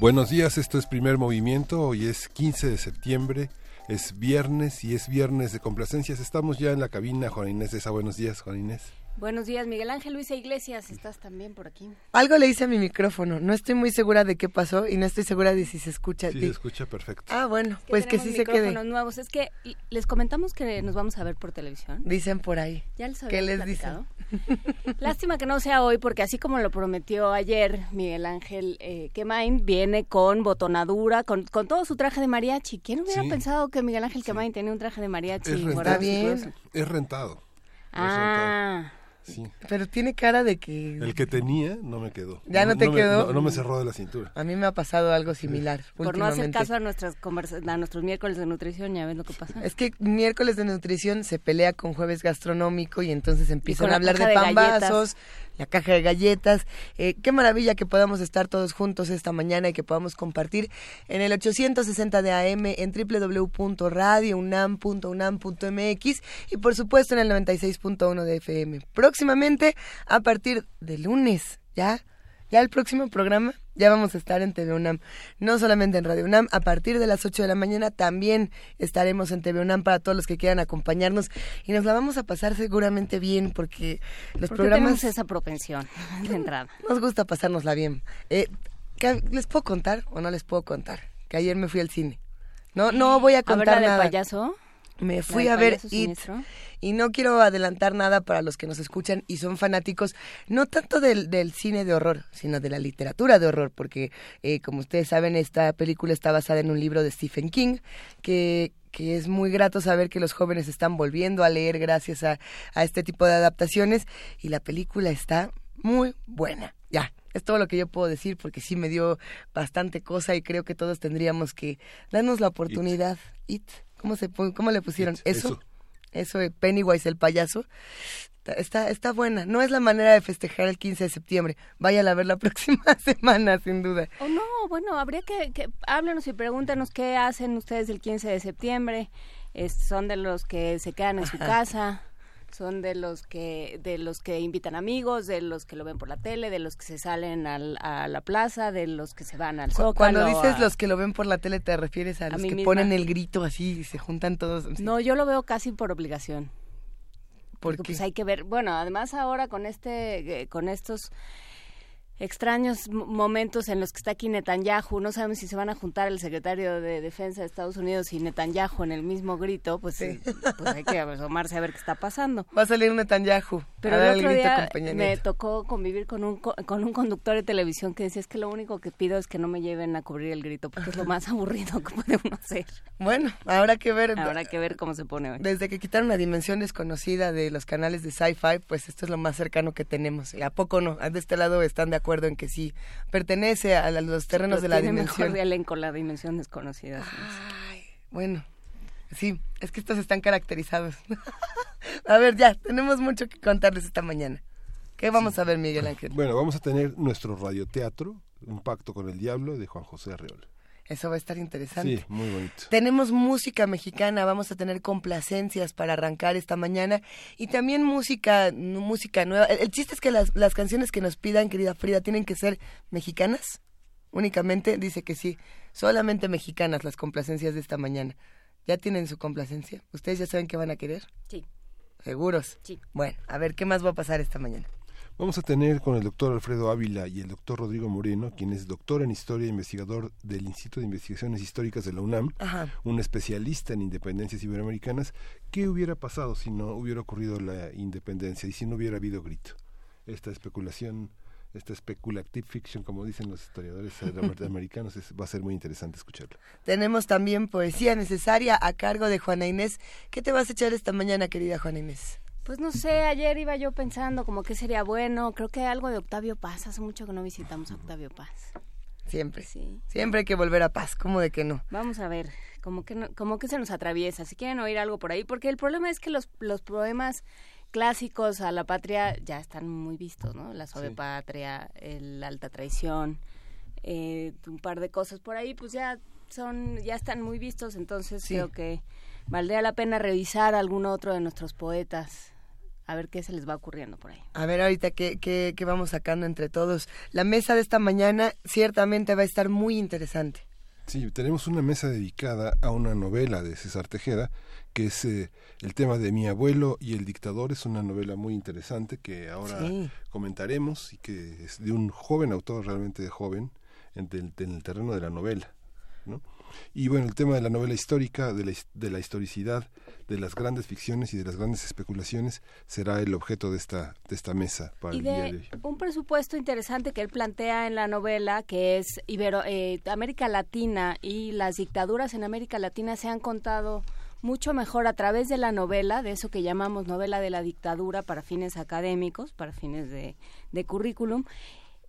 Buenos días, esto es Primer Movimiento, hoy es 15 de septiembre, es viernes y es viernes de complacencias. Estamos ya en la cabina, Juan Inés esa. Buenos días, Juan Inés. Buenos días, Miguel Ángel Luisa Iglesias, ¿estás también por aquí? Algo le hice a mi micrófono, no estoy muy segura de qué pasó y no estoy segura de si se escucha. Sí, se escucha perfecto. Ah, bueno, pues que sí se quede. nuevos, es que les comentamos que nos vamos a ver por televisión. Dicen por ahí. ¿Ya les ¿Qué les dicen? Lástima que no sea hoy porque así como lo prometió ayer Miguel Ángel eh, Kemain, viene con botonadura, con, con, todo su traje de mariachi. ¿Quién hubiera pensado que Miguel Ángel sí. Kemain tenía un traje de mariachi? Es rentado. Bien. Es rentado. Ah. Pero tiene cara de que... El que tenía no me quedó. ¿Ya no, te quedó? no, me cerró de la cintura. A mí me ha pasado algo similar. Por no hacer caso a, nuestras a nuestros miércoles de nutrición, ya ves lo que pasa. Es que miércoles de nutrición se pelea con jueves gastronómico y entonces empiezan a hablar de, de pambazos, la caja de galletas. Eh, qué maravilla que podamos estar todos juntos esta mañana y que podamos compartir en el 860 de AM en www.radiounam.unam.mx y por supuesto en el 96.1 de FM. Próximamente, a partir de lunes, ¿ya? Ya el próximo programa ya vamos a estar en TV UNAM, no solamente en Radio UNAM, a partir de las 8 de la mañana también estaremos en TV UNAM para todos los que quieran acompañarnos y nos la vamos a pasar seguramente bien porque los programas... Tenemos esa propensión de entrada. Nos gusta pasárnosla bien. Eh, ¿Les puedo contar o no les puedo contar? Que ayer me fui al cine. No, no voy a contar ¿A ver, nada. de payaso? Me fui a ver It y no quiero adelantar nada para los que nos escuchan y son fanáticos no tanto del, del cine de horror, sino de la literatura de horror, porque eh, como ustedes saben esta película está basada en un libro de Stephen King que que es muy grato saber que los jóvenes están volviendo a leer gracias a, a este tipo de adaptaciones y la película está muy buena. Ya, es todo lo que yo puedo decir porque sí me dio bastante cosa y creo que todos tendríamos que darnos la oportunidad. It. ¿Cómo, se, ¿Cómo le pusieron? It, eso. eso. De Pennywise el payaso. Está, está buena. No es la manera de festejar el 15 de septiembre. Vayan a ver la próxima semana, sin duda. Oh, no, bueno, habría que, que háblenos y pregúntenos qué hacen ustedes el 15 de septiembre. Es, son de los que se quedan en su casa son de los que de los que invitan amigos, de los que lo ven por la tele, de los que se salen al, a la plaza, de los que se van al zócalo. Cuando dices a... los que lo ven por la tele, ¿te refieres a, A los que misma. ponen el grito así y se juntan todos? No, yo lo veo casi por obligación. ¿Por Porque, qué? pues hay que ver, bueno, además ahora con este eh, con estos extraños momentos en los que está aquí Netanyahu, no sabemos si se van a juntar el secretario de Defensa de Estados Unidos y Netanyahu en el mismo grito, pues, Sí. pues hay que asomarse a ver qué está pasando. Va a salir Netanyahu. Pero a el otro día me tocó convivir con un, co- con un conductor de televisión que decía es que lo único que pido es que no me lleven a cubrir el grito, porque es lo más aburrido que puede uno hacer. Bueno, habrá que ver. Habrá que ver cómo se pone hoy. Desde que quitaron la dimensión desconocida de los canales de sci-fi, pues esto es lo más cercano que tenemos. ¿Y ¿A poco no? De este lado están de acuerdo en que sí pertenece a los terrenos Pero de la tiene dimensión. mejor elenco la dimensión desconocida. Ay, bueno, sí, es que estos están caracterizados. a ver, ya, tenemos mucho que contarles esta mañana. ¿Qué vamos a ver, Miguel Ángel? Bueno, vamos a tener nuestro radioteatro, Un pacto con el diablo, de Juan José Arreola. Eso va a estar interesante. Sí, muy bonito. Tenemos música mexicana, vamos a tener complacencias para arrancar esta mañana y también música música nueva. El, el chiste es que las, las canciones que nos pidan, querida Frida, tienen que ser mexicanas. Únicamente dice que sí, solamente mexicanas las complacencias de esta mañana. ¿Ya tienen su complacencia? ¿Ustedes ya saben qué van a querer? Sí. ¿Seguros? Sí. Bueno, a ver, ¿qué más va a pasar esta mañana? Vamos a tener con el doctor Alfredo Ávila y el doctor Rodrigo Moreno, quien es doctor en Historia e investigador del Instituto de Investigaciones Históricas de la UNAM, Ajá. un especialista en independencias iberoamericanas. ¿Qué hubiera pasado si no hubiera ocurrido la independencia y si no hubiera habido grito? Esta especulación esta speculative fiction, como dicen los historiadores norteamericanos, va a ser muy interesante escucharlo. Tenemos también poesía necesaria a cargo de Juana Inés. ¿Qué te vas a echar esta mañana, querida Juana Inés? Pues no sé, ayer iba yo pensando como que sería bueno, creo que algo de Octavio Paz, hace mucho que no visitamos a Octavio Paz. Siempre, sí. Siempre hay que volver a Paz, ¿cómo de que no? Vamos a ver, como que, como que se nos atraviesa, si quieren oír algo por ahí, porque el problema es que los, los poemas clásicos a la patria ya están muy vistos, ¿no? La suave patria, el alta traición, eh, un par de cosas por ahí, pues ya son, ya están muy vistos, entonces creo que valdría la pena revisar algún otro de nuestros poetas a ver qué se les va ocurriendo por ahí. A ver ahorita qué, qué, qué vamos sacando entre todos. La mesa de esta mañana ciertamente va a estar muy interesante. Sí, tenemos una mesa dedicada a una novela de César Tejeda, que es eh, el tema de mi abuelo y el dictador. Es una novela muy interesante que ahora comentaremos y que es de un joven autor, realmente joven, en, en el terreno de la novela. ¿no? Y bueno, el tema de la novela histórica, de la, de la historicidad, de las grandes ficciones y de las grandes especulaciones será el objeto de esta, de esta mesa para el día de hoy. Un presupuesto interesante que él plantea en la novela, que es Ibero, eh, América Latina y las dictaduras en América Latina se han contado mucho mejor a través de la novela, de eso que llamamos novela de la dictadura para fines académicos, para fines de, de currículum,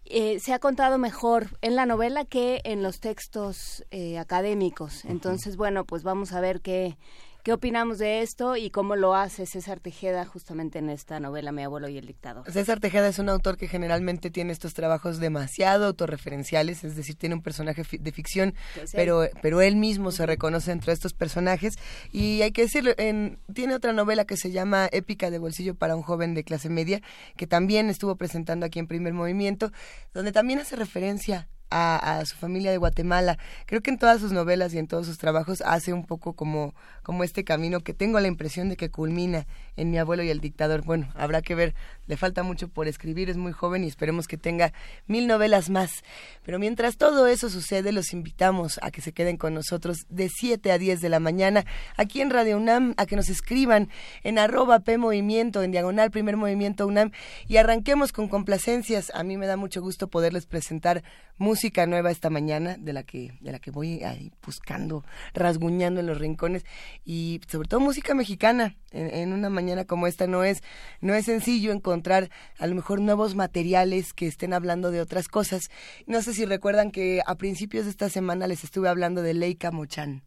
eh, se ha contado mejor en la novela que en los textos eh, académicos. Entonces, bueno, pues vamos a ver qué, ¿Qué opinamos de esto y cómo lo hace César Tejeda justamente en esta novela Mi abuelo y el dictador? César Tejeda es un autor que generalmente tiene estos trabajos demasiado autorreferenciales, es decir, tiene un personaje de ficción, pero, pero él mismo se reconoce entre estos personajes. Y hay que decirlo, en, tiene otra novela que se llama Épica de bolsillo para un joven de clase media, que también estuvo presentando aquí en Primer Movimiento, donde también hace referencia a, su familia de Guatemala. Creo que en todas sus novelas y en todos sus trabajos hace un poco como, como este camino que tengo la impresión de que culmina en Mi abuelo y el dictador. Bueno, habrá que ver, le falta mucho por escribir, es muy joven y esperemos que tenga mil novelas más. Pero mientras todo eso sucede, los invitamos a que se queden con nosotros de 7 a 10 de la mañana aquí en Radio UNAM, a que nos escriban en arroba P Movimiento, en diagonal Primer Movimiento UNAM y arranquemos con complacencias. A mí me da mucho gusto poderles presentar música nueva esta mañana de la que de la que voy ahí buscando, rasguñando en los rincones y sobre todo música mexicana. En, una mañana como esta no es no es sencillo encontrar a lo mejor nuevos materiales que estén hablando de otras cosas. No sé si recuerdan que a principios de esta semana les estuve hablando de Leica Mochan.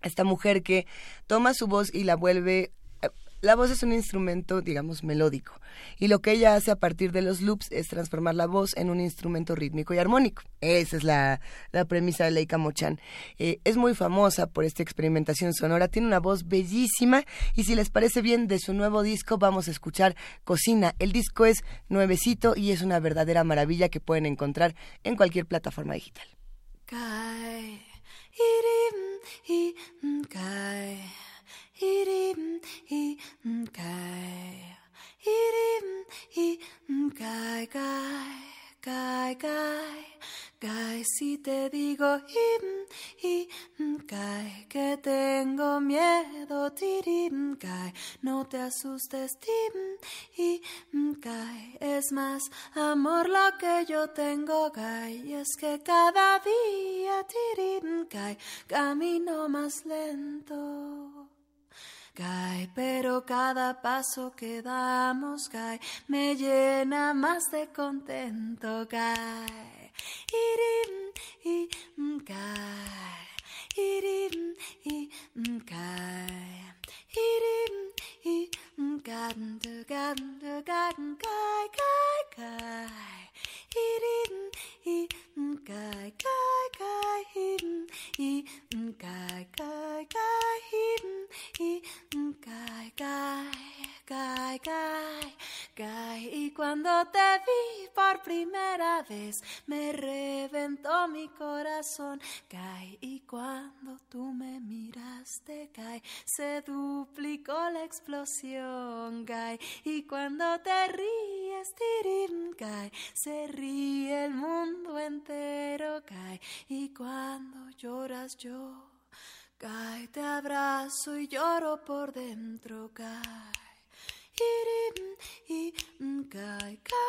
Esta mujer que toma su voz y la vuelve la voz es un instrumento, digamos, melódico, y lo que ella hace a partir de los loops es transformar la voz en un instrumento rítmico y armónico. Esa es la, premisa de Leica Mochan. Eh, es muy famosa por esta experimentación sonora, tiene una voz bellísima, y si les parece bien, de su nuevo disco vamos a escuchar Cocina. El disco es nuevecito y es una verdadera maravilla que pueden encontrar en cualquier plataforma digital. Irim i kai. Irim i kai kai kai kai. Kai si te digo im i kai que tengo miedo tirim kai no te asustes tim i kai es más amor lo que yo tengo kai y es que cada día tirim kai camino más lento Cae, pero cada paso que damos cae, me llena más de contento, cae. Irim, y cae, y cae, y cae, cae, cae, cae, y cuando te vi por primera vez, me reventó mi corazón. Y cuando tú me miraste, cae, se duplicó la explosión. Cae, y cuando te ríes, tirim, cae, se ríe el mundo entero. Cae, y cuando lloras, yo Cae, te abrazo y lloro por dentro, cae. Irim, y cae, cae,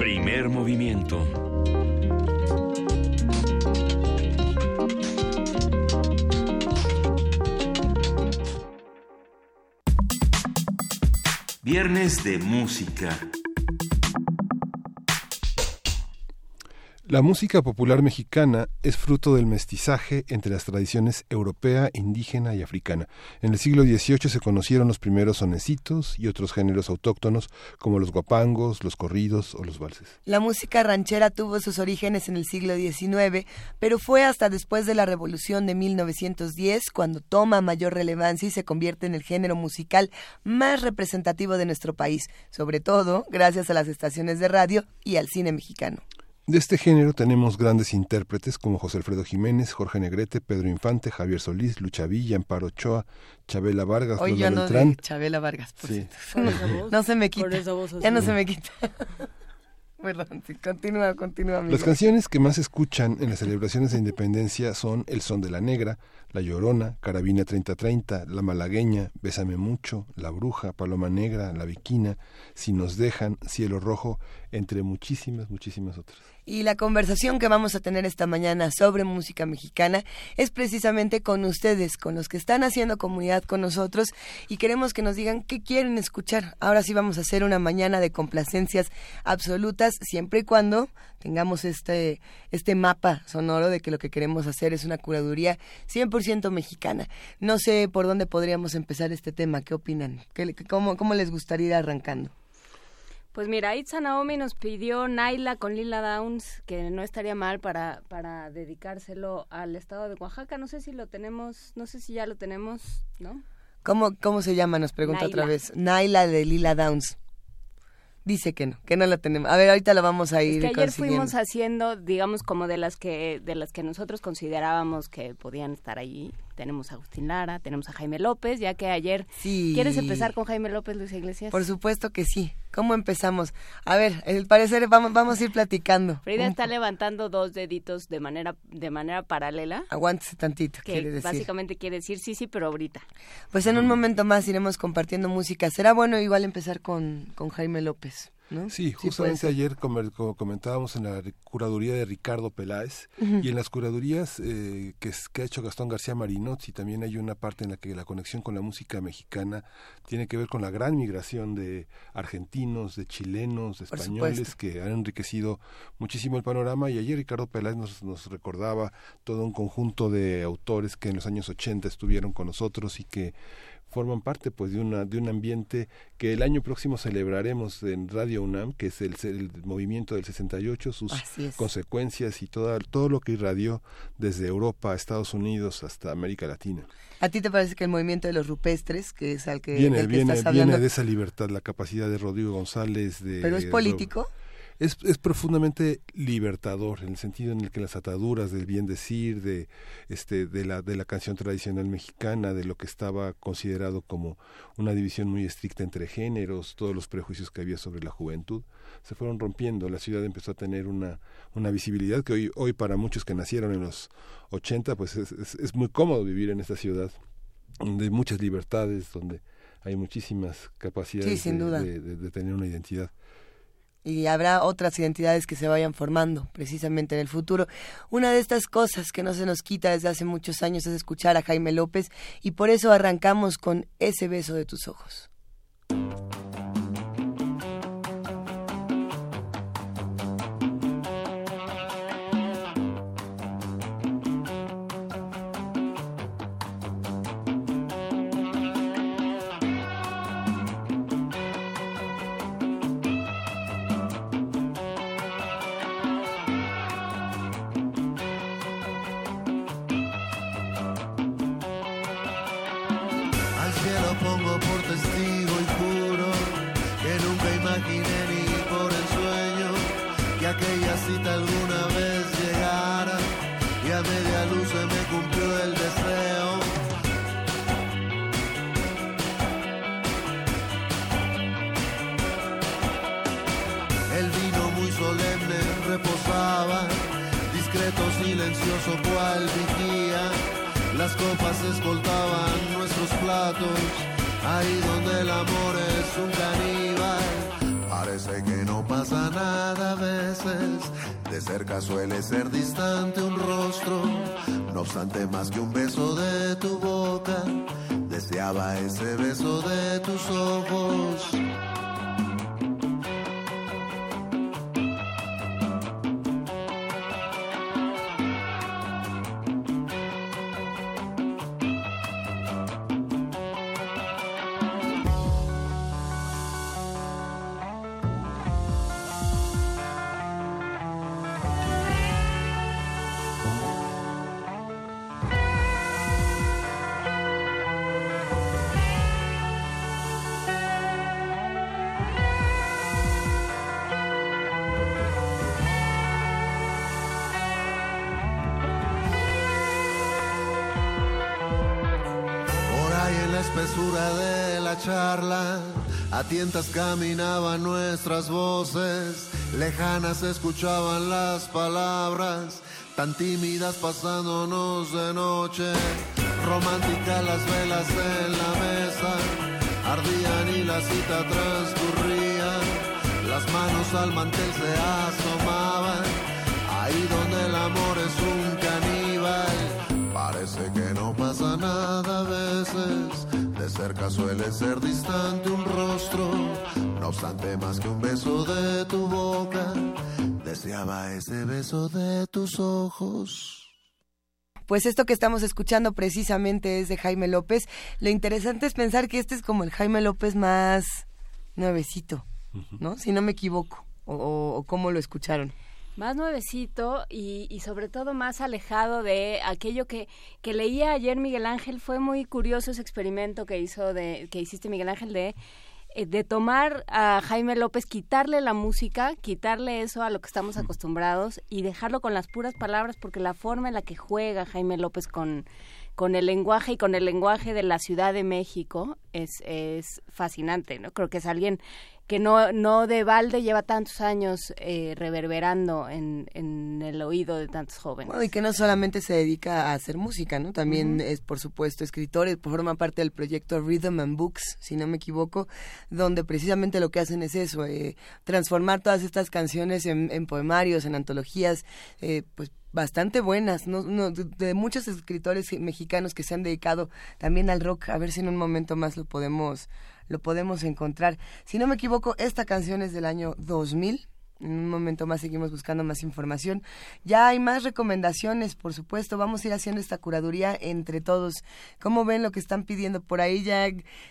Primer movimiento. Viernes de música. La música popular mexicana es fruto del mestizaje entre las tradiciones europea, indígena y africana. En el siglo XVIII se conocieron los primeros sonecitos y otros géneros autóctonos como los guapangos, los corridos o los valses. La música ranchera tuvo sus orígenes en el siglo XIX, pero fue hasta después de la Revolución de 1910 cuando toma mayor relevancia y se convierte en el género musical más representativo de nuestro país, sobre todo gracias a las estaciones de radio y al cine mexicano. De este género tenemos grandes intérpretes como José Alfredo Jiménez, Jorge Negrete, Pedro Infante, Javier Solís, Lucha Villa, Amparo Ochoa, Chabela Vargas, Oye, Lola no Beltrán. Chabela Vargas, por sí. no, se me quita. Ya no se me quita. Perdón, continúa, continúa. Las canciones que más escuchan en las celebraciones de independencia son El Son de la Negra, La Llorona, Carabina 3030, La Malagueña, Bésame Mucho, La Bruja, Paloma Negra, La Viquina, Si Nos Dejan, Cielo Rojo, entre muchísimas, muchísimas otras. Y la conversación que vamos a tener esta mañana sobre música mexicana es precisamente con ustedes, con los que están haciendo comunidad con nosotros y queremos que nos digan qué quieren escuchar. Ahora sí vamos a hacer una mañana de complacencias absolutas, siempre y cuando tengamos este, este mapa sonoro de que lo que queremos hacer es una curaduría 100% mexicana. No sé por dónde podríamos empezar este tema, ¿qué opinan? ¿Qué, cómo, ¿Cómo les gustaría ir arrancando? Pues mira, Itza Naomi nos pidió Naila con Lila Downs, que no estaría mal para, para dedicárselo al estado de Oaxaca. No sé si lo tenemos, no sé si ya lo tenemos, ¿no? ¿Cómo, cómo se llama? Nos pregunta otra vez. Naila de Lila Downs. Dice que no, que no la tenemos. A ver, ahorita la vamos a ir. Es que ayer fuimos haciendo, digamos, como de las que de las que nosotros considerábamos que podían estar allí. Tenemos a Agustín Lara, tenemos a Jaime López, ya que ayer. Sí. ¿Quieres empezar con Jaime López, Luis Iglesias? Por supuesto que sí. ¿Cómo empezamos? A ver, el parecer vamos, vamos a ir platicando. Frida está levantando dos deditos de manera de manera paralela. Aguántese tantito, que quiere decir. Básicamente quiere decir sí, sí, pero ahorita. Pues en un momento más iremos compartiendo música. Será bueno igual empezar con, con Jaime López. Sí, justamente ayer comentábamos en la curaduría de Ricardo Peláez y en las curadurías eh, que, que, ha hecho Gastón García Marinozzi también hay una parte en la que la conexión con la música mexicana tiene que ver con la gran migración de argentinos, de chilenos, de españoles que han enriquecido muchísimo el panorama y ayer Ricardo Peláez nos, nos recordaba todo un conjunto de autores que en los años 80 estuvieron con nosotros y que forman parte pues de una de un ambiente que el año próximo celebraremos en Radio UNAM que es el, el movimiento del 68 sus consecuencias y todo todo lo que irradió desde Europa a Estados Unidos hasta América Latina. A ti te parece que el movimiento de los rupestres que es al que, viene viene, viene de esa libertad la capacidad de Rodrigo González de pero es político es, es, profundamente libertador en el sentido en el que las ataduras del bien decir de este de la de la canción tradicional mexicana de lo que estaba considerado como una división muy estricta entre géneros todos los prejuicios que había sobre la juventud se fueron rompiendo. La ciudad empezó a tener una una visibilidad que hoy hoy para muchos que nacieron en los 80 pues es, es, muy cómodo vivir en esta ciudad de muchas libertades donde hay muchísimas capacidades de tener una identidad y habrá otras identidades que se vayan formando precisamente en el futuro. Una de estas cosas que no se nos quita desde hace muchos años es escuchar a Jaime López y por eso arrancamos con ese beso de tus ojos. Silencioso cual vigía. Las copas escoltaban nuestros platos, ahí donde el amor es un caníbal. Parece que no pasa nada a veces, de cerca suele ser distante un rostro, no obstante más que un beso de tu boca, deseaba ese beso de tus ojos. Tientas caminaban nuestras voces, lejanas escuchaban las palabras, tan tímidas pasándonos de noche, románticas las velas en la mesa, ardían y la cita transcurría, las manos al mantel se asomaban, ahí donde el amor es un caníbal. Parece que no pasa nada a veces, cerca suele ser distante un rostro, no obstante más que un beso de tu boca, deseaba ese beso de tus ojos. Pues esto que estamos escuchando precisamente es de Jaime López. Lo interesante es pensar que este es como el Jaime López más nuevecito, ¿no? Si no me equivoco. O, o, o cómo lo escucharon. Más nuevecito y, y, sobre todo más alejado de aquello que, que leía ayer Miguel Ángel. Fue muy curioso ese experimento que hizo de, que hiciste Miguel Ángel de eh, de tomar a Jaime López, quitarle la música, quitarle eso a lo que estamos acostumbrados y dejarlo con las puras palabras, porque la forma en la que juega Jaime López con, con el lenguaje y con el lenguaje de la Ciudad de México es, es fascinante, ¿no? Creo que es alguien que no, no de balde lleva tantos años eh, reverberando en, en, el oído de tantos jóvenes. Bueno, y que no solamente se dedica a hacer música, ¿no? También uh -huh. es, por supuesto, escritor, forma parte del proyecto Rhythm and Books, si no me equivoco, donde precisamente lo que hacen es eso, eh, transformar todas estas canciones en, en poemarios, en antologías, eh, pues bastante buenas, no, no, de, de, muchos escritores mexicanos que se han dedicado también al rock, a ver si en un momento más lo podemos lo podemos encontrar. Si no me equivoco, esta canción es del año 2000. En un momento más seguimos buscando más información. Ya hay más recomendaciones, por supuesto. Vamos a ir haciendo esta curaduría entre todos. ¿Cómo ven lo que están pidiendo por ahí? ¿Ya,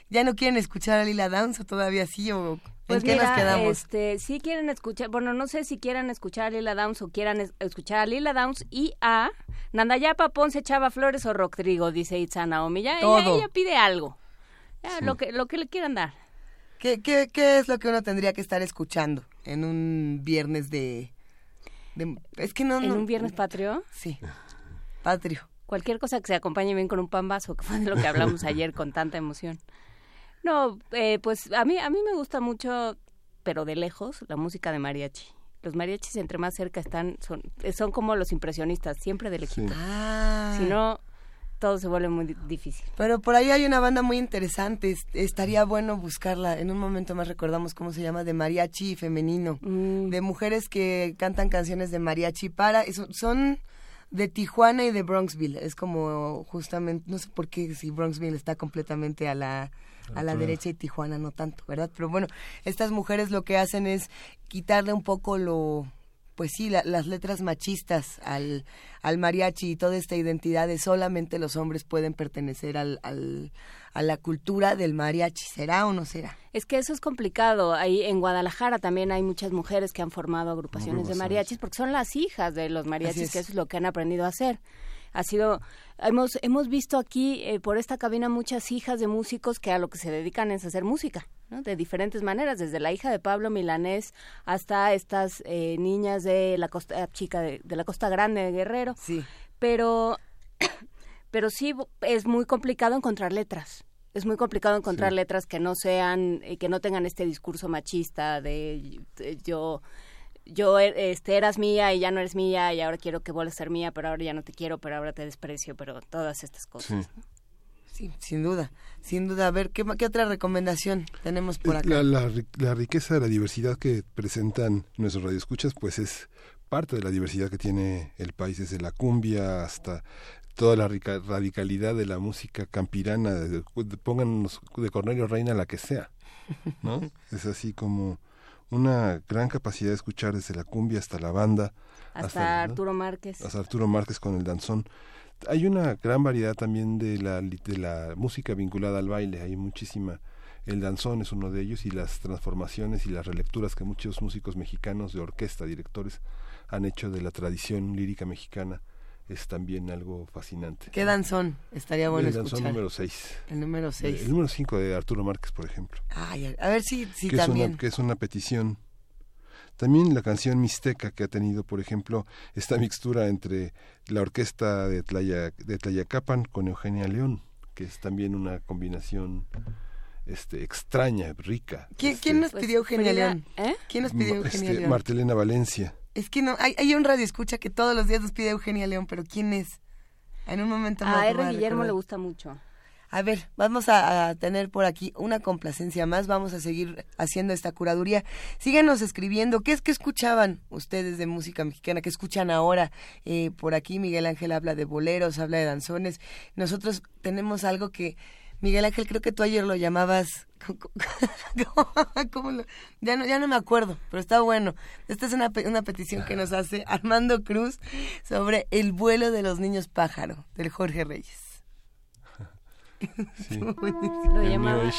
ya no quieren escuchar a Lila Downs o todavía sí? ¿O pues ¿En qué nos quedamos? Este, sí quieren escuchar, bueno, no sé si quieran escuchar a Lila Downs o quieran es, escuchar a Lila Downs y a Nandayapa, Ponce, Chava Flores o Rodrigo, dice Itzana Naomi. Ya, Todo. Ella, ella pide algo. Sí. lo, que, lo que le quieran dar. ¿Qué, qué, ¿Qué es lo que uno tendría que estar escuchando en un viernes de... de es que no... ¿En no, un viernes patrio? Sí, patrio. Cualquier cosa que se acompañe bien con un pan vaso, que fue de lo que hablamos ayer con tanta emoción. No, eh, pues a mí, a mí me gusta mucho, pero de lejos, la música de mariachi. Los mariachis entre más cerca están, son, son como los impresionistas, siempre de lejito. Sí. Ah. Si no, todo se vuelve muy difícil. Pero por ahí hay una banda muy interesante, estaría bueno buscarla. En un momento más recordamos cómo se llama, de mariachi femenino, mm. de mujeres que cantan canciones de mariachi para, son de Tijuana y de Bronxville. Es como justamente, no sé por qué si Bronxville está completamente a la a la derecha y Tijuana no tanto, ¿verdad? Pero bueno, estas mujeres lo que hacen es quitarle un poco lo pues sí, la, las letras machistas al, al mariachi y toda esta identidad de solamente los hombres pueden pertenecer al, al, a la cultura del mariachi. ¿Será o no será? Es que eso es complicado. Ahí en Guadalajara también hay muchas mujeres que han formado agrupaciones de mariachis porque son las hijas de los mariachis, es. que eso es lo que han aprendido a hacer. Ha sido hemos hemos visto aquí eh, por esta cabina muchas hijas de músicos que a lo que se dedican es hacer música ¿no? de diferentes maneras desde la hija de Pablo Milanés hasta estas eh, niñas de la costa chica de, la costa grande de Guerrero. Sí. Pero pero sí es muy complicado encontrar letras. Es muy complicado encontrar letras que no sean eh, que no tengan este discurso machista de yo yo e, este eras mía y ya no eres mía y ahora quiero que vuelvas a ser mía, pero ahora ya no te quiero, pero ahora te desprecio, pero todas estas cosas. Sí. sin duda, sin duda. A ver, ¿qué, qué otra recomendación tenemos por acá? La, la, la riqueza de la diversidad que presentan nuestros radioescuchas, pues es parte de la diversidad que tiene el país, desde la cumbia hasta toda la radicalidad de la música campirana, pónganos de Cornelio Reina la que sea, ¿no? es así como una gran capacidad de escuchar desde la cumbia hasta la banda. Hasta, Arturo Márquez. Hasta Arturo Márquez con el danzón. Hay una gran variedad también de la, de la música vinculada al baile, hay muchísima. El danzón es uno de ellos y las transformaciones y las relecturas que muchos músicos mexicanos de orquesta, directores, han hecho de la tradición lírica mexicana es también algo fascinante. ¿Qué danzón? Estaría bueno El danzón número 6. El número 6. El número 5 de Arturo Márquez, por ejemplo. Ay, a ver si, si que también. Es una, que es una petición. También la canción Mixteca, que ha tenido, por ejemplo, esta mixtura entre la orquesta de, Tlaya, de Tlayacapan con Eugenia León, que es también una combinación este, extraña, rica. ¿Quién, este, ¿quién nos pidió Eugenia León? ¿Eh? ¿Quién nos pidió Eugenia este, León? Martelena Valencia. Es que no, hay, hay un radio escucha que todos los días nos pide Eugenia León, pero ¿quién es? En un momento A R. Guillermo le gusta mucho. A ver, vamos a, tener por aquí una complacencia más, vamos a seguir haciendo esta curaduría. Síganos escribiendo, ¿qué es que escuchaban ustedes de música mexicana? ¿Qué escuchan ahora? Eh, por aquí Miguel Ángel habla de boleros, habla de danzones. Nosotros tenemos algo que Miguel Ángel, creo que tú ayer lo llamabas. ¿Cómo lo? Ya, no, ya no me acuerdo, pero está bueno. Esta es una, una petición que nos hace Armando Cruz sobre el vuelo de los niños pájaro, del Jorge Reyes. Sí. lo llamaba.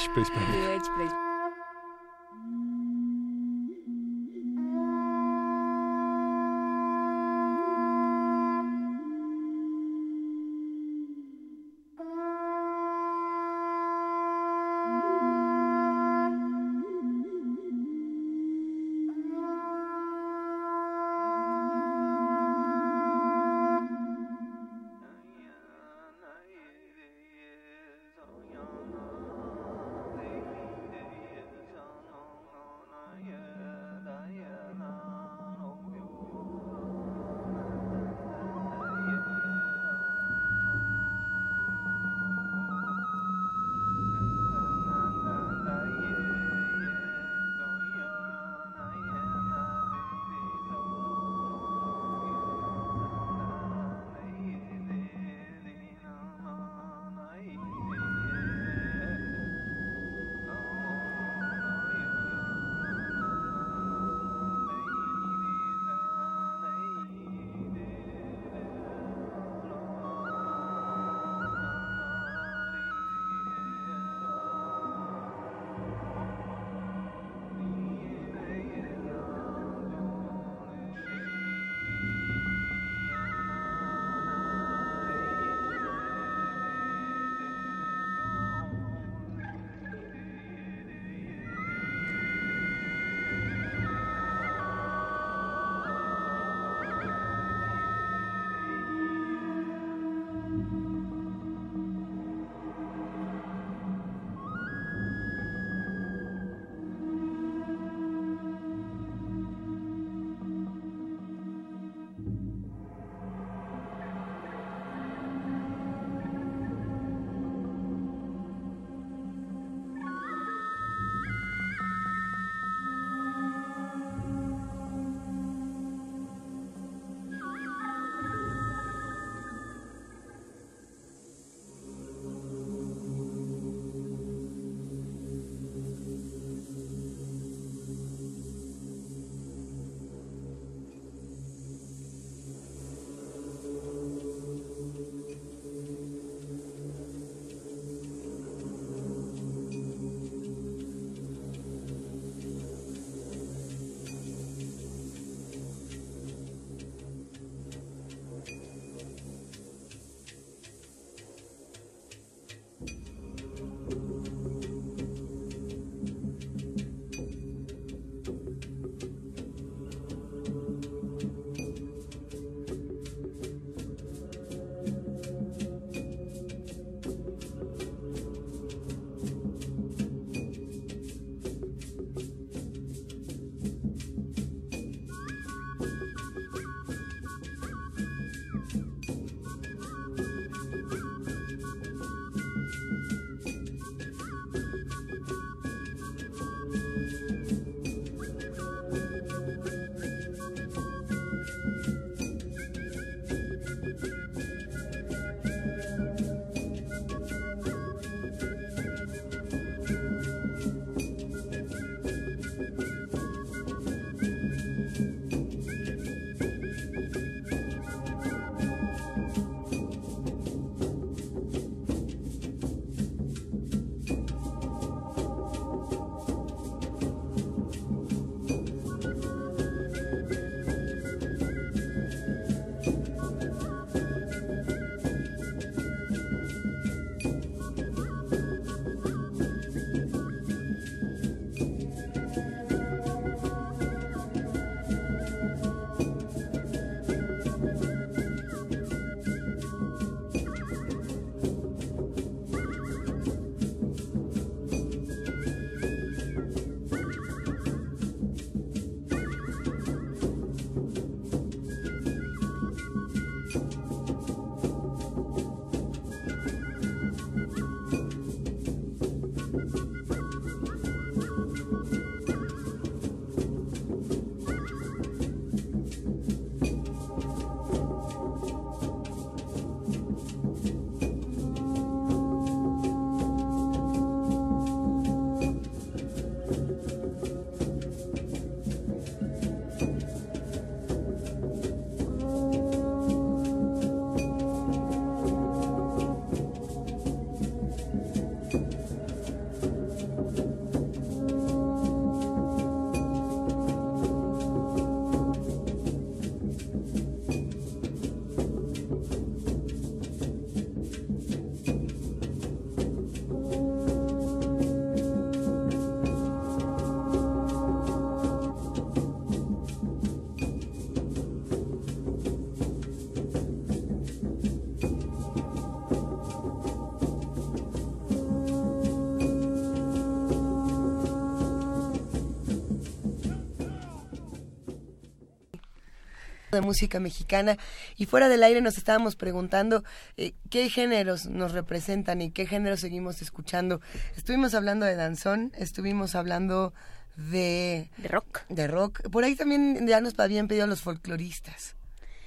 De música mexicana y fuera del aire nos estábamos preguntando eh, qué géneros nos representan y qué géneros seguimos escuchando. Estuvimos hablando de danzón, estuvimos hablando de... De rock. De rock. Por ahí también ya nos habían pedido los folcloristas.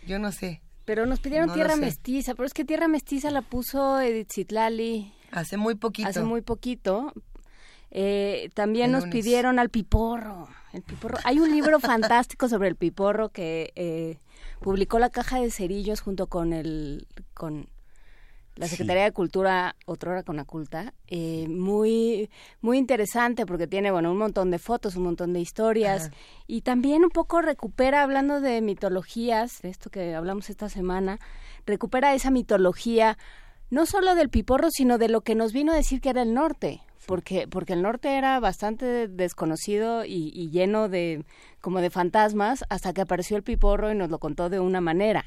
Yo no sé. Pero nos pidieron Tierra Mestiza, pero es que Tierra Mestiza la puso Edith Zitlali. Hace muy poquito. Hace muy poquito. Eh, también nos pidieron al piporro. El piporro. Hay un libro fantástico sobre el piporro que eh, publicó la Caja de Cerillos junto con el con la Secretaría de Cultura, otrora con Aculta, eh, muy, muy interesante porque tiene, bueno, un montón de fotos, un montón de historias y también un poco recupera, hablando de mitologías, de esto que hablamos esta semana, recupera esa mitología no solo del piporro, sino de lo que nos vino a decir que era el norte, porque, porque el norte era bastante desconocido y, y lleno de, como de fantasmas, hasta que apareció el piporro y nos lo contó de una manera.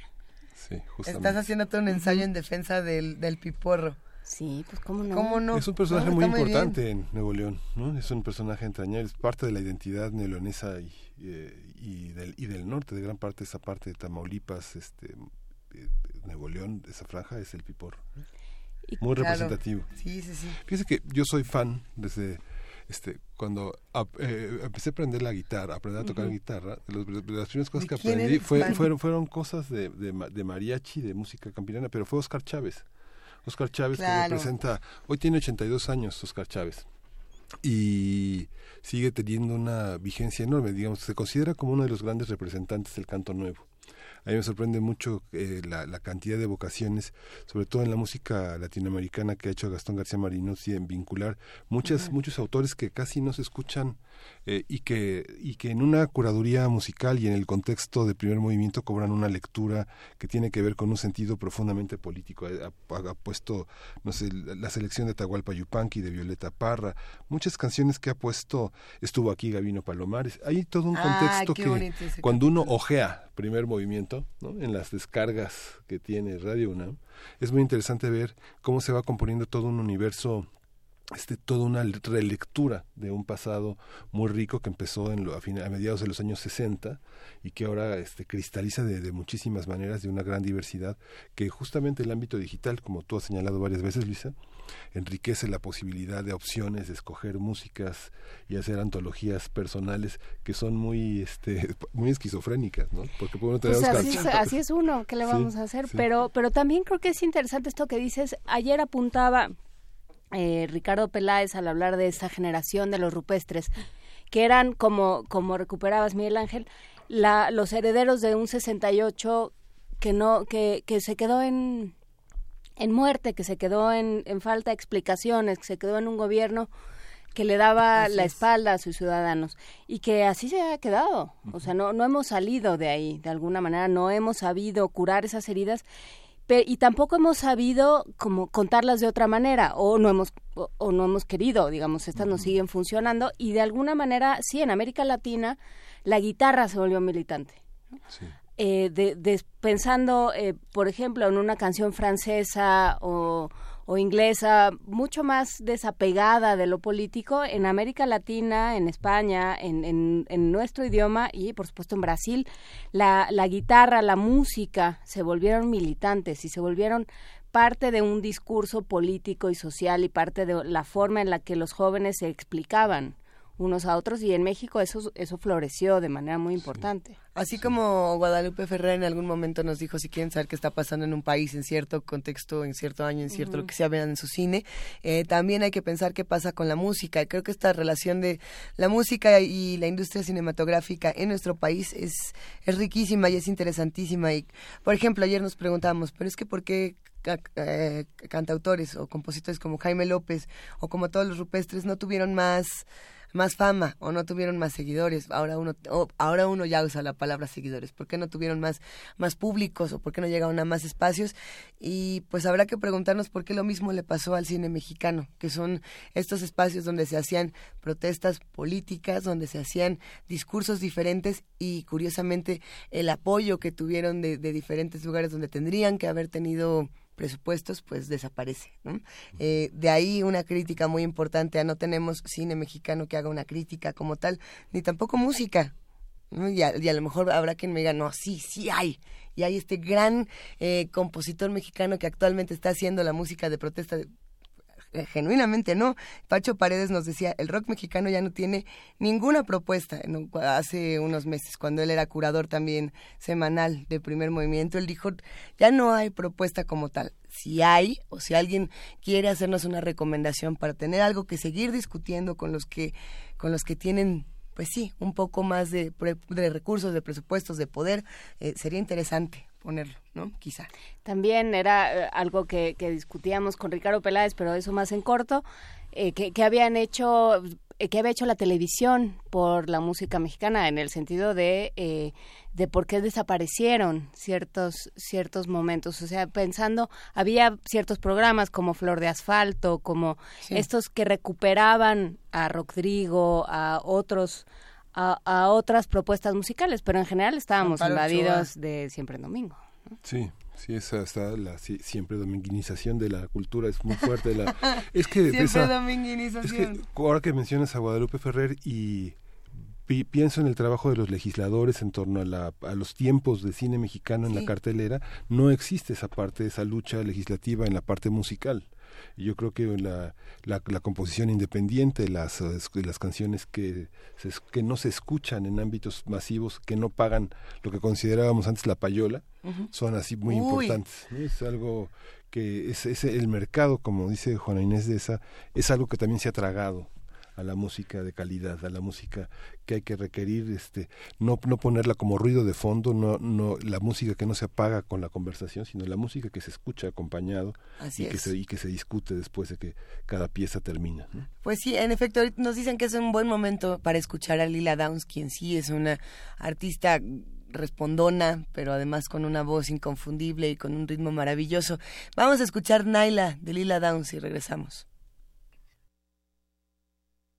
Estás haciendo todo un ensayo en defensa del, del piporro. Sí, pues cómo no. Es un personaje muy importante en Nuevo León, ¿no? Es un personaje entrañable, es parte de la identidad neoleonesa y, eh, y, del, y del norte, de gran parte esa parte de Tamaulipas, este, eh, Nuevo León, esa franja es el piporro. Muy representativo. Sí, sí, sí. Fíjese que yo soy fan desde este cuando eh, empecé a aprender la guitarra, a aprender a tocar guitarra, de, las primeras cosas que aprendí fueron, fueron cosas de, de, mariachi, de música campirana, pero fue Oscar Chávez. Oscar Chávez que representa, hoy tiene 82 años Oscar Chávez y sigue teniendo una vigencia enorme, digamos, se considera como uno de los grandes representantes del canto nuevo. A mí me sorprende mucho eh, la, la, cantidad de vocaciones, sobre todo en la música latinoamericana que ha hecho Gastón García Marinos y en vincular muchas, muchos autores que casi no se escuchan eh, y, que, y que en una curaduría musical y en el contexto de primer movimiento cobran una lectura que tiene que ver con un sentido profundamente político. Ha, puesto, no sé, la selección de Tahualpa Yupanqui, de Violeta Parra, muchas canciones que ha puesto, estuvo aquí Gabino Palomares. Hay todo un ah, contexto que cuando uno ojea primer movimiento, ¿no? en las descargas que tiene Radio UNAM, es muy interesante ver cómo se va componiendo todo un universo este, toda una relectura de un pasado muy rico que empezó en lo, a, mediados de los años 60 y que ahora este, cristaliza de, de, muchísimas maneras de una gran diversidad que justamente el ámbito digital, como tú has señalado varias veces, Luisa, enriquece la posibilidad de opciones, de escoger músicas y hacer antologías personales que son muy este muy esquizofrénicas, ¿no? Porque pues así, es, así, es, uno, ¿qué le vamos a hacer? Pero pero también creo que es interesante esto que dices. Ayer apuntaba eh, Ricardo Peláez al hablar de esa generación de los rupestres, que eran como como recuperabas Miguel Ángel, la, los herederos de un 68 que no que, que se quedó en en muerte, que se quedó en, en falta de explicaciones, que se quedó en un gobierno que le daba la espalda a sus ciudadanos. Y que así se ha quedado. O sea, no, no hemos salido de ahí, de alguna manera, no hemos sabido curar esas heridas y tampoco hemos sabido como contarlas de otra manera o no hemos o, no hemos querido, digamos, estas nos siguen funcionando y de alguna manera, sí, en América Latina la guitarra se volvió militante. Sí eh, de, pensando, eh, por ejemplo, en una canción francesa o, inglesa, mucho más desapegada de lo político, en América Latina, en España, en, en, nuestro idioma y, por supuesto, en Brasil, la, la guitarra, la música se volvieron militantes y se volvieron parte de un discurso político y social y parte de la forma en la que los jóvenes se explicaban unos a otros y en México eso, eso floreció de manera muy importante. Así como Guadalupe Ferrer en algún momento nos dijo si quieren saber qué está pasando en un país en cierto contexto, en cierto año, en cierto lo que sea, vean en su cine, eh, también hay que pensar qué pasa con la música. Creo que esta relación de la música y la industria cinematográfica en nuestro país es, es riquísima y es interesantísima. Y, por ejemplo, ayer nos preguntábamos, pero es que ¿por qué eh, cantautores o compositores como Jaime López o como todos los rupestres no tuvieron más más fama o no tuvieron más seguidores. Ahora uno, ahora uno ya usa la palabra seguidores. ¿Por qué no tuvieron más, más públicos o por qué no llegaron a más espacios? Y pues habrá que preguntarnos por qué lo mismo le pasó al cine mexicano, que son estos espacios donde se hacían protestas políticas, donde se hacían discursos diferentes y curiosamente el apoyo que tuvieron de, de diferentes lugares donde tendrían que haber tenido presupuestos, pues desaparece. Eh, de ahí una crítica muy importante a no tenemos cine mexicano que haga una crítica como tal, ni tampoco música. Y a, lo mejor habrá quien me diga, no, sí, sí hay. Y hay este gran eh, compositor mexicano que actualmente está haciendo la música de protesta de, genuinamente no. Pacho Paredes nos decía, el rock mexicano ya no tiene ninguna propuesta. hace unos meses, cuando él era curador también semanal de primer movimiento, él dijo, ya no hay propuesta como tal. Si hay, o si alguien quiere hacernos una recomendación para tener algo que seguir discutiendo con los que, con los que tienen pues sí, un poco más de, de recursos, de presupuestos, de poder, eh, sería interesante ponerlo, ¿no? Quizá. También era eh, algo que, que, discutíamos con Ricardo Peláez, pero eso más en corto, eh, que, que, habían hecho eh, que había hecho la televisión por la música mexicana en el sentido de de por qué desaparecieron ciertos ciertos momentos o sea pensando había ciertos programas como Flor de Asfalto como estos que recuperaban a Rodrigo a otros a, a, otras propuestas musicales pero en general estábamos invadidos de siempre en domingo sí Sí, esa está la siempre dominguinización de la cultura es muy fuerte. La, es que siempre dominguinización. ahora que mencionas a Guadalupe Ferrer y pienso en el trabajo de los legisladores en torno a, la, a los tiempos de cine mexicano en la cartelera, no existe esa parte, esa lucha legislativa en la parte musical. Yo creo que la, la, composición independiente, las, las canciones que, que no se escuchan en ámbitos masivos, que no pagan lo que considerábamos antes la payola, son así muy importantes. Es algo que es, es, el mercado, como dice Juana Inés de esa, es algo que también se ha tragado a la música de calidad, a la música que hay que requerir, este, no, no ponerla como ruido de fondo, no, no, la música que no se apaga con la conversación, sino la música que se escucha acompañado y que, se, y que se discute después de que cada pieza termina. Pues sí, en efecto, nos dicen que es un buen momento para escuchar a Lila Downs, quien sí es una artista respondona, pero además con una voz inconfundible y con un ritmo maravilloso. Vamos a escuchar Naila de Lila Downs y regresamos. En una noche de luna, Naila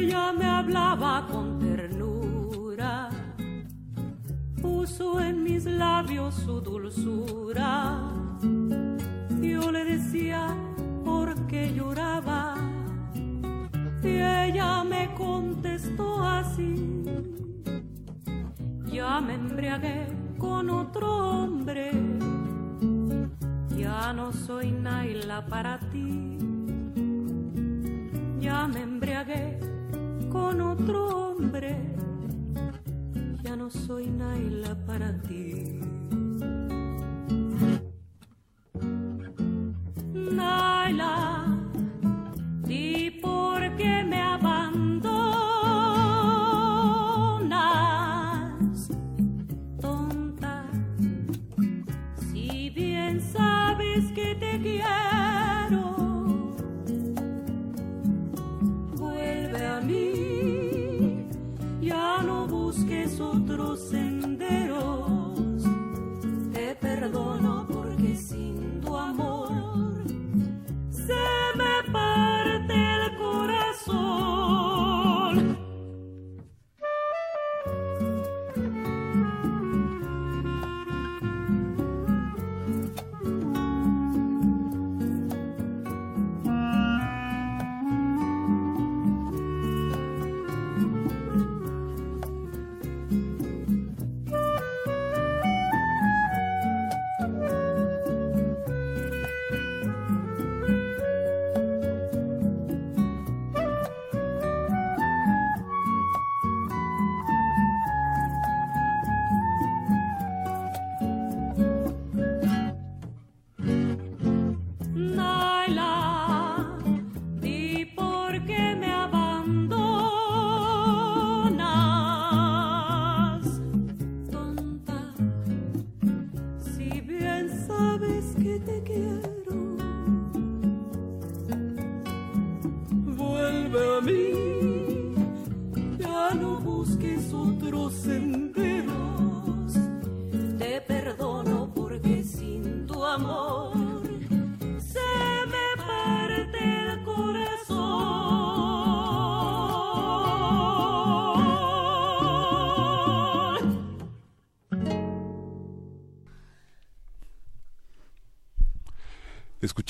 ella me hablaba con ternura, puso en mis labios su dulzura. Yo le decía por qué lloraba y ella me contestó así. Ya me embriagué con otro hombre, ya no soy Naila para ti. Ya me embriagué con otro hombre, ya no soy Naila para ti.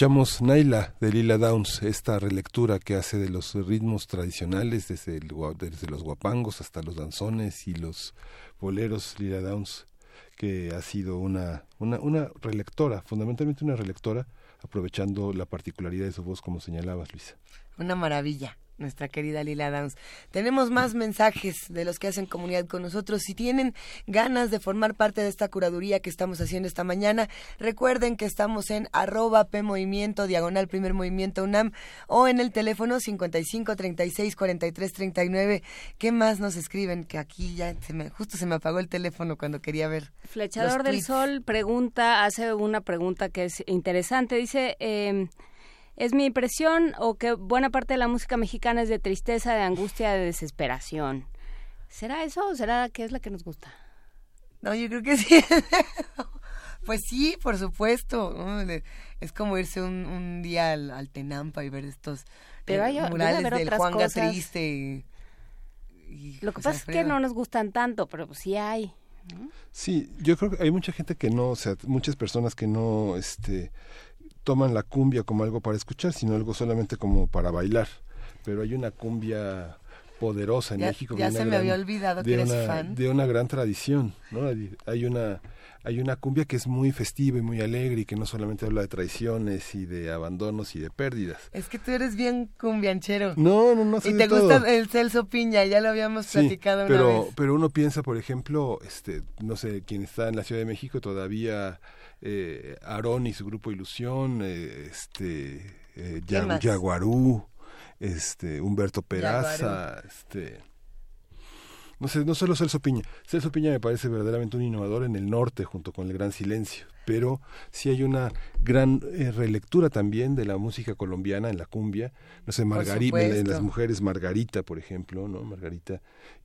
Escuchamos Naila de Lila Downs, esta relectura que hace de los ritmos tradicionales, desde, desde los guapangos hasta los danzones y los boleros, Lila Downs, que ha sido una, una, una relectora, fundamentalmente una relectora, aprovechando la particularidad de su voz, como señalabas, Luisa. Una maravilla nuestra querida Lila Downs. Tenemos más mensajes de los que hacen comunidad con nosotros. Si tienen ganas de formar parte de esta curaduría que estamos haciendo esta mañana, recuerden que estamos en arroba P Movimiento, diagonal primer movimiento UNAM, o en el teléfono 55 36 43 39. ¿Qué más nos escriben? Que aquí ya se me, justo se me apagó el teléfono cuando quería ver. Flechador del Sol pregunta, hace una pregunta que es interesante. Dice, eh, ¿Es mi impresión o que buena parte de la música mexicana es de tristeza, de angustia, de desesperación? ¿Será eso o será que es la que nos gusta? No, yo creo que sí. pues sí, por supuesto. Es como irse un, día al, Tenampa y ver estos Pero hay, murales del Juanga triste. Lo que pasa es que no nos gustan tanto, pero pues sí hay. Sí, yo creo que hay mucha gente que no, o sea, muchas personas que no, este, toman la cumbia como algo para escuchar, sino algo solamente como para bailar. Pero hay una cumbia poderosa en México. Ya se me había olvidado que eres fan. De una gran tradición, ¿no? Hay una hay una cumbia que es muy festiva y muy alegre y que no solamente habla de traiciones y de abandonos y de pérdidas. Es que tú eres bien cumbianchero. No, no, no. y te gusta el Celso Piña, ya lo habíamos platicado pero, una vez. Pero uno piensa, por ejemplo, este, no sé, quien está en la Ciudad de México todavía eh, Aarón y su grupo Ilusión, eh, este, eh, Yaguarú, este, Humberto Peraza, este, no sé, no solo Celso Piña. Celso Piña me parece verdaderamente un innovador en el norte junto con el Gran Silencio, pero sí hay una gran eh, relectura también de la música colombiana en la cumbia. No sé, Margarita, en, las mujeres, Margarita, por ejemplo, ¿no? Margarita,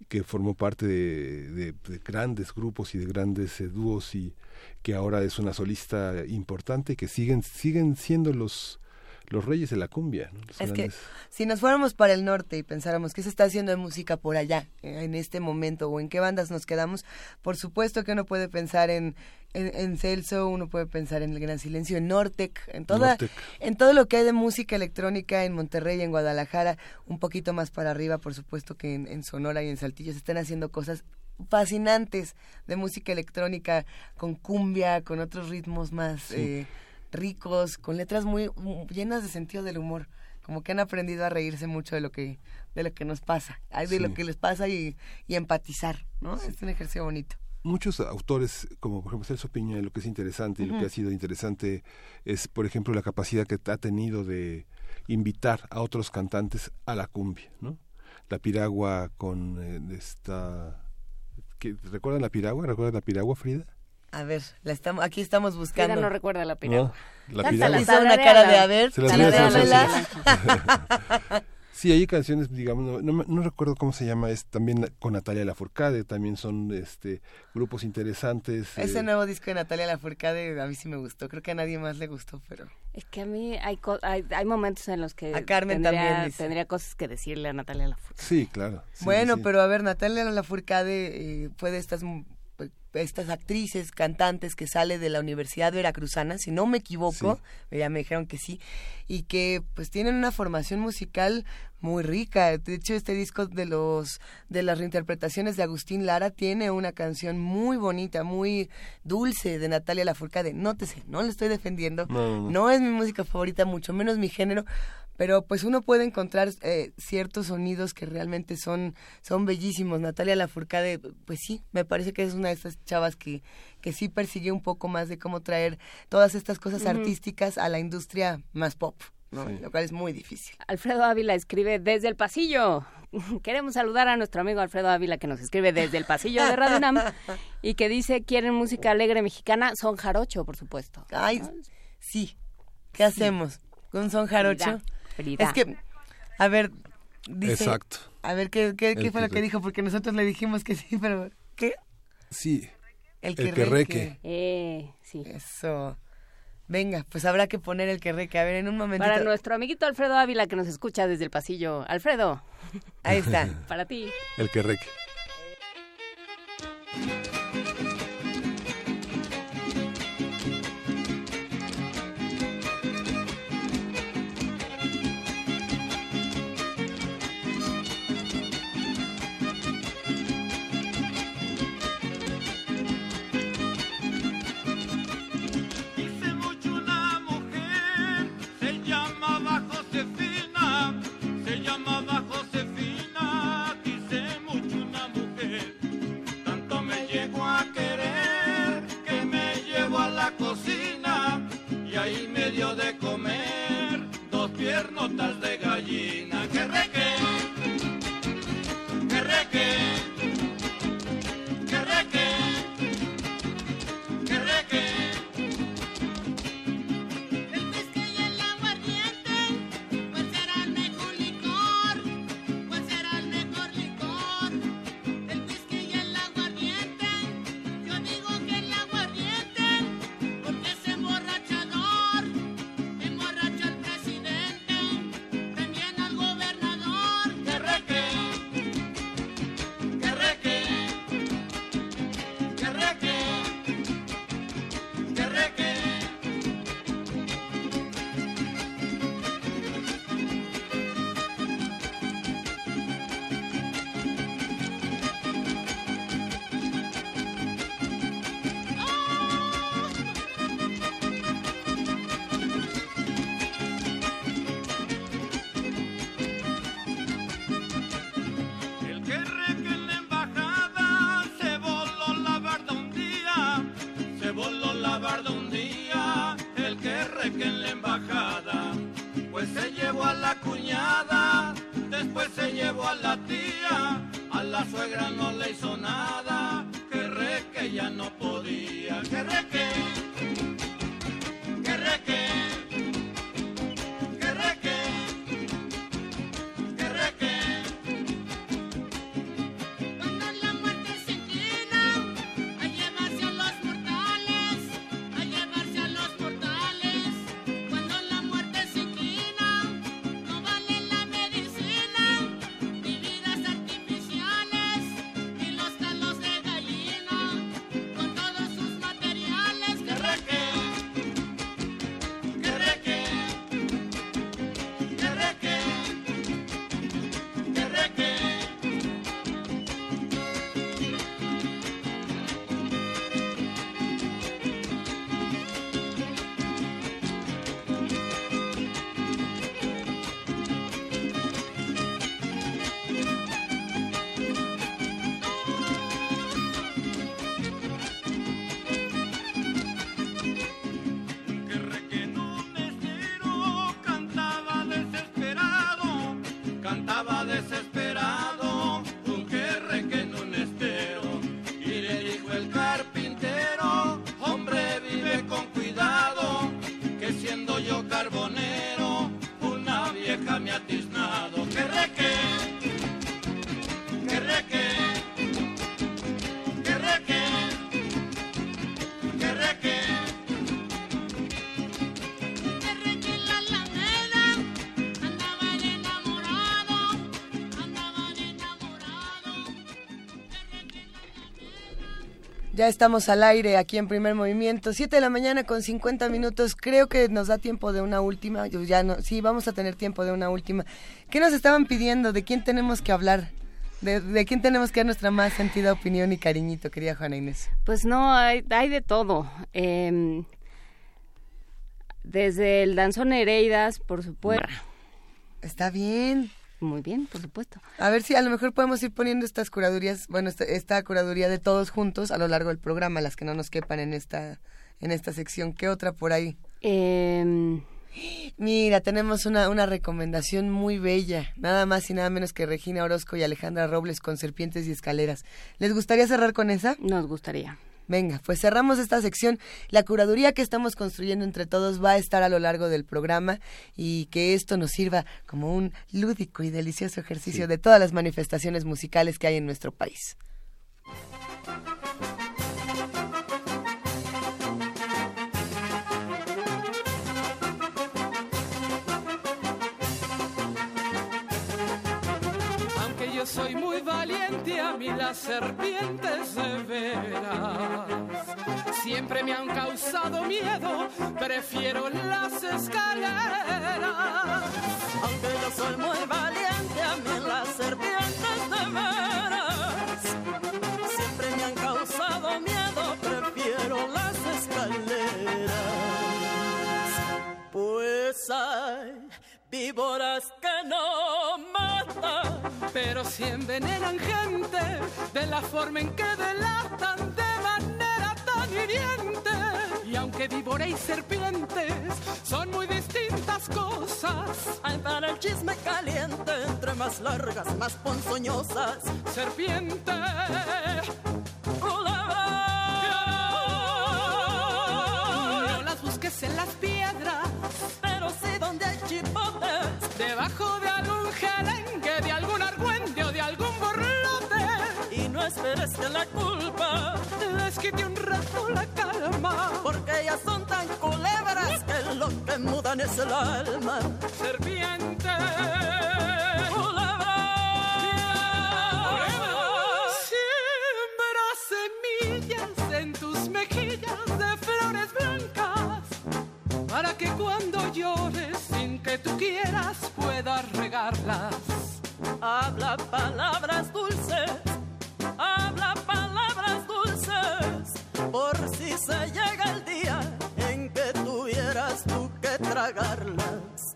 que formó parte de, grandes grupos y de grandes dúos y que ahora es una solista importante que siguen siguen siendo los los reyes de la cumbia. es que si nos fuéramos para el norte y pensáramos qué se está haciendo de música por allá, eh, en este momento, o en qué bandas nos quedamos, por supuesto que uno puede pensar en, en, Celso, uno puede pensar en El Gran Silencio, en Nortec, en, toda, en todo lo que hay de música electrónica en Monterrey, en Guadalajara, un poquito más para arriba, por supuesto que en, en Sonora y en Saltillo se están haciendo cosas fascinantes de música electrónica, con cumbia, con otros ritmos más eh, ricos, con letras muy, llenas de sentido del humor. Como que han aprendido a reírse mucho de lo que, de lo que nos pasa, de lo que les pasa y, empatizar, ¿no? Es un ejercicio bonito muchos autores, como por ejemplo Celso Piña, lo que es interesante y lo que ha sido interesante es, por ejemplo, la capacidad que ha tenido de invitar a otros cantantes a la cumbia, ¿no? La piragua con eh, esta ¿Recuerdan la piragua? ¿Recuerdan la piragua, Frida? A ver, la estamos, aquí estamos buscando. Frida no recuerda la piragua. la piragua. Hizo una cara de a ver. Sí, hay canciones, digamos, no, no, recuerdo cómo se llama, es también con Natalia Lafourcade, también son este grupos interesantes. Ese eh. nuevo disco de Natalia Lafourcade a mí sí me gustó, creo que a nadie más le gustó, pero... Es que a mí hay, hay, hay momentos en los que a Carmen tendría, también tendría cosas que decirle a Natalia Lafourcade. Sí, claro. bueno, pero a ver, Natalia Lafourcade eh, fue de estas estas actrices, cantantes que sale de la Universidad Veracruzana, si no me equivoco, ya me dijeron que sí, y que pues tienen una formación musical muy rica. De hecho, este disco de los de las reinterpretaciones de Agustín Lara tiene una canción muy bonita, muy dulce de Natalia Lafourcade. Nótese, no le estoy defendiendo, no es mi música favorita, mucho menos mi género, pero pues uno puede encontrar eh, ciertos sonidos que realmente son son bellísimos. Natalia Lafourcade, pues sí, me parece que es una de esas chavas que que sí persigue un poco más de cómo traer todas estas cosas artísticas a la industria más pop. ¿no? lo cual es muy difícil. Alfredo Ávila escribe desde el pasillo. Queremos saludar a nuestro amigo Alfredo Ávila que nos escribe desde el pasillo de Radio Nam y que dice quieren música alegre mexicana, son jarocho, por supuesto. Ay, sí. ¿Qué hacemos? ¿Con son jarocho? Es que, a ver, Exacto. A ver, ¿qué, qué, fue lo que dijo? Porque nosotros le dijimos que sí, pero ¿qué? Sí. El que, reque. Eh, sí. Eso. Venga, pues habrá que poner el que reque. A ver, en un momento. Para nuestro amiguito Alfredo Ávila que nos escucha desde el pasillo. Alfredo. Ahí está. Para ti. El que reque. Ya estamos al aire aquí en Primer Movimiento, Siete de la mañana con 50 minutos. Creo que nos da tiempo de una última. Ya no, sí, vamos a tener tiempo de una última. ¿Qué nos estaban pidiendo? ¿De quién tenemos que hablar? ¿De, quién tenemos que dar nuestra más sentida opinión y cariñito, querida Juana Inés? Pues no, hay, hay de todo. Em, desde el danzón Hereidas, por supuesto. Está bien. Muy bien, por supuesto. A ver si a lo mejor podemos ir poniendo estas curadurías, bueno, esta, curaduría de todos juntos a lo largo del programa, las que no nos quepan en esta, en esta sección. ¿Qué otra por ahí? Em, Mira, tenemos una, una recomendación muy bella, nada más y nada menos que Regina Orozco y Alejandra Robles con Serpientes y Escaleras. ¿Les gustaría cerrar con esa? Nos gustaría. Venga, pues cerramos esta sección. La curaduría que estamos construyendo entre todos va a estar a lo largo del programa y que esto nos sirva como un lúdico y delicioso ejercicio de todas las manifestaciones musicales que hay en nuestro país. Soy muy valiente, a mí las serpientes severas siempre me han causado miedo, prefiero las escaleras. Aunque yo soy muy valiente, a mí las serpientes severas siempre me han causado miedo, prefiero las escaleras. Pues hay víboras que no matan, pero si envenenan gente de la forma en que delatan de manera tan hiriente. Y aunque víbora y serpientes son muy distintas cosas, hay para el chisme caliente, entre más largas, más ponzoñosas. Serpiente, debajo de algún gelengue, de algún argüente o de algún borlote. Y no esperes que la culpa les quite un rato la calma, porque ellas son tan culebras que lo que mudan es el alma. serpiente. Siembra semillas en tus mejillas de flores blancas para que cuando llores que tú quieras puedas regarlas. Habla palabras dulces, habla palabras dulces, por si se llega el día en que tuvieras tú que tragarlas.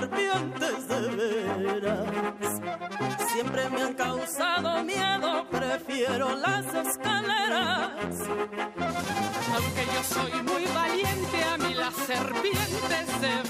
Serpientes de veras siempre me han causado miedo, prefiero las escaleras. Aunque yo soy muy valiente, a mí las serpientes de veras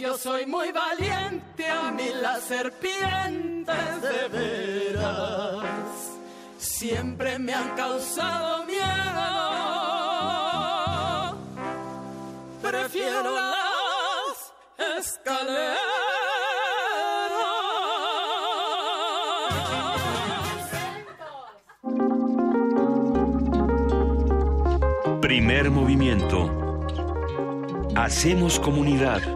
Yo soy muy valiente, a mí las serpientes de veras siempre me han causado miedo. Prefiero las escaleras. Primer movimiento. Hacemos comunidad.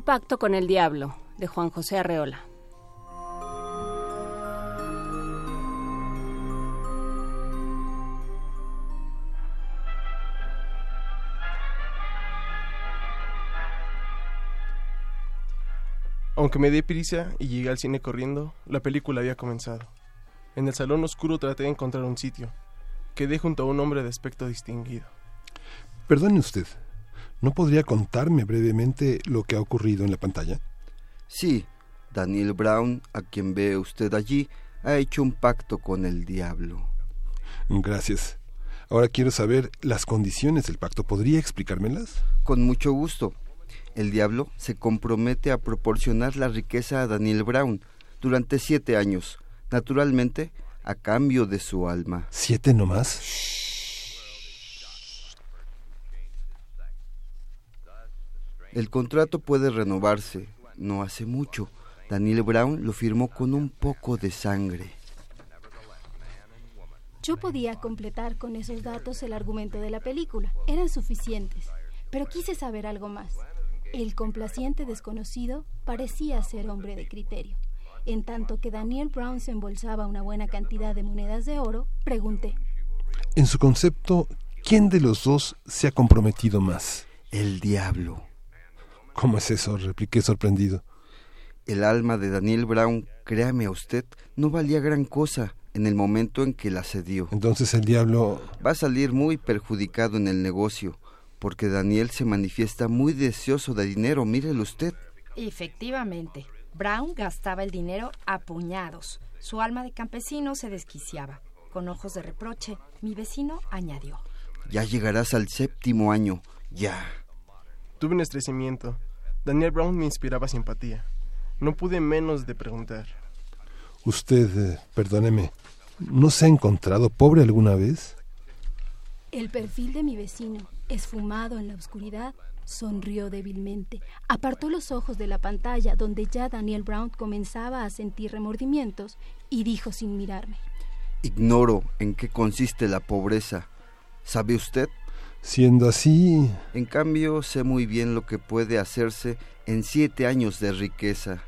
Un pacto con el diablo, de Juan José Arreola. Aunque me di prisa y llegué al cine corriendo, la película había comenzado. En el salón oscuro traté de encontrar un sitio. Quedé junto a un hombre de aspecto distinguido. Perdone usted, ¿no podría contarme brevemente lo que ha ocurrido en la pantalla? Sí, Daniel Brown, a quien ve usted allí, ha hecho un pacto con el diablo. Gracias. Ahora quiero saber las condiciones del pacto. ¿Podría explicármelas? Con mucho gusto. El diablo se compromete a proporcionar la riqueza a Daniel Brown durante siete años, naturalmente a cambio de su alma. ¿Siete nomás? El contrato puede renovarse. No hace mucho. Daniel Brown lo firmó con un poco de sangre. Yo podía completar con esos datos el argumento de la película. Eran suficientes. Pero quise saber algo más. El complaciente desconocido parecía ser hombre de criterio. En tanto que Daniel Brown se embolsaba una buena cantidad de monedas de oro, pregunté. En su concepto, ¿quién de los dos se ha comprometido más? El diablo. ¿Cómo es eso? repliqué sorprendido. El alma de Daniel Brown, créame a usted, no valía gran cosa en el momento en que la cedió. Entonces el diablo... Va a salir muy perjudicado en el negocio, porque Daniel se manifiesta muy deseoso de dinero, mírelo usted. Efectivamente, Brown gastaba el dinero a puñados. Su alma de campesino se desquiciaba. Con ojos de reproche, mi vecino añadió. Ya llegarás al séptimo año, ya. Tuve un estrecimiento. Daniel Brown me inspiraba simpatía. No pude menos de preguntar. Usted, eh, perdóneme, ¿no se ha encontrado pobre alguna vez? El perfil de mi vecino, esfumado en la oscuridad, sonrió débilmente, apartó los ojos de la pantalla donde ya Daniel Brown comenzaba a sentir remordimientos y dijo sin mirarme. Ignoro en qué consiste la pobreza. ¿Sabe usted? Siendo así... En cambio, sé muy bien lo que puede hacerse en siete años de riqueza.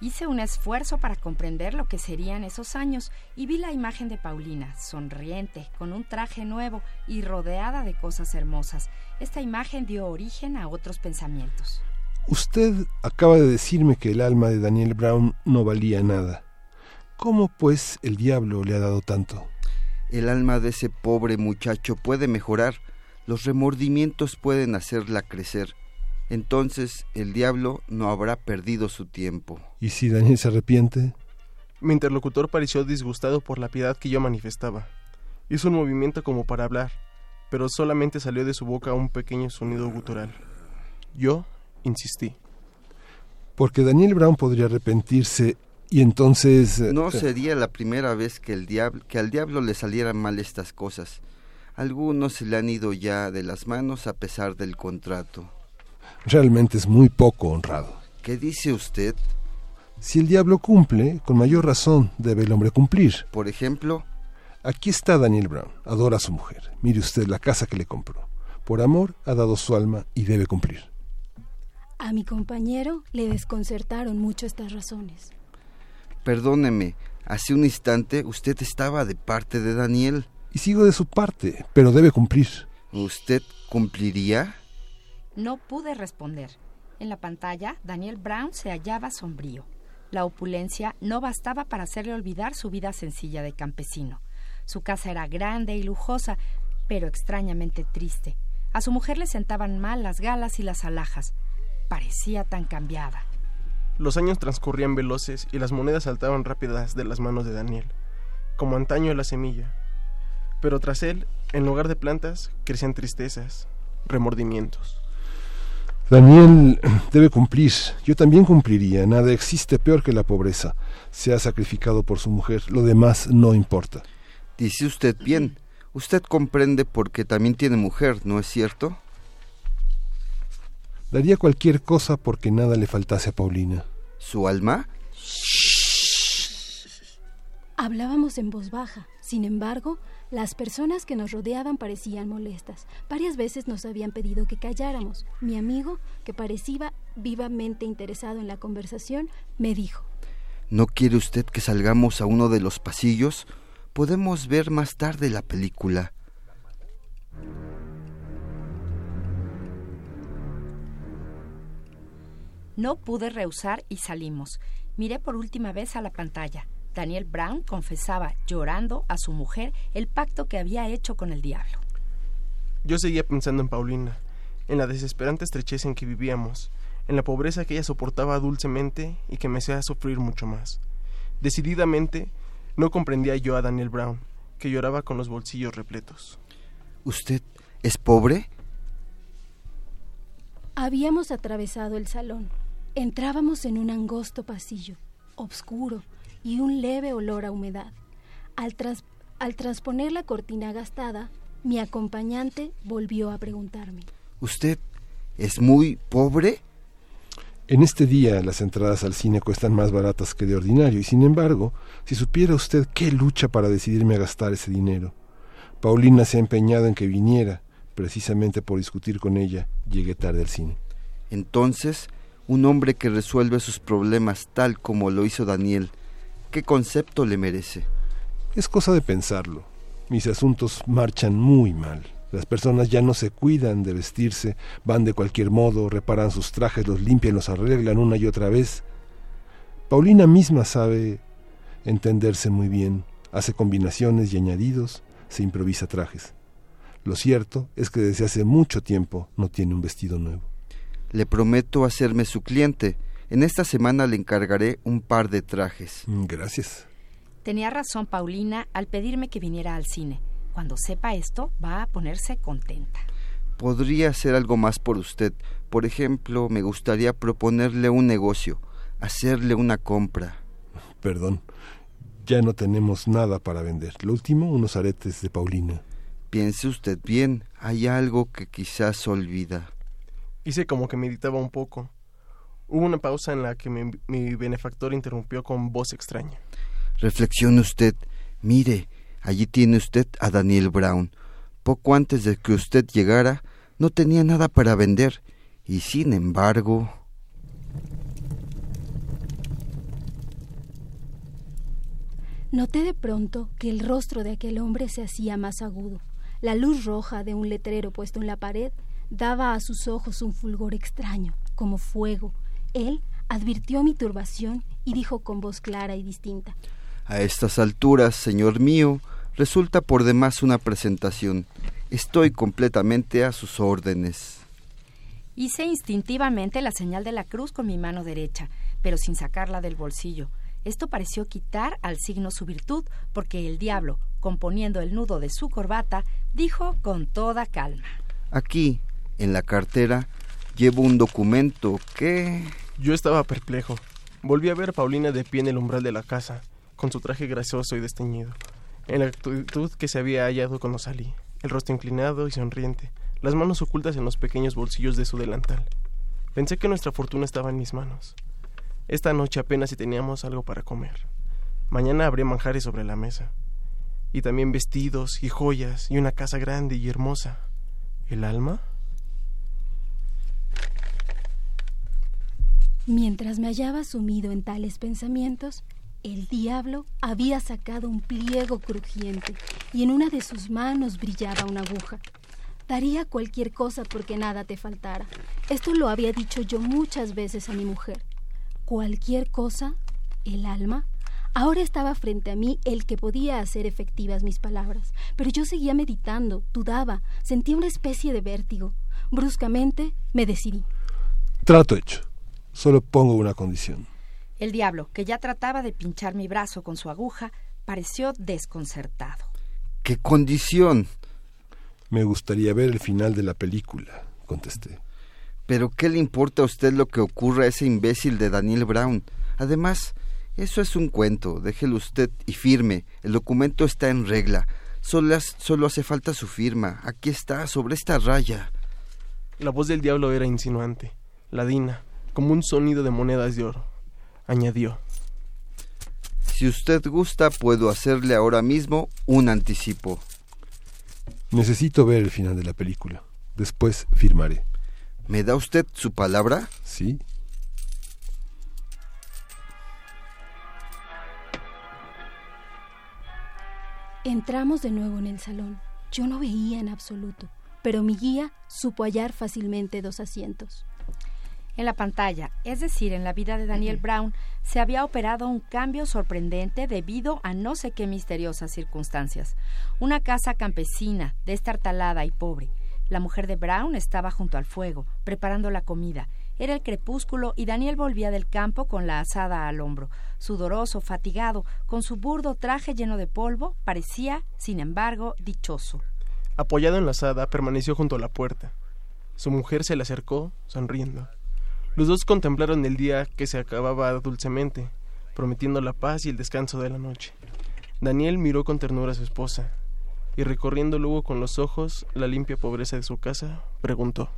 Hice un esfuerzo para comprender lo que serían esos años y vi la imagen de Paulina, sonriente, con un traje nuevo y rodeada de cosas hermosas. Esta imagen dio origen a otros pensamientos. Usted acaba de decirme que el alma de Daniel Brown no valía nada. ¿Cómo pues el diablo le ha dado tanto? El alma de ese pobre muchacho puede mejorar. Los remordimientos pueden hacerla crecer entonces el diablo no habrá perdido su tiempo. ¿Y si Daniel se arrepiente? Mi interlocutor pareció disgustado por la piedad que yo manifestaba. Hizo un movimiento como para hablar, pero solamente salió de su boca un pequeño sonido gutural. Yo insistí. Porque Daniel Brown podría arrepentirse y entonces... Eh, no sería la primera vez que, el diablo, que al diablo le salieran mal estas cosas. Algunos se le han ido ya de las manos a pesar del contrato realmente es muy poco honrado. ¿Qué dice usted? Si el diablo cumple, con mayor razón debe el hombre cumplir. Por ejemplo, aquí está Daniel Brown, adora a su mujer. Mire usted la casa que le compró. Por amor ha dado su alma y debe cumplir. A mi compañero le desconcertaron mucho estas razones. Perdóneme, hace un instante usted estaba de parte de Daniel. Y sigo de su parte, pero debe cumplir. ¿Usted cumpliría? No pude responder. En la pantalla, Daniel Brown se hallaba sombrío. La opulencia no bastaba para hacerle olvidar su vida sencilla de campesino. Su casa era grande y lujosa, pero extrañamente triste. A su mujer le sentaban mal las galas y las alhajas. Parecía tan cambiada. Los años transcurrían veloces y las monedas saltaban rápidas de las manos de Daniel, como antaño la semilla. Pero tras él, en lugar de plantas, crecían tristezas, remordimientos. Daniel debe cumplir. Yo también cumpliría. Nada existe peor que la pobreza. Se ha sacrificado por su mujer. Lo demás no importa. Dice usted bien. Usted comprende porque también tiene mujer, ¿no es cierto? Daría cualquier cosa porque nada le faltase a Paulina. ¿Su alma? Hablábamos en voz baja. Sin embargo, las personas que nos rodeaban parecían molestas. Varias veces nos habían pedido que calláramos. Mi amigo, que parecía vivamente interesado en la conversación, me dijo ¿No quiere usted que salgamos a uno de los pasillos? Podemos ver más tarde la película. No pude rehusar y salimos. Miré por última vez a la pantalla. Daniel Brown confesaba, llorando, a su mujer el pacto que había hecho con el diablo. Yo seguía pensando en Paulina, en la desesperante estrechez en que vivíamos, en la pobreza que ella soportaba dulcemente y que me hacía sufrir mucho más. Decididamente, no comprendía yo a Daniel Brown, que lloraba con los bolsillos repletos. ¿Usted es pobre? Habíamos atravesado el salón. Entrábamos en un angosto pasillo, oscuro y un leve olor a humedad. Al, al transponer la cortina gastada, mi acompañante volvió a preguntarme. ¿Usted es muy pobre? En este día las entradas al cine cuestan más baratas que de ordinario y sin embargo, si supiera usted qué lucha para decidirme a gastar ese dinero. Paulina se ha empeñado en que viniera, precisamente por discutir con ella, llegué tarde al cine. Entonces, un hombre que resuelve sus problemas tal como lo hizo Daniel, ¿qué concepto le merece? Es cosa de pensarlo. Mis asuntos marchan muy mal. Las personas ya no se cuidan de vestirse, van de cualquier modo, reparan sus trajes, los limpian, los arreglan una y otra vez. Paulina misma sabe entenderse muy bien, hace combinaciones y añadidos, se improvisa trajes. Lo cierto es que desde hace mucho tiempo no tiene un vestido nuevo. Le prometo hacerme su cliente. En esta semana le encargaré un par de trajes. Gracias. Tenía razón Paulina al pedirme que viniera al cine. Cuando sepa esto, va a ponerse contenta. Podría hacer algo más por usted. Por ejemplo, me gustaría proponerle un negocio, hacerle una compra. Perdón, ya no tenemos nada para vender. Lo último, unos aretes de Paulina. Piense usted bien, hay algo que quizás olvida. Hice como que meditaba un poco. Hubo una pausa en la que mi, mi benefactor interrumpió con voz extraña. Reflexione usted. Mire, Allí tiene usted a Daniel Brown. Poco antes de que usted llegara, no tenía nada para vender, y sin embargo... Noté de pronto que el rostro de aquel hombre se hacía más agudo. La luz roja de un letrero puesto en la pared daba a sus ojos un fulgor extraño, como fuego. Él advirtió mi turbación y dijo con voz clara y distinta. A estas alturas, señor mío, resulta por demás una presentación. Estoy completamente a sus órdenes. Hice instintivamente la señal de la cruz con mi mano derecha, pero sin sacarla del bolsillo. Esto pareció quitar al signo su virtud, porque el diablo, componiendo el nudo de su corbata, dijo con toda calma. Aquí, en la cartera, llevo un documento que... Yo estaba perplejo. Volví a ver a Paulina de pie en el umbral de la casa, con su traje grasoso y desteñido en la actitud que se había hallado cuando salí, el rostro inclinado y sonriente, las manos ocultas en los pequeños bolsillos de su delantal. Pensé que nuestra fortuna estaba en mis manos. Esta noche apenas si teníamos algo para comer. Mañana habría manjares sobre la mesa. Y también vestidos y joyas y una casa grande y hermosa. ¿El alma? Mientras me hallaba sumido en tales pensamientos, el diablo había sacado un pliego crujiente y en una de sus manos brillaba una aguja. Daría cualquier cosa porque nada te faltara. Esto lo había dicho yo muchas veces a mi mujer. Cualquier cosa, el alma. Ahora estaba frente a mí el que podía hacer efectivas mis palabras, pero yo seguía meditando, dudaba, sentía una especie de vértigo. Bruscamente me decidí. Trato hecho. Solo pongo una condición. El diablo, que ya trataba de pinchar mi brazo con su aguja, pareció desconcertado. ¿Qué condición? Me gustaría ver el final de la película, contesté. Pero ¿qué le importa a usted lo que ocurra a ese imbécil de Daniel Brown? Además, eso es un cuento, déjelo usted y firme. El documento está en regla. Solo, solo hace falta su firma. Aquí está, sobre esta raya. La voz del diablo era insinuante, ladina, como un sonido de monedas de oro añadió. Si usted gusta, puedo hacerle ahora mismo un anticipo. Necesito ver el final de la película. Después firmaré. ¿Me da usted su palabra? Sí. Entramos de nuevo en el salón. Yo no veía en absoluto, pero mi guía supo hallar fácilmente dos asientos. En la pantalla, es decir, en la vida de Daniel Brown, se había operado un cambio sorprendente debido a no sé qué misteriosas circunstancias. Una casa campesina, destartalada y pobre. La mujer de Brown estaba junto al fuego, preparando la comida. Era el crepúsculo y Daniel volvía del campo con la asada al hombro. Sudoroso, fatigado, con su burdo traje lleno de polvo, parecía, sin embargo, dichoso. Apoyado en la asada, permaneció junto a la puerta. Su mujer se le acercó, sonriendo. Los dos contemplaron el día que se acababa dulcemente, prometiendo la paz y el descanso de la noche. Daniel miró con ternura a su esposa, y recorriendo luego con los ojos la limpia pobreza de su casa, preguntó.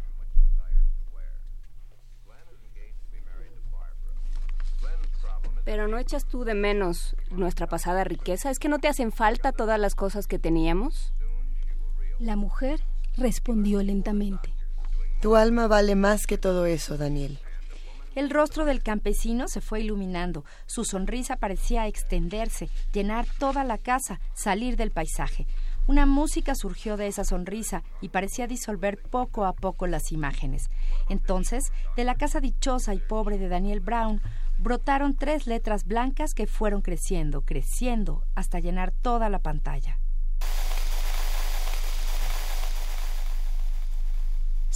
Pero no echas tú de menos nuestra pasada riqueza. ¿Es que no te hacen falta todas las cosas que teníamos? La mujer respondió lentamente. Tu alma vale más que todo eso, Daniel. El rostro del campesino se fue iluminando, su sonrisa parecía extenderse, llenar toda la casa, salir del paisaje. Una música surgió de esa sonrisa y parecía disolver poco a poco las imágenes. Entonces, de la casa dichosa y pobre de Daniel Brown, brotaron tres letras blancas que fueron creciendo, creciendo, hasta llenar toda la pantalla.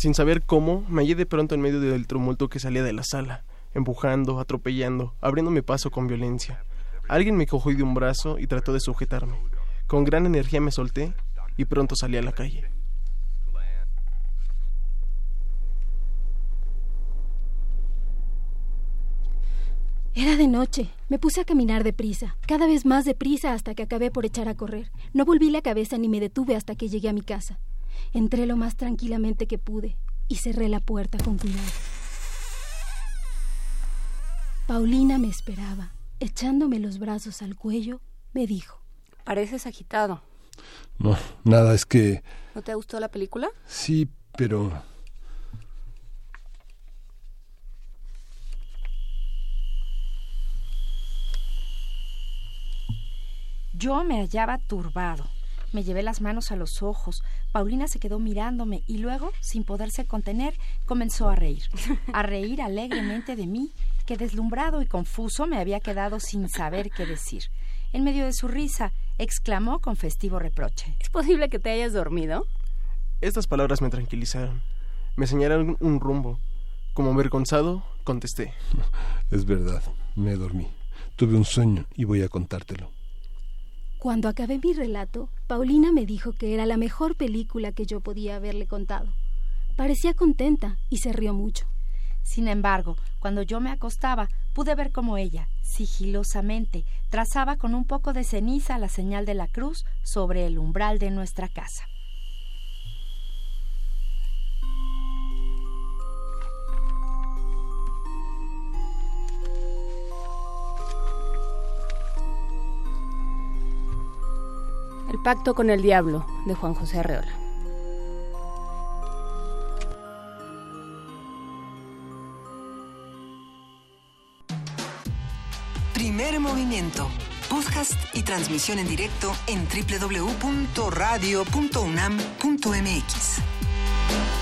Sin saber cómo, me hallé de pronto en medio del tumulto que salía de la sala, empujando, atropellando, abriéndome paso con violencia. Alguien me cogió de un brazo y trató de sujetarme. Con gran energía me solté y pronto salí a la calle. Era de noche. Me puse a caminar deprisa, cada vez más deprisa hasta que acabé por echar a correr. No volví la cabeza ni me detuve hasta que llegué a mi casa. Entré lo más tranquilamente que pude y cerré la puerta con cuidado. Paulina me esperaba. Echándome los brazos al cuello, me dijo. Pareces agitado. No, nada, es que... ¿No te gustó la película? Sí, pero... Yo me hallaba turbado. Me llevé las manos a los ojos. Paulina se quedó mirándome y luego, sin poderse contener, comenzó a reír. A reír alegremente de mí, que deslumbrado y confuso me había quedado sin saber qué decir. En medio de su risa, exclamó con festivo reproche. ¿Es posible que te hayas dormido? Estas palabras me tranquilizaron. Me señalaron un rumbo. Como avergonzado, contesté. Es verdad, me dormí. Tuve un sueño y voy a contártelo. Cuando acabé mi relato, Paulina me dijo que era la mejor película que yo podía haberle contado. Parecía contenta y se rió mucho. Sin embargo, cuando yo me acostaba, pude ver cómo ella, sigilosamente, trazaba con un poco de ceniza la señal de la cruz sobre el umbral de nuestra casa. El pacto con el diablo de Juan José Arreola. Primer movimiento. Podcast y transmisión en directo en www.radio.unam.mx.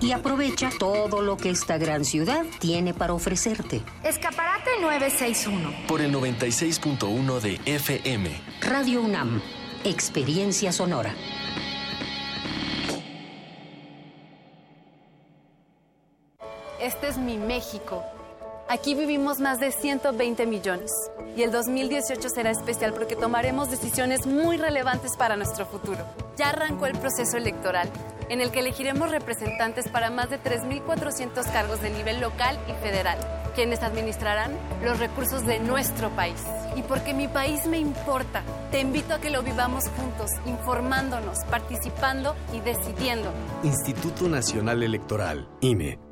Y aprovecha todo lo que esta gran ciudad tiene para ofrecerte. Escaparate 961. Por el 96.1 de FM. Radio UNAM. Experiencia sonora. Este es mi México. Aquí vivimos más de 120 millones y el 2018 será especial porque tomaremos decisiones muy relevantes para nuestro futuro. Ya arrancó el proceso electoral en el que elegiremos representantes para más de 3.400 cargos de nivel local y federal, quienes administrarán los recursos de nuestro país. Y porque mi país me importa, te invito a que lo vivamos juntos, informándonos, participando y decidiendo. Instituto Nacional Electoral, INE.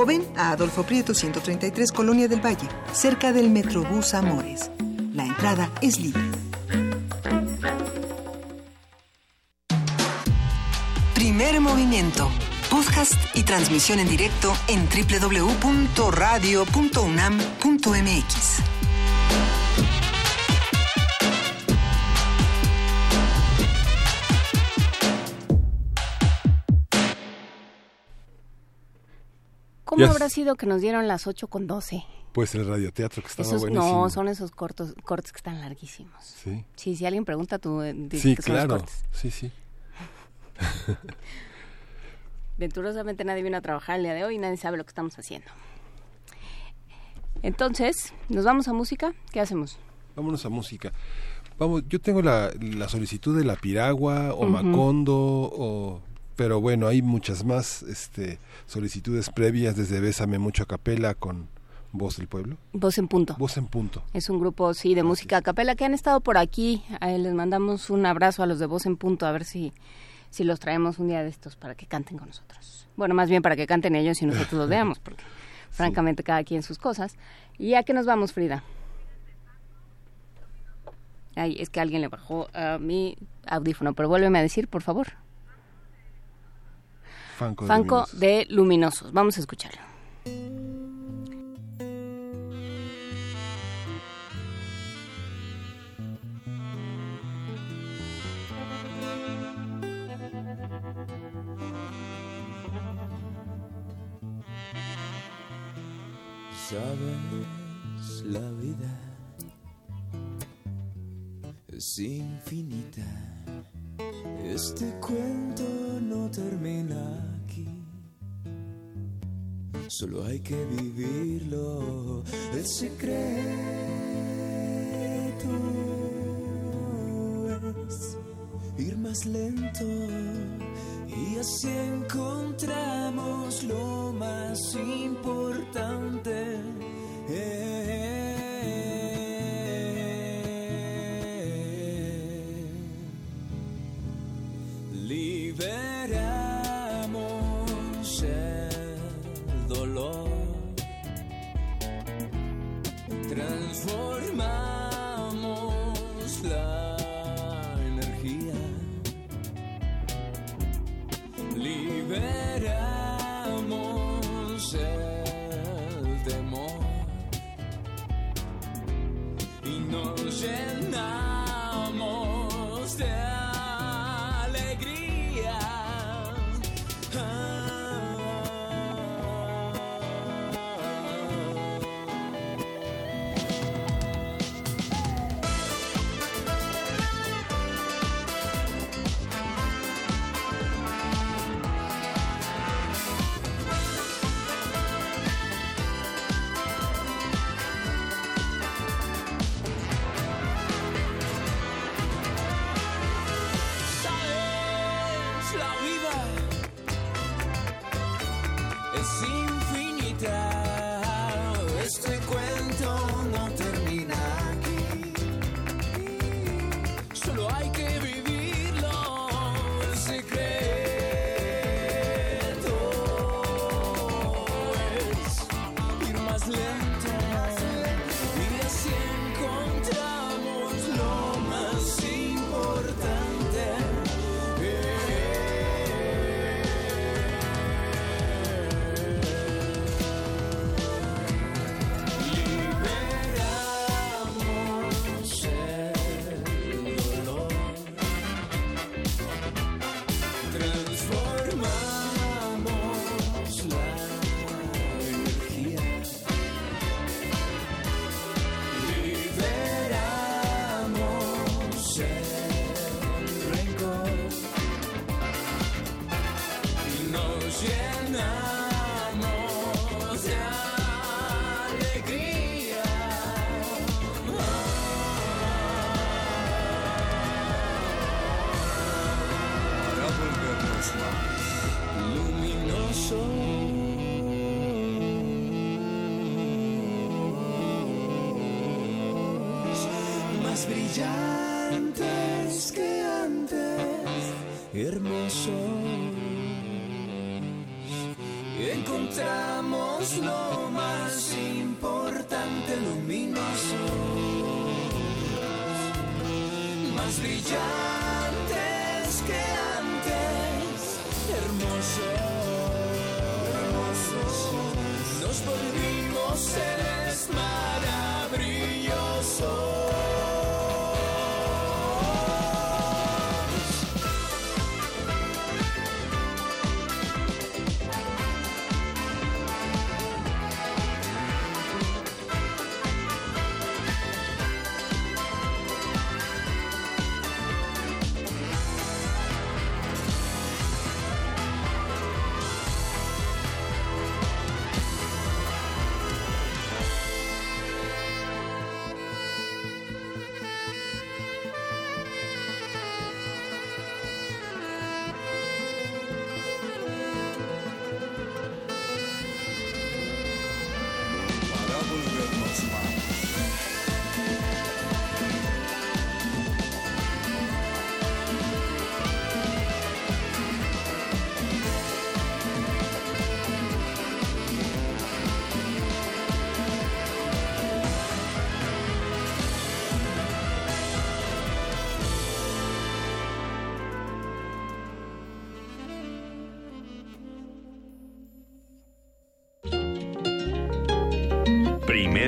o ven a Adolfo Prieto 133 Colonia del Valle, cerca del Metrobús Amores. La entrada es libre. Primer movimiento. Podcast y transmisión en directo en www.radio.unam.mx. ¿Cómo habrá sido que nos dieron las 8 con 12? Pues el radioteatro que estaba buenísimo. No, son esos cortos, cortes que están larguísimos. Sí. Sí, si alguien pregunta, tú eh, dices Sí, que son los claro. cortes. Sí, sí. Venturosamente nadie vino a trabajar el día de hoy y nadie sabe lo que estamos haciendo. Entonces, ¿nos vamos a música? ¿Qué hacemos? Vámonos a música. Vamos, yo tengo la, la solicitud de la Piragua o. Macondo o pero bueno, hay muchas más este solicitudes previas desde Bésame mucho a capela con Voz del Pueblo. Voz en punto. Voz en punto. Es un grupo, sí, de música a capela que han estado por aquí. Eh, les mandamos un abrazo a los de Voz en Punto, a ver si, si los traemos un día de estos para que canten con nosotros. Bueno, más bien para que canten ellos y nosotros los veamos, porque francamente cada quien sus cosas. ¿Y a qué nos vamos, Frida? Ay, es que alguien le bajó a mi audífono, pero vuélveme a decir, por favor. Fanco, de Fanco Luminosos. de Luminosos. Vamos a escucharlo. Sabes, la vida es infinita. Este cuento no termina aquí. Solo hay que vivirlo. El secreto es ir más lento y así encontramos lo más importante. There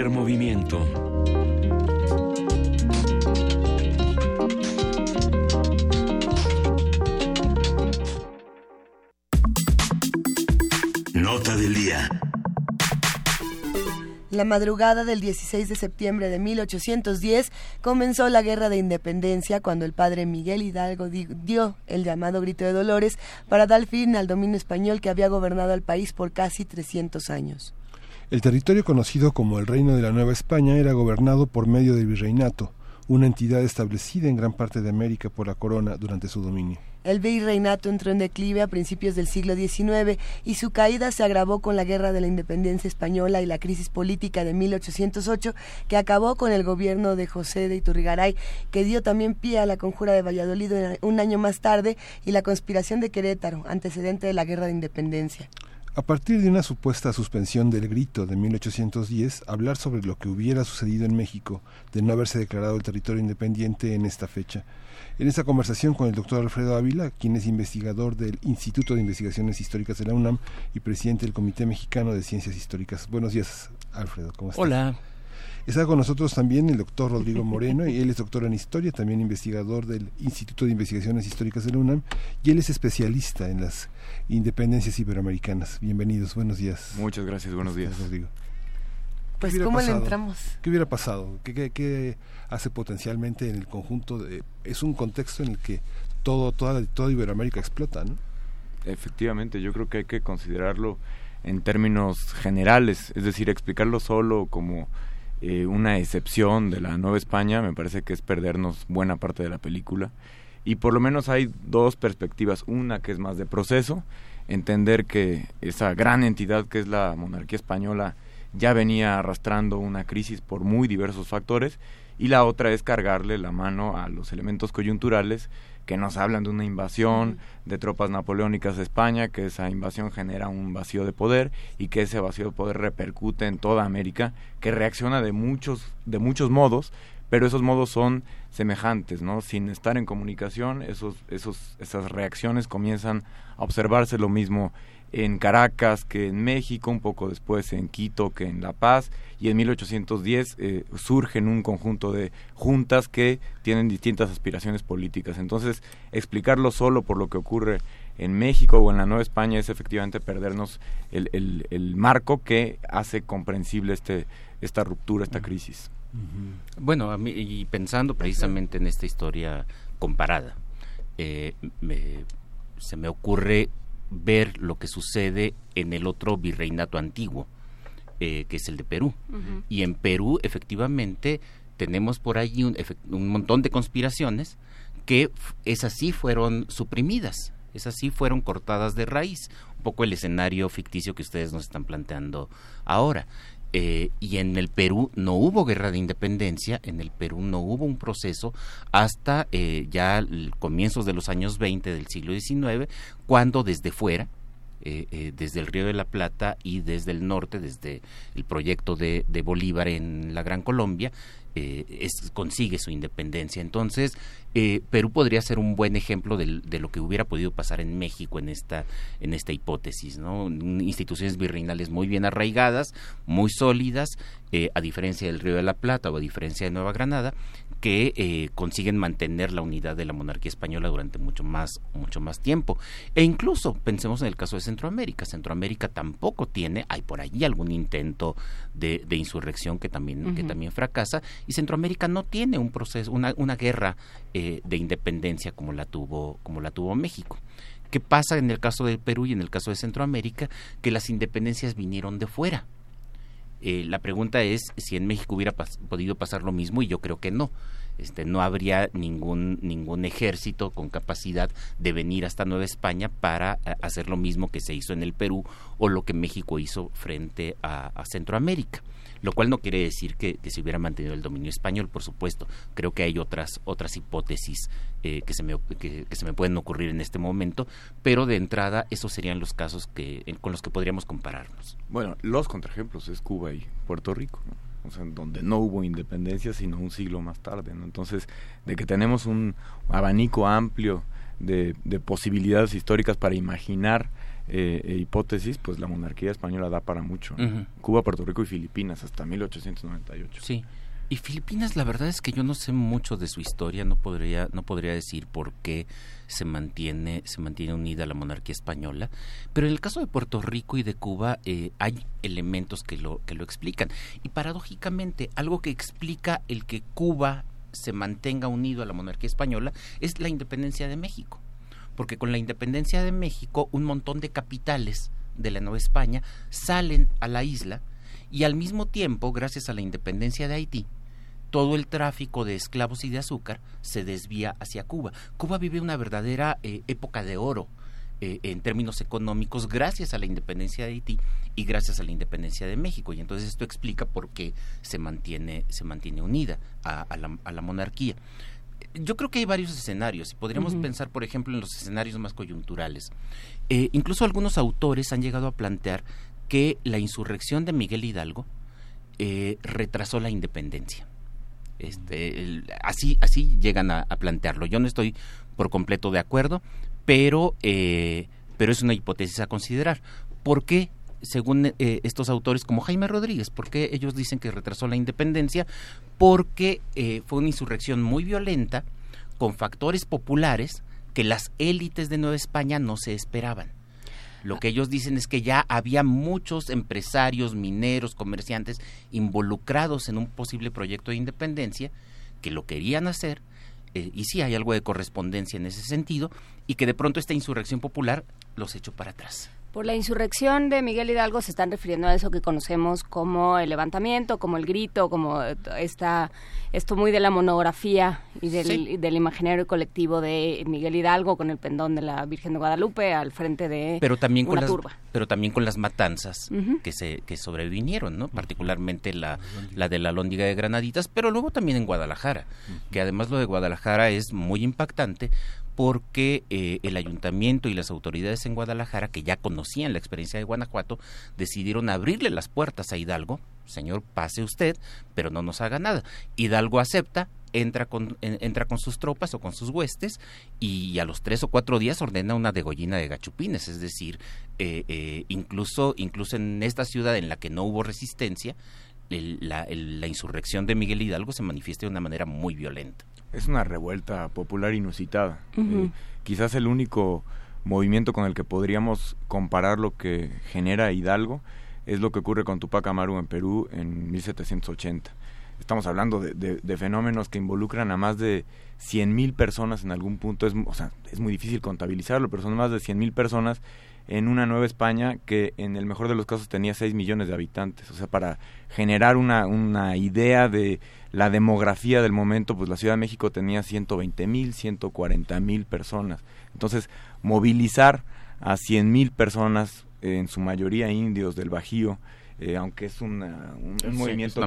Primer movimiento. Nota del día. La madrugada del 16 de septiembre de 1810 comenzó la Guerra de Independencia cuando el padre Miguel Hidalgo di- dio el llamado grito de Dolores para dar fin al dominio español que había gobernado al país por casi 300 años. El territorio conocido como el Reino de la Nueva España era gobernado por medio del virreinato, una entidad establecida en gran parte de América por la corona durante su dominio. El virreinato entró en declive a principios del siglo XIX y su caída se agravó con la Guerra de la Independencia Española y la crisis política de 1808 que acabó con el gobierno de José de Iturrigaray, que dio también pie a la conjura de Valladolid un año más tarde y la conspiración de Querétaro, antecedente de la Guerra de Independencia. A partir de una supuesta suspensión del grito de 1810, hablar sobre lo que hubiera sucedido en México de no haberse declarado el territorio independiente en esta fecha. En esta conversación con el doctor Alfredo Ávila, quien es investigador del Instituto de Investigaciones Históricas de la UNAM y presidente del Comité Mexicano de Ciencias Históricas. Buenos días, Alfredo, ¿cómo estás? Hola. Está con nosotros también el doctor Rodrigo Moreno, y él es doctor en historia, también investigador del Instituto de Investigaciones Históricas de la UNAM, y él es especialista en las independencias iberoamericanas. Bienvenidos, buenos días. Muchas gracias, buenos días. Rodrigo. ¿Qué Pues, ¿cómo le entramos? ¿Qué hubiera pasado? ¿Qué, qué, qué hace potencialmente en el conjunto? De, es un contexto en el que todo, toda, toda Iberoamérica explota, ¿no? Efectivamente, yo creo que hay que considerarlo en términos generales, es decir, explicarlo solo como eh, una excepción de la Nueva España, me parece que es perdernos buena parte de la película. Y por lo menos hay dos perspectivas, una que es más de proceso, entender que esa gran entidad que es la monarquía española ya venía arrastrando una crisis por muy diversos factores, y la otra es cargarle la mano a los elementos coyunturales que nos hablan de una invasión de tropas napoleónicas a España, que esa invasión genera un vacío de poder y que ese vacío de poder repercute en toda América, que reacciona de muchos, de muchos modos, pero esos modos son semejantes, ¿no? Sin estar en comunicación, esos, esos, esas reacciones comienzan a observarse lo mismo en Caracas que en México, un poco después en Quito que en La Paz, y en 1810 eh, surgen un conjunto de juntas que tienen distintas aspiraciones políticas. Entonces, explicarlo solo por lo que ocurre en México o en la Nueva España es efectivamente perdernos el, el, el marco que hace comprensible este, esta ruptura, esta crisis. Bueno, a mí, y pensando precisamente en esta historia comparada, eh, me- se me ocurre ver lo que sucede en el otro virreinato antiguo, eh, que es el de Perú. Y en Perú, efectivamente, tenemos por allí un, un montón de conspiraciones que esas sí fueron suprimidas, esas sí fueron cortadas de raíz. Un poco el escenario ficticio que ustedes nos están planteando ahora. Eh, y en el Perú no hubo guerra de independencia, en el Perú no hubo un proceso hasta eh, ya comienzos de los años 20 del siglo XIX, cuando desde fuera, eh, desde el Río de la Plata y desde el norte, desde el proyecto de, de Bolívar en la Gran Colombia, es, consigue su independencia. Entonces, eh, Perú podría ser un buen ejemplo de, lo que hubiera podido pasar en México en esta, en esta hipótesis, ¿no? Instituciones virreinales muy bien arraigadas, muy sólidas, eh, a diferencia del Río de la Plata o a diferencia de Nueva Granada, que eh, consiguen mantener la unidad de la monarquía española durante mucho más, mucho más tiempo. E incluso pensemos en el caso de Centroamérica. Centroamérica tampoco tiene, hay por allí algún intento de, insurrección que también, que también fracasa, y Centroamérica no tiene un proceso, una, una guerra eh, de independencia como la tuvo como la tuvo México. ¿Qué pasa en el caso del Perú y en el caso de Centroamérica? Que las independencias vinieron de fuera. Eh, la pregunta es si en México hubiera podido pasar lo mismo y yo creo que no. Este, no habría ningún, ningún ejército con capacidad de venir hasta Nueva España para eh, hacer lo mismo que se hizo en el Perú o lo que México hizo frente a Centroamérica lo cual no quiere decir que, se hubiera mantenido el dominio español, por supuesto. Creo que hay otras, otras hipótesis eh, que, se me, que, se me pueden ocurrir en este momento, pero de entrada esos serían los casos que, con los que podríamos compararnos. Bueno, los contraejemplos es Cuba y Puerto Rico, o sea, donde no hubo independencia sino un siglo más tarde. ¿no? Entonces, de que tenemos un abanico amplio de posibilidades históricas para imaginar eh, e hipótesis, pues la monarquía española da para mucho. Cuba, Puerto Rico y Filipinas hasta 1898. Sí. Y Filipinas, la verdad es que yo no sé mucho de su historia, no podría, no podría decir por qué se mantiene, se mantiene unida la monarquía española, pero en el caso de Puerto Rico y de Cuba eh, hay elementos que lo, que lo explican. Y paradójicamente, algo que explica el que Cuba se mantenga unido a la monarquía española es la independencia de México porque con la independencia de México un montón de capitales de la Nueva España salen a la isla y al mismo tiempo, gracias a la independencia de Haití, todo el tráfico de esclavos y de azúcar se desvía hacia Cuba. Cuba vive una verdadera eh, época de oro eh, en términos económicos gracias a la independencia de Haití y gracias a la independencia de México. Y entonces esto explica por qué se mantiene, se mantiene unida a, la, a la monarquía yo creo que hay varios escenarios y podríamos pensar, por ejemplo, en los escenarios más coyunturales. Eh, incluso algunos autores han llegado a plantear que la insurrección de Miguel Hidalgo eh, retrasó la independencia. Este, así, así llegan a, plantearlo. Yo no estoy por completo de acuerdo, pero, eh, pero es una hipótesis a considerar. ¿Por qué según eh, estos autores como Jaime Rodríguez. porque ellos dicen que retrasó la independencia? Porque eh, fue una insurrección muy violenta con factores populares que las élites de Nueva España no se esperaban. Lo que ellos dicen es que ya había muchos empresarios, mineros, comerciantes involucrados en un posible proyecto de independencia que lo querían hacer, eh, y sí hay algo de correspondencia en ese sentido, y que de pronto esta insurrección popular los echó para atrás. Por la insurrección de Miguel Hidalgo se están refiriendo a eso que conocemos como el levantamiento, como el grito, como esta, esto muy de la monografía y del, imaginario colectivo de Miguel Hidalgo con el pendón de la Virgen de Guadalupe al frente de pero también una con turba. Las, pero también con las matanzas que se que sobrevinieron, ¿no? Particularmente la, la de la Lóndiga de Granaditas, pero luego también en Guadalajara, que además lo de Guadalajara es muy impactante porque eh, el ayuntamiento y las autoridades en Guadalajara, que ya conocían la experiencia de Guanajuato, decidieron abrirle las puertas a Hidalgo. Señor, pase usted, pero no nos haga nada. Hidalgo acepta, entra con, entra con sus tropas o con sus huestes y a los tres o cuatro días ordena una degollina de gachupines. Es decir, eh, eh, incluso, incluso en esta ciudad en la que no hubo resistencia, la, la insurrección de Miguel Hidalgo se manifiesta de una manera muy violenta es una revuelta popular inusitada. Eh, quizás el único movimiento con el que podríamos comparar lo que genera Hidalgo es lo que ocurre con Tupac Amaru en Perú en 1780. Estamos hablando de, fenómenos que involucran a más de 100.000 personas en algún punto. Es, o sea, es muy difícil contabilizarlo, pero son más de 100.000 personas en una Nueva España que en el mejor de los casos tenía 6 millones de habitantes. O sea, para generar una, una idea de la demografía del momento, pues la Ciudad de México tenía 120 mil, 140 mil personas. Entonces, movilizar a 100 mil personas, en su mayoría indios del Bajío, eh, aunque es un, movimiento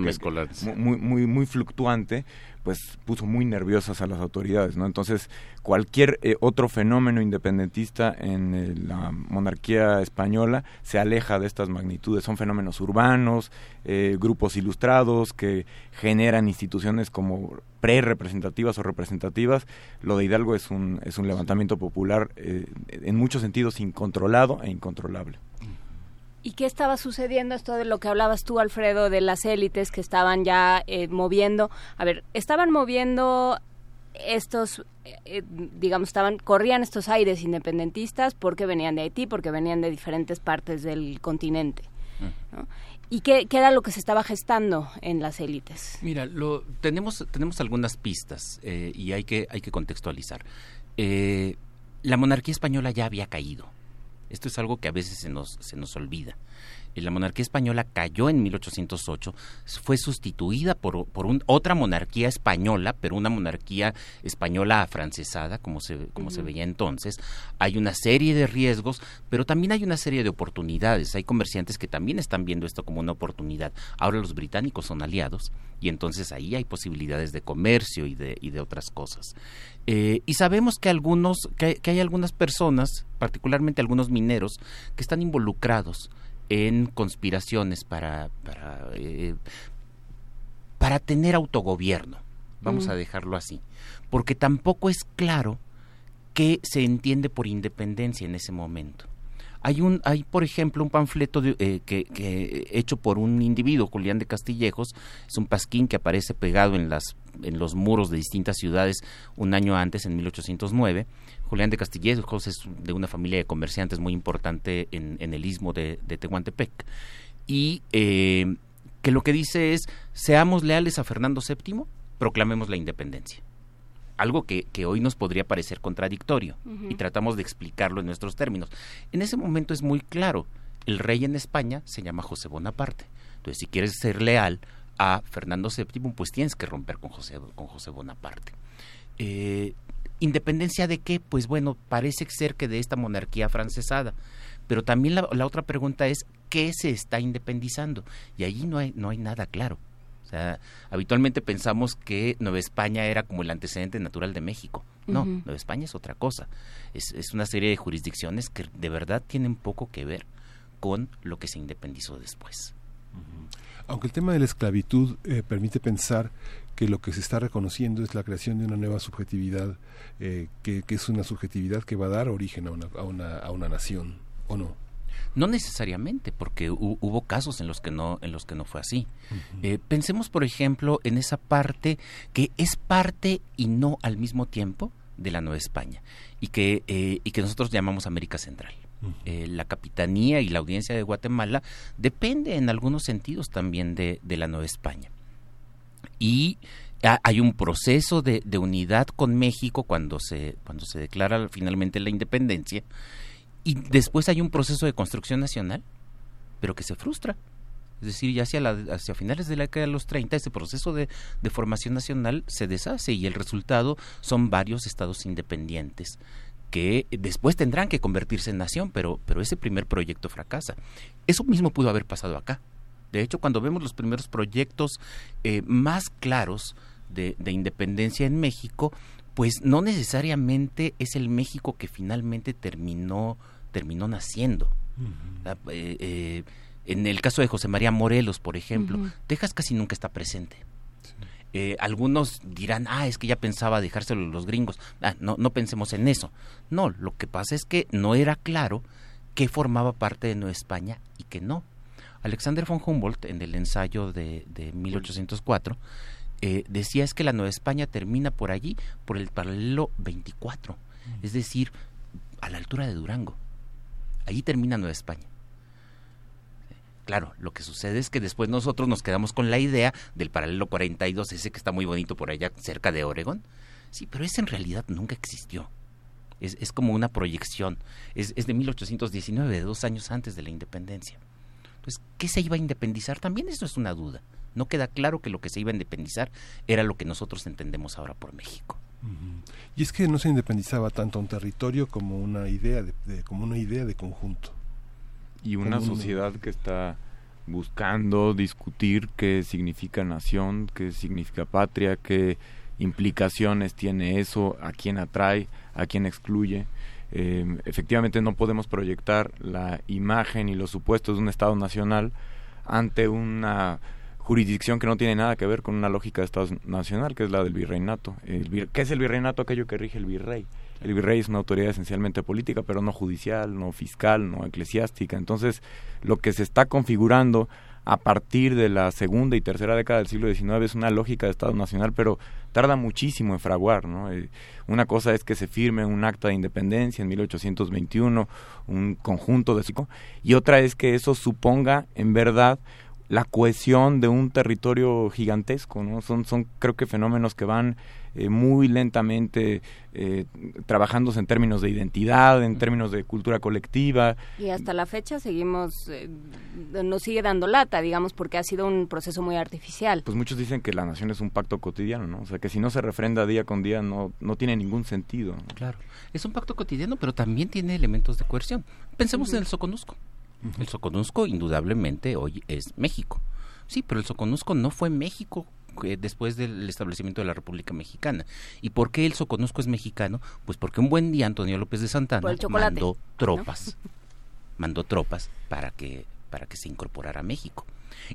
muy, muy, muy fluctuante, pues puso muy nerviosas a las autoridades, ¿no? Entonces, cualquier eh, otro fenómeno independentista en eh, la monarquía española se aleja de estas magnitudes. Son fenómenos urbanos, eh, grupos ilustrados que generan instituciones como pre-representativas o representativas. Lo de Hidalgo es un, es un levantamiento popular en muchos sentidos incontrolado e incontrolable. ¿Y qué estaba sucediendo esto de lo que hablabas tú, Alfredo, de las élites que estaban ya eh, moviendo? A ver, estaban moviendo estos, eh, digamos, estaban, corrían estos aires independentistas porque venían de Haití, porque venían de diferentes partes del continente. Mm. ¿Y qué, era lo que se estaba gestando en las élites? Mira, lo, tenemos, tenemos algunas pistas eh, y hay que, hay que contextualizar. la monarquía española ya había caído esto es algo que a veces se nos, se nos olvida. La monarquía española cayó en 1808, fue sustituida por, por otra monarquía española, pero una monarquía española afrancesada, como se, como se veía entonces. Hay una serie de riesgos, pero también hay una serie de oportunidades. Hay comerciantes que también están viendo esto como una oportunidad. Ahora los británicos son aliados y entonces ahí hay posibilidades de comercio y de, y de otras cosas. Eh, y sabemos que algunos, que, hay algunas personas, particularmente algunos mineros, que están involucrados en conspiraciones para, para, eh, para tener autogobierno. Vamos mm. a dejarlo así. Porque tampoco es claro qué se entiende por independencia en ese momento. Hay, un, hay por ejemplo, un panfleto eh, que, hecho por un individuo, Julián de Castillejos, es un pasquín que aparece pegado en, las, en los muros de distintas ciudades un año antes, en 1809. Julián de Castillejos es de una familia de comerciantes muy importante en, el istmo de, Tehuantepec. Y eh, que lo que dice es, seamos leales a Fernando VII, proclamemos la independencia algo que, hoy nos podría parecer contradictorio y tratamos de explicarlo en nuestros términos. En ese momento es muy claro, el rey en España se llama José Bonaparte. Entonces, si quieres ser leal a Fernando VII, pues tienes que romper con José, con José Bonaparte. Eh, ¿Independencia de qué? Pues bueno, parece ser que de esta monarquía francesada. Pero también la, la otra pregunta es, ¿qué se está independizando? Y allí no hay, no hay nada claro. O sea, habitualmente pensamos que Nueva España era como el antecedente natural de México. No, Nueva España es otra cosa. Es, es una serie de jurisdicciones que de verdad tienen poco que ver con lo que se independizó después. Aunque el tema de la esclavitud eh, permite pensar que lo que se está reconociendo es la creación de una nueva subjetividad, eh, que, que, es una subjetividad que va a dar origen a una, a una, a una nación, ¿o no? No necesariamente, porque hubo casos en los que no, en los que no fue así. Eh, pensemos, por ejemplo, en esa parte que es parte y no al mismo tiempo de la Nueva España y que, eh, y que nosotros llamamos América Central. Eh, la capitanía y la audiencia de Guatemala depende en algunos sentidos también de, de la Nueva España. Y hay un proceso de, de, unidad con México cuando se, cuando se declara finalmente la independencia y después hay un proceso de construcción nacional, pero que se frustra. Es decir, ya hacia, la, hacia finales de la década de los 30, ese proceso de, formación nacional se deshace y el resultado son varios estados independientes que después tendrán que convertirse en nación, pero, pero ese primer proyecto fracasa. Eso mismo pudo haber pasado acá. De hecho, cuando vemos los primeros proyectos eh, más claros de, independencia en México, pues no necesariamente es el México que finalmente terminó terminó naciendo. Eh, eh, en el caso de José María Morelos, por ejemplo, Texas casi nunca está presente. Eh, algunos dirán, ah, es que ya pensaba dejárselo a los gringos. Ah, no, no pensemos en eso. No, lo que pasa es que no era claro qué formaba parte de Nueva España y qué no. Alexander von Humboldt, en el ensayo de, de 1804, decía es que la Nueva España termina por allí, por el paralelo 24, es decir, a la altura de Durango. Allí termina Nueva España. Claro, lo que sucede es que después nosotros nos quedamos con la idea del paralelo 42, ese que está muy bonito por allá cerca de Oregón. Sí, pero ese en realidad nunca existió. Es, es como una proyección. Es, es, de 1819, de dos años antes de la independencia. Entonces, ¿qué se iba a independizar? También eso es una duda. No queda claro que lo que se iba a independizar era lo que nosotros entendemos ahora por México. Y es que no se independizaba tanto un territorio como una idea de, como una idea de conjunto. Y una sociedad que está buscando discutir qué significa nación, qué significa patria, qué implicaciones tiene eso, a quién atrae, a quién excluye. Eh, efectivamente no podemos proyectar la imagen y los supuestos de un Estado nacional ante una jurisdicción que no tiene nada que ver con una lógica de Estado nacional, que es la del virreinato. El ¿Qué es el virreinato? Aquello que rige el virrey. El virrey es una autoridad esencialmente política, pero no judicial, no fiscal, no eclesiástica. Entonces, lo que se está configurando a partir de la segunda y tercera década del siglo XIX es una lógica de Estado Nacional, pero tarda muchísimo en fraguar. ¿no? Eh, una cosa es que se firme un acta de independencia en 1821, un conjunto de... Y otra es que eso suponga, en verdad, la cohesión de un territorio gigantesco, ¿no? Son, son creo que fenómenos que van eh, muy lentamente eh, trabajándose en términos de identidad, en términos de cultura colectiva. Y hasta la fecha seguimos, eh, nos sigue dando lata, digamos, porque ha sido un proceso muy artificial. Pues muchos dicen que la nación es un pacto cotidiano, ¿no? O sea, que si no se refrenda día con día no, no tiene ningún sentido. Claro, es un pacto cotidiano, pero también tiene elementos de coerción. Pensemos en el Soconusco. El Soconusco indudablemente hoy es México. Sí, pero el Soconusco no fue México eh, después del establecimiento de la República Mexicana. ¿Y por qué el Soconusco es mexicano? Pues porque un buen día Antonio López de Santana mandó tropas, mandó tropas para que para que se incorporara a México.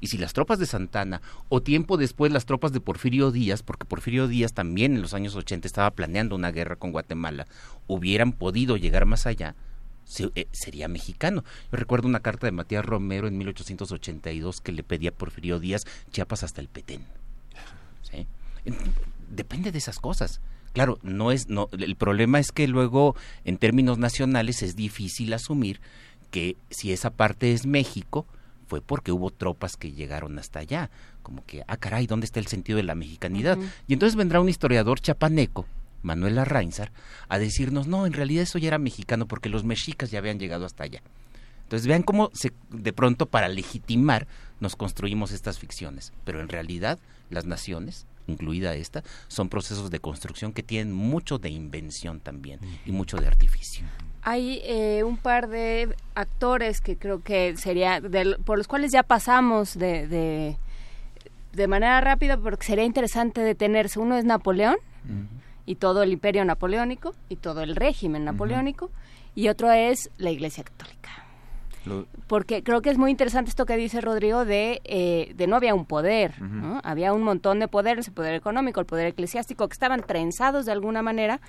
Y si las tropas de Santana o tiempo después las tropas de Porfirio Díaz, porque Porfirio Díaz también en los años 80 estaba planeando una guerra con Guatemala, hubieran podido llegar más allá, sería mexicano. Yo recuerdo una carta de Matías Romero en 1882 que le pedía a Porfirio Díaz Chiapas hasta el Petén. Depende de esas cosas. Claro, no es, no, el problema es que luego, en términos nacionales, es difícil asumir que si esa parte es México, fue porque hubo tropas que llegaron hasta allá. Como que, ah, caray, ¿dónde está el sentido de la mexicanidad? Y entonces vendrá un historiador chapaneco Manuela Reinsar, a decirnos, no, en realidad eso ya era mexicano porque los mexicas ya habían llegado hasta allá. Entonces vean cómo se, de pronto para legitimar nos construimos estas ficciones, pero en realidad las naciones, incluida esta, son procesos de construcción que tienen mucho de invención también y mucho de artificio. Hay eh, un par de actores que creo que sería, por los cuales ya pasamos de, de, manera rápida, porque sería interesante detenerse. Uno es Napoleón, y todo el imperio napoleónico y todo el régimen napoleónico, y otro es la Iglesia Católica. Porque creo que es muy interesante esto que dice Rodrigo de, eh, de no había un poder, había un montón de poderes, el poder económico, el poder eclesiástico, que estaban trenzados de alguna manera,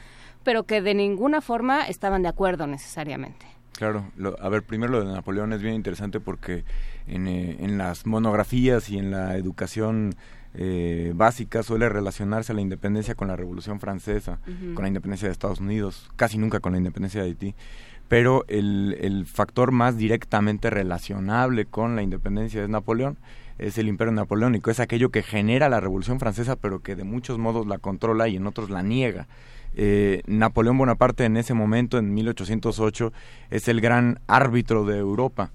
pero que de ninguna forma estaban de acuerdo necesariamente. Claro, a ver, primero lo de Napoleón es bien interesante porque en, eh, en las monografías y en la educación eh, básica suele relacionarse a la independencia con la Revolución Francesa, con la independencia de Estados Unidos, casi nunca con la independencia de Haití. Pero el, el factor más directamente relacionable con la independencia es Napoleón, es el imperio napoleónico, es aquello que genera la Revolución Francesa, pero que de muchos modos la controla y en otros la niega. Eh, Napoleón Bonaparte en ese momento, en 1808, es el gran árbitro de Europa.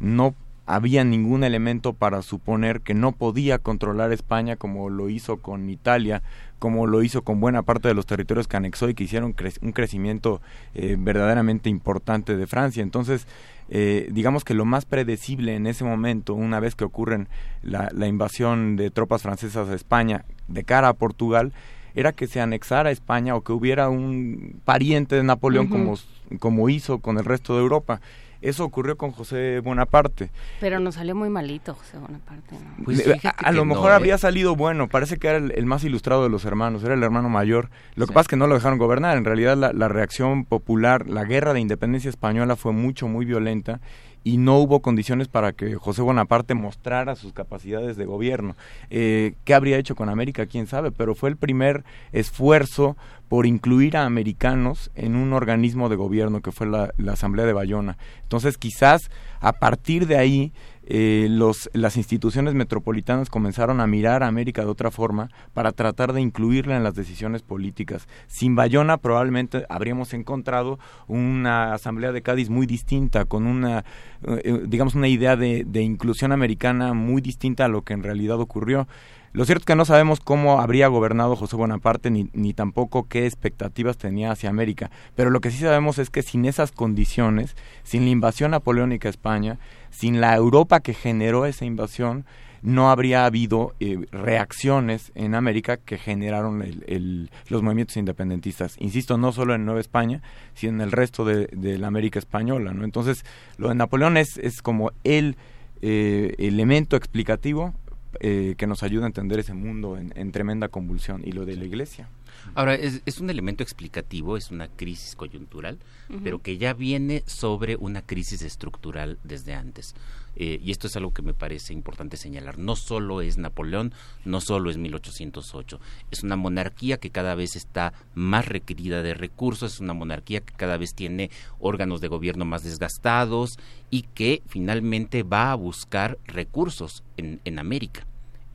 No había ningún elemento para suponer que no podía controlar España como lo hizo con Italia, como lo hizo con buena parte de los territorios que anexó y que hicieron un crecimiento eh, verdaderamente importante de Francia. Entonces, eh, digamos que lo más predecible en ese momento, una vez que ocurren la, invasión de tropas francesas a España de cara a Portugal, era que se anexara España o que hubiera un pariente de Napoleón como, como hizo con el resto de Europa. Eso ocurrió con José Bonaparte. Pero nos salió muy malito José Bonaparte. Pues a, lo mejor habría ¿eh? salido bueno, parece que era el, más ilustrado de los hermanos, era el hermano mayor. Lo que pasa es que no lo dejaron gobernar, en realidad la, la reacción popular, la guerra de independencia española fue mucho, muy violenta y no hubo condiciones para que José Bonaparte mostrara sus capacidades de gobierno. Eh, ¿Qué habría hecho con América? ¿Quién sabe? Pero fue el primer esfuerzo por incluir a americanos en un organismo de gobierno que fue la, la Asamblea de Bayona. Entonces quizás a partir de ahí eh, los, las instituciones metropolitanas comenzaron a mirar a América de otra forma para tratar de incluirla en las decisiones políticas. Sin Bayona probablemente habríamos encontrado una asamblea de Cádiz muy distinta, con una, eh, digamos, una idea de, de inclusión americana muy distinta a lo que en realidad ocurrió Lo cierto es que no sabemos cómo habría gobernado José Bonaparte ni, ni tampoco qué expectativas tenía hacia América, pero lo que sí sabemos es que sin esas condiciones, sin la invasión napoleónica a España, sin la Europa que generó esa invasión, no habría habido eh, reacciones en América que generaron el, los movimientos independentistas. Insisto, no solo en Nueva España, sino en el resto de, la América española. ¿no? Entonces, lo de Napoleón es, es como el eh, elemento explicativo eh, que nos ayuda a entender ese mundo en, tremenda convulsión y lo de la iglesia. Ahora, es, es un elemento explicativo, es una crisis coyuntural, pero que ya viene sobre una crisis estructural desde antes. Eh, y esto es algo que me parece importante señalar. No solo es Napoleón, no solo es 1808, es una monarquía que cada vez está más requerida de recursos, es una monarquía que cada vez tiene órganos de gobierno más desgastados y que finalmente va a buscar recursos en, en América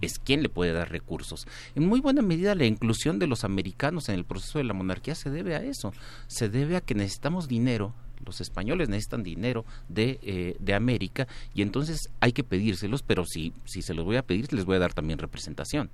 es quien le puede dar recursos. En muy buena medida la inclusión de los americanos en el proceso de la monarquía se debe a eso, se debe a que necesitamos dinero los españoles necesitan dinero de, eh, de América y entonces hay que pedírselos, pero si, si se los voy a pedir, les voy a dar también representación.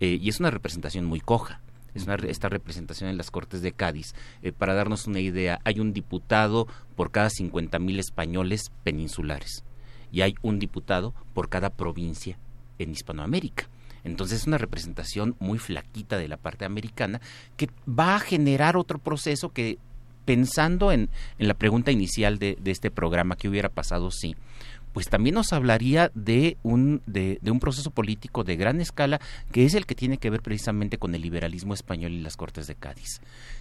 Eh, y es una representación muy coja. Es una, esta representación en las Cortes de Cádiz. Eh, para darnos una idea, hay un diputado por cada 50 mil españoles peninsulares y hay un diputado por cada provincia en Hispanoamérica. Entonces es una representación muy flaquita de la parte americana que va a generar otro proceso que pensando en, la pregunta inicial de, de, este programa, ¿qué hubiera pasado si? Pues también nos hablaría de un, de, un proceso político de gran escala que es el que tiene que ver precisamente con el liberalismo español y las Cortes de Cádiz.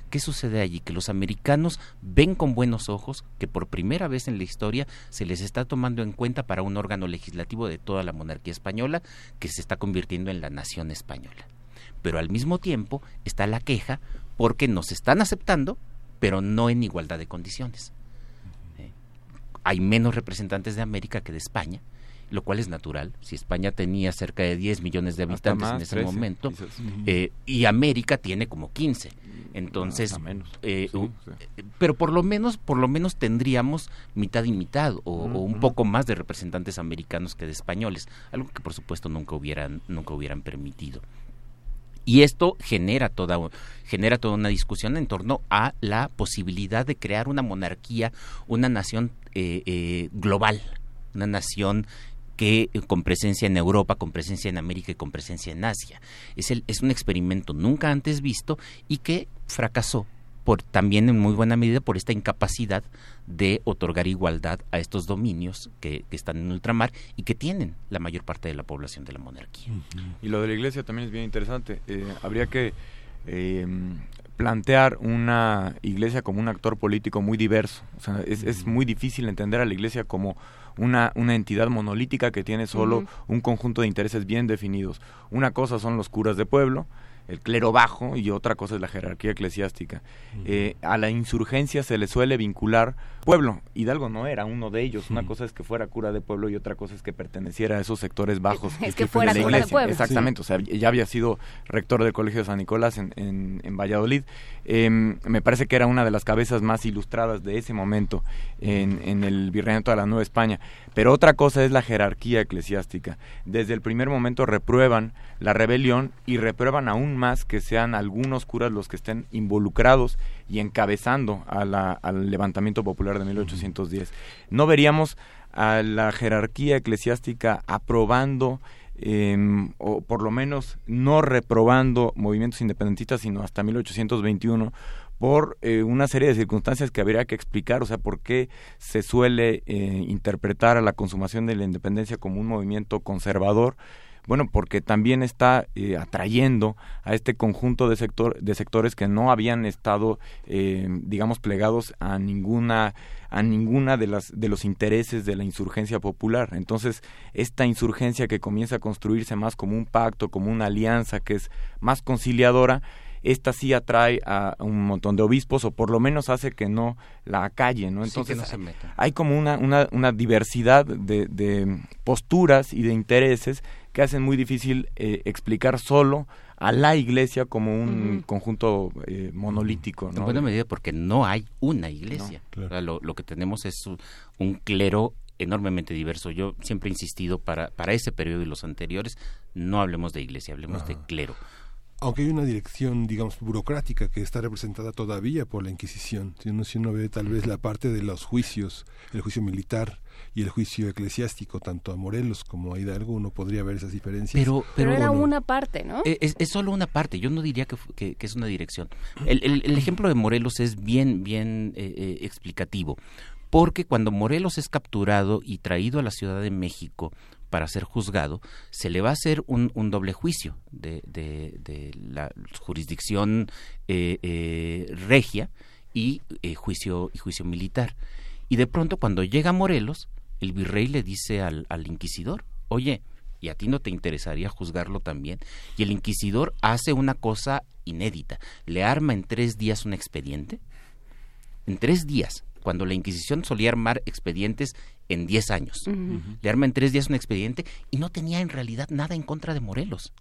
¿Qué sucede allí? Que los americanos ven con buenos ojos que por primera vez en la historia se les está tomando en cuenta para un órgano legislativo de toda la monarquía española que se está convirtiendo en la nación española. Pero al mismo tiempo está la queja porque nos están aceptando pero no en igualdad de condiciones. Hay menos representantes de América que de España, lo cual es natural. Si España tenía cerca de 10 millones de habitantes en ese momento eh, y América tiene como 15, entonces, menos, eh, pero por lo menos, por lo menos tendríamos mitad y mitad o, o, un poco más de representantes americanos que de españoles, algo que por supuesto nunca hubieran, nunca hubieran permitido. Y esto genera toda, genera toda una discusión en torno a la posibilidad de crear una monarquía, una nación eh, eh, global, una nación que eh, con presencia en Europa, con presencia en América y con presencia en Asia. Es, el, es un experimento nunca antes visto y que fracasó por también en muy buena medida por esta incapacidad de otorgar igualdad a estos dominios que, están en ultramar y que tienen la mayor parte de la población de la monarquía. Y lo de la iglesia también es bien interesante. Eh, habría que eh, plantear una iglesia como un actor político muy diverso. O sea, es, es muy difícil entender a la iglesia como una, una entidad monolítica que tiene solo un conjunto de intereses bien definidos. Una cosa son los curas de pueblo, el clero bajo y otra cosa es la jerarquía eclesiástica. Eh, a la insurgencia se le suele vincular pueblo. Hidalgo no era uno de ellos. Una cosa es que fuera cura de pueblo y otra cosa es que perteneciera a esos sectores bajos. Es que fuera de la iglesia. Exactamente. O sea, ya había sido rector del Colegio de San Nicolás en, en, Valladolid. Em, me parece que era una de las cabezas más ilustradas de ese momento en, en el virreinato de la Nueva España. Pero otra cosa es la jerarquía eclesiástica. Desde el primer momento reprueban la rebelión y reprueban aún más que sean algunos curas los que estén involucrados y encabezando al levantamiento popular de 1810. No veríamos a la jerarquía eclesiástica aprobando em, o por lo menos no reprobando movimientos independentistas, sino hasta 1821 por eh, una serie de circunstancias que habría que explicar, o sea, por qué se suele eh, interpretar a la consumación de la independencia como un movimiento conservador. Bueno, porque también está eh, atrayendo a este conjunto de, sector, de sectores que no habían estado, digamos, plegados a ninguna a ninguna de las de los intereses de la insurgencia popular. Entonces, esta insurgencia que comienza a construirse más como un pacto, como una alianza que es más conciliadora, esta sí atrae a un montón de obispos o por lo menos hace que no la acalle, ¿no? Entonces hay como una, una, una diversidad de, de, posturas y de intereses que hacen muy difícil eh, explicar solo a la iglesia como un conjunto eh, monolítico. ¿no? En buena medida porque no hay una iglesia. lo, lo, que tenemos es un, clero enormemente diverso. Yo siempre he insistido para, para ese periodo y los anteriores, no hablemos de iglesia, hablemos de clero aunque hay una dirección, digamos, burocrática que está representada todavía por la Inquisición. Si uno, si uno ve tal vez la parte de los juicios, el juicio militar y el juicio eclesiástico, tanto a Morelos como a Hidalgo, uno podría ver esas diferencias. Pero, pero, era una parte, ¿no? Eh, es, es, solo una parte, yo no diría que, que, es una dirección. El, el, ejemplo de Morelos es bien, bien eh, eh, explicativo, porque cuando Morelos es capturado y traído a la Ciudad de México para ser juzgado, se le va a hacer un, doble juicio de, de, la jurisdicción eh, eh, regia y eh, juicio y juicio militar. Y de pronto cuando llega Morelos, el virrey le dice al, al inquisidor, oye, ¿y a ti no te interesaría juzgarlo también? Y el inquisidor hace una cosa inédita, le arma en tres días un expediente, en tres días, cuando la Inquisición solía armar expedientes en 10 años. Le arma en tres días un expediente y no tenía en realidad nada en contra de Morelos.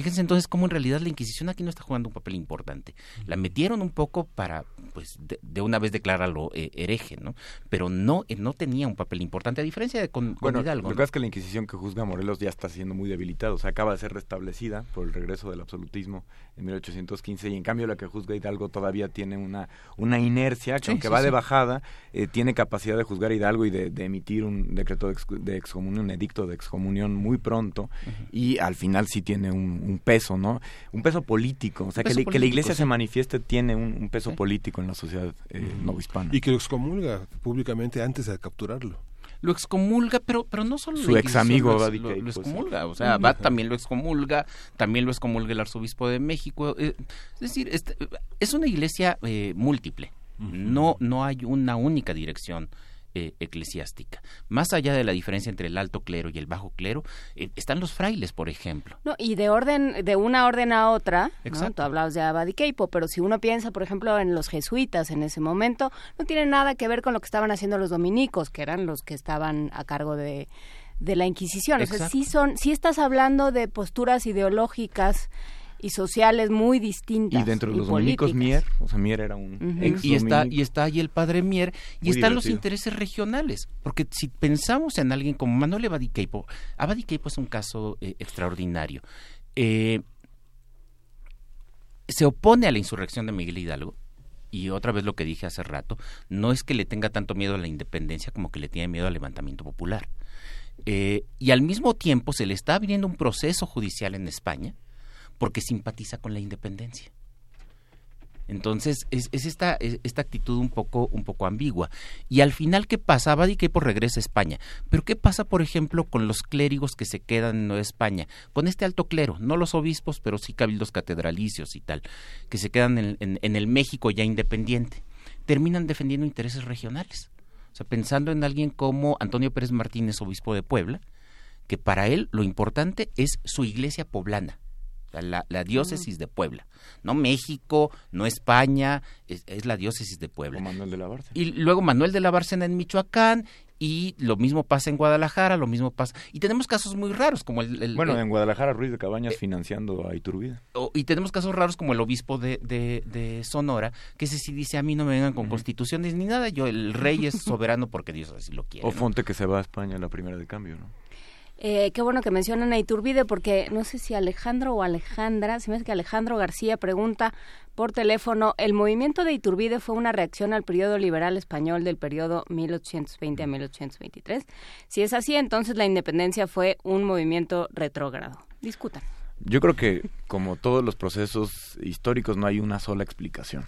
Fíjense entonces cómo en realidad la Inquisición aquí no está jugando un papel importante. La metieron un poco para, pues, de, una vez declararlo eh, hereje, ¿no? Pero no, eh, no tenía un papel importante, a diferencia de con, bueno, Hidalgo. Lo que es que la Inquisición que juzga a Morelos ya está siendo muy debilitada, o sea, acaba de ser restablecida por el regreso del absolutismo en 1815 y en cambio la que juzga Hidalgo todavía tiene una, una inercia que aunque va de bajada, eh, tiene capacidad de juzgar a Hidalgo y de, emitir un decreto de, excomunión, un edicto de excomunión muy pronto y al final sí tiene un un, peso, ¿no? Un peso político. O sea, que, que, la iglesia se manifieste tiene un, peso político en la sociedad eh, novohispana. Y que lo excomulga públicamente antes de capturarlo. Lo excomulga, pero pero no solo su ex amigo lo, lo, excomulga, o sea, también lo excomulga, también lo excomulga el arzobispo de México, eh, es decir, este, es una iglesia eh, múltiple, no no hay una única dirección eh, eclesiástica. Más allá de la diferencia entre el alto clero y el bajo clero, eh, están los frailes, por ejemplo. No, y de orden, de una orden a otra, ¿no? tú hablabas de Abadiqueipo, pero si uno piensa, por ejemplo, en los jesuitas en ese momento, no tiene nada que ver con lo que estaban haciendo los dominicos, que eran los que estaban a cargo de, de la Inquisición. O sea, sí, son, sí estás hablando de posturas ideológicas y sociales muy distintas. Y dentro de los dominicos Mier, o sea, Mier era un y está y está ahí el padre Mier y están los intereses regionales, porque si pensamos en alguien como Manuel Abadiqueipo, Abadiqueipo es un caso eh, extraordinario. Eh, se opone a la insurrección de Miguel Hidalgo, y otra vez lo que dije hace rato, no es que le tenga tanto miedo a la independencia como que le tiene miedo al levantamiento popular. Eh, y al mismo tiempo se le está abriendo un proceso judicial en España porque simpatiza con la independencia. Entonces, es, esta, esta actitud un poco, un poco ambigua. Y al final, ¿qué pasa? por regresa a España. Pero ¿qué pasa, por ejemplo, con los clérigos que se quedan en Nueva España? Con este alto clero, no los obispos, pero sí cabildos catedralicios y tal, que se quedan en, en el México ya independiente. Terminan defendiendo intereses regionales. O sea, pensando en alguien como Antonio Pérez Martínez, obispo de Puebla, que para él lo importante es su iglesia poblana la, diócesis de Puebla. No México, no España, es, la diócesis de Puebla. Manuel de la Bárcena. Y luego Manuel de la Bárcena en Michoacán y lo mismo pasa en Guadalajara, lo mismo pasa. Y tenemos casos muy raros como el... bueno, en Guadalajara Ruiz de Cabañas eh, financiando a Iturbide. y tenemos casos raros como el obispo de, de, Sonora, que ese sí dice a mí no me vengan con constituciones ni nada, yo el rey es soberano porque Dios así lo quiere. O Fonte que se va a España en la primera de cambio, ¿no? Eh, qué bueno que mencionan a Iturbide porque no sé si Alejandro o Alejandra, si me hace que Alejandro García pregunta por teléfono, ¿el movimiento de Iturbide fue una reacción al periodo liberal español del periodo 1820 a 1823? Si es así, entonces la independencia fue un movimiento retrógrado. Discutan. Yo creo que como todos los procesos históricos no hay una sola explicación,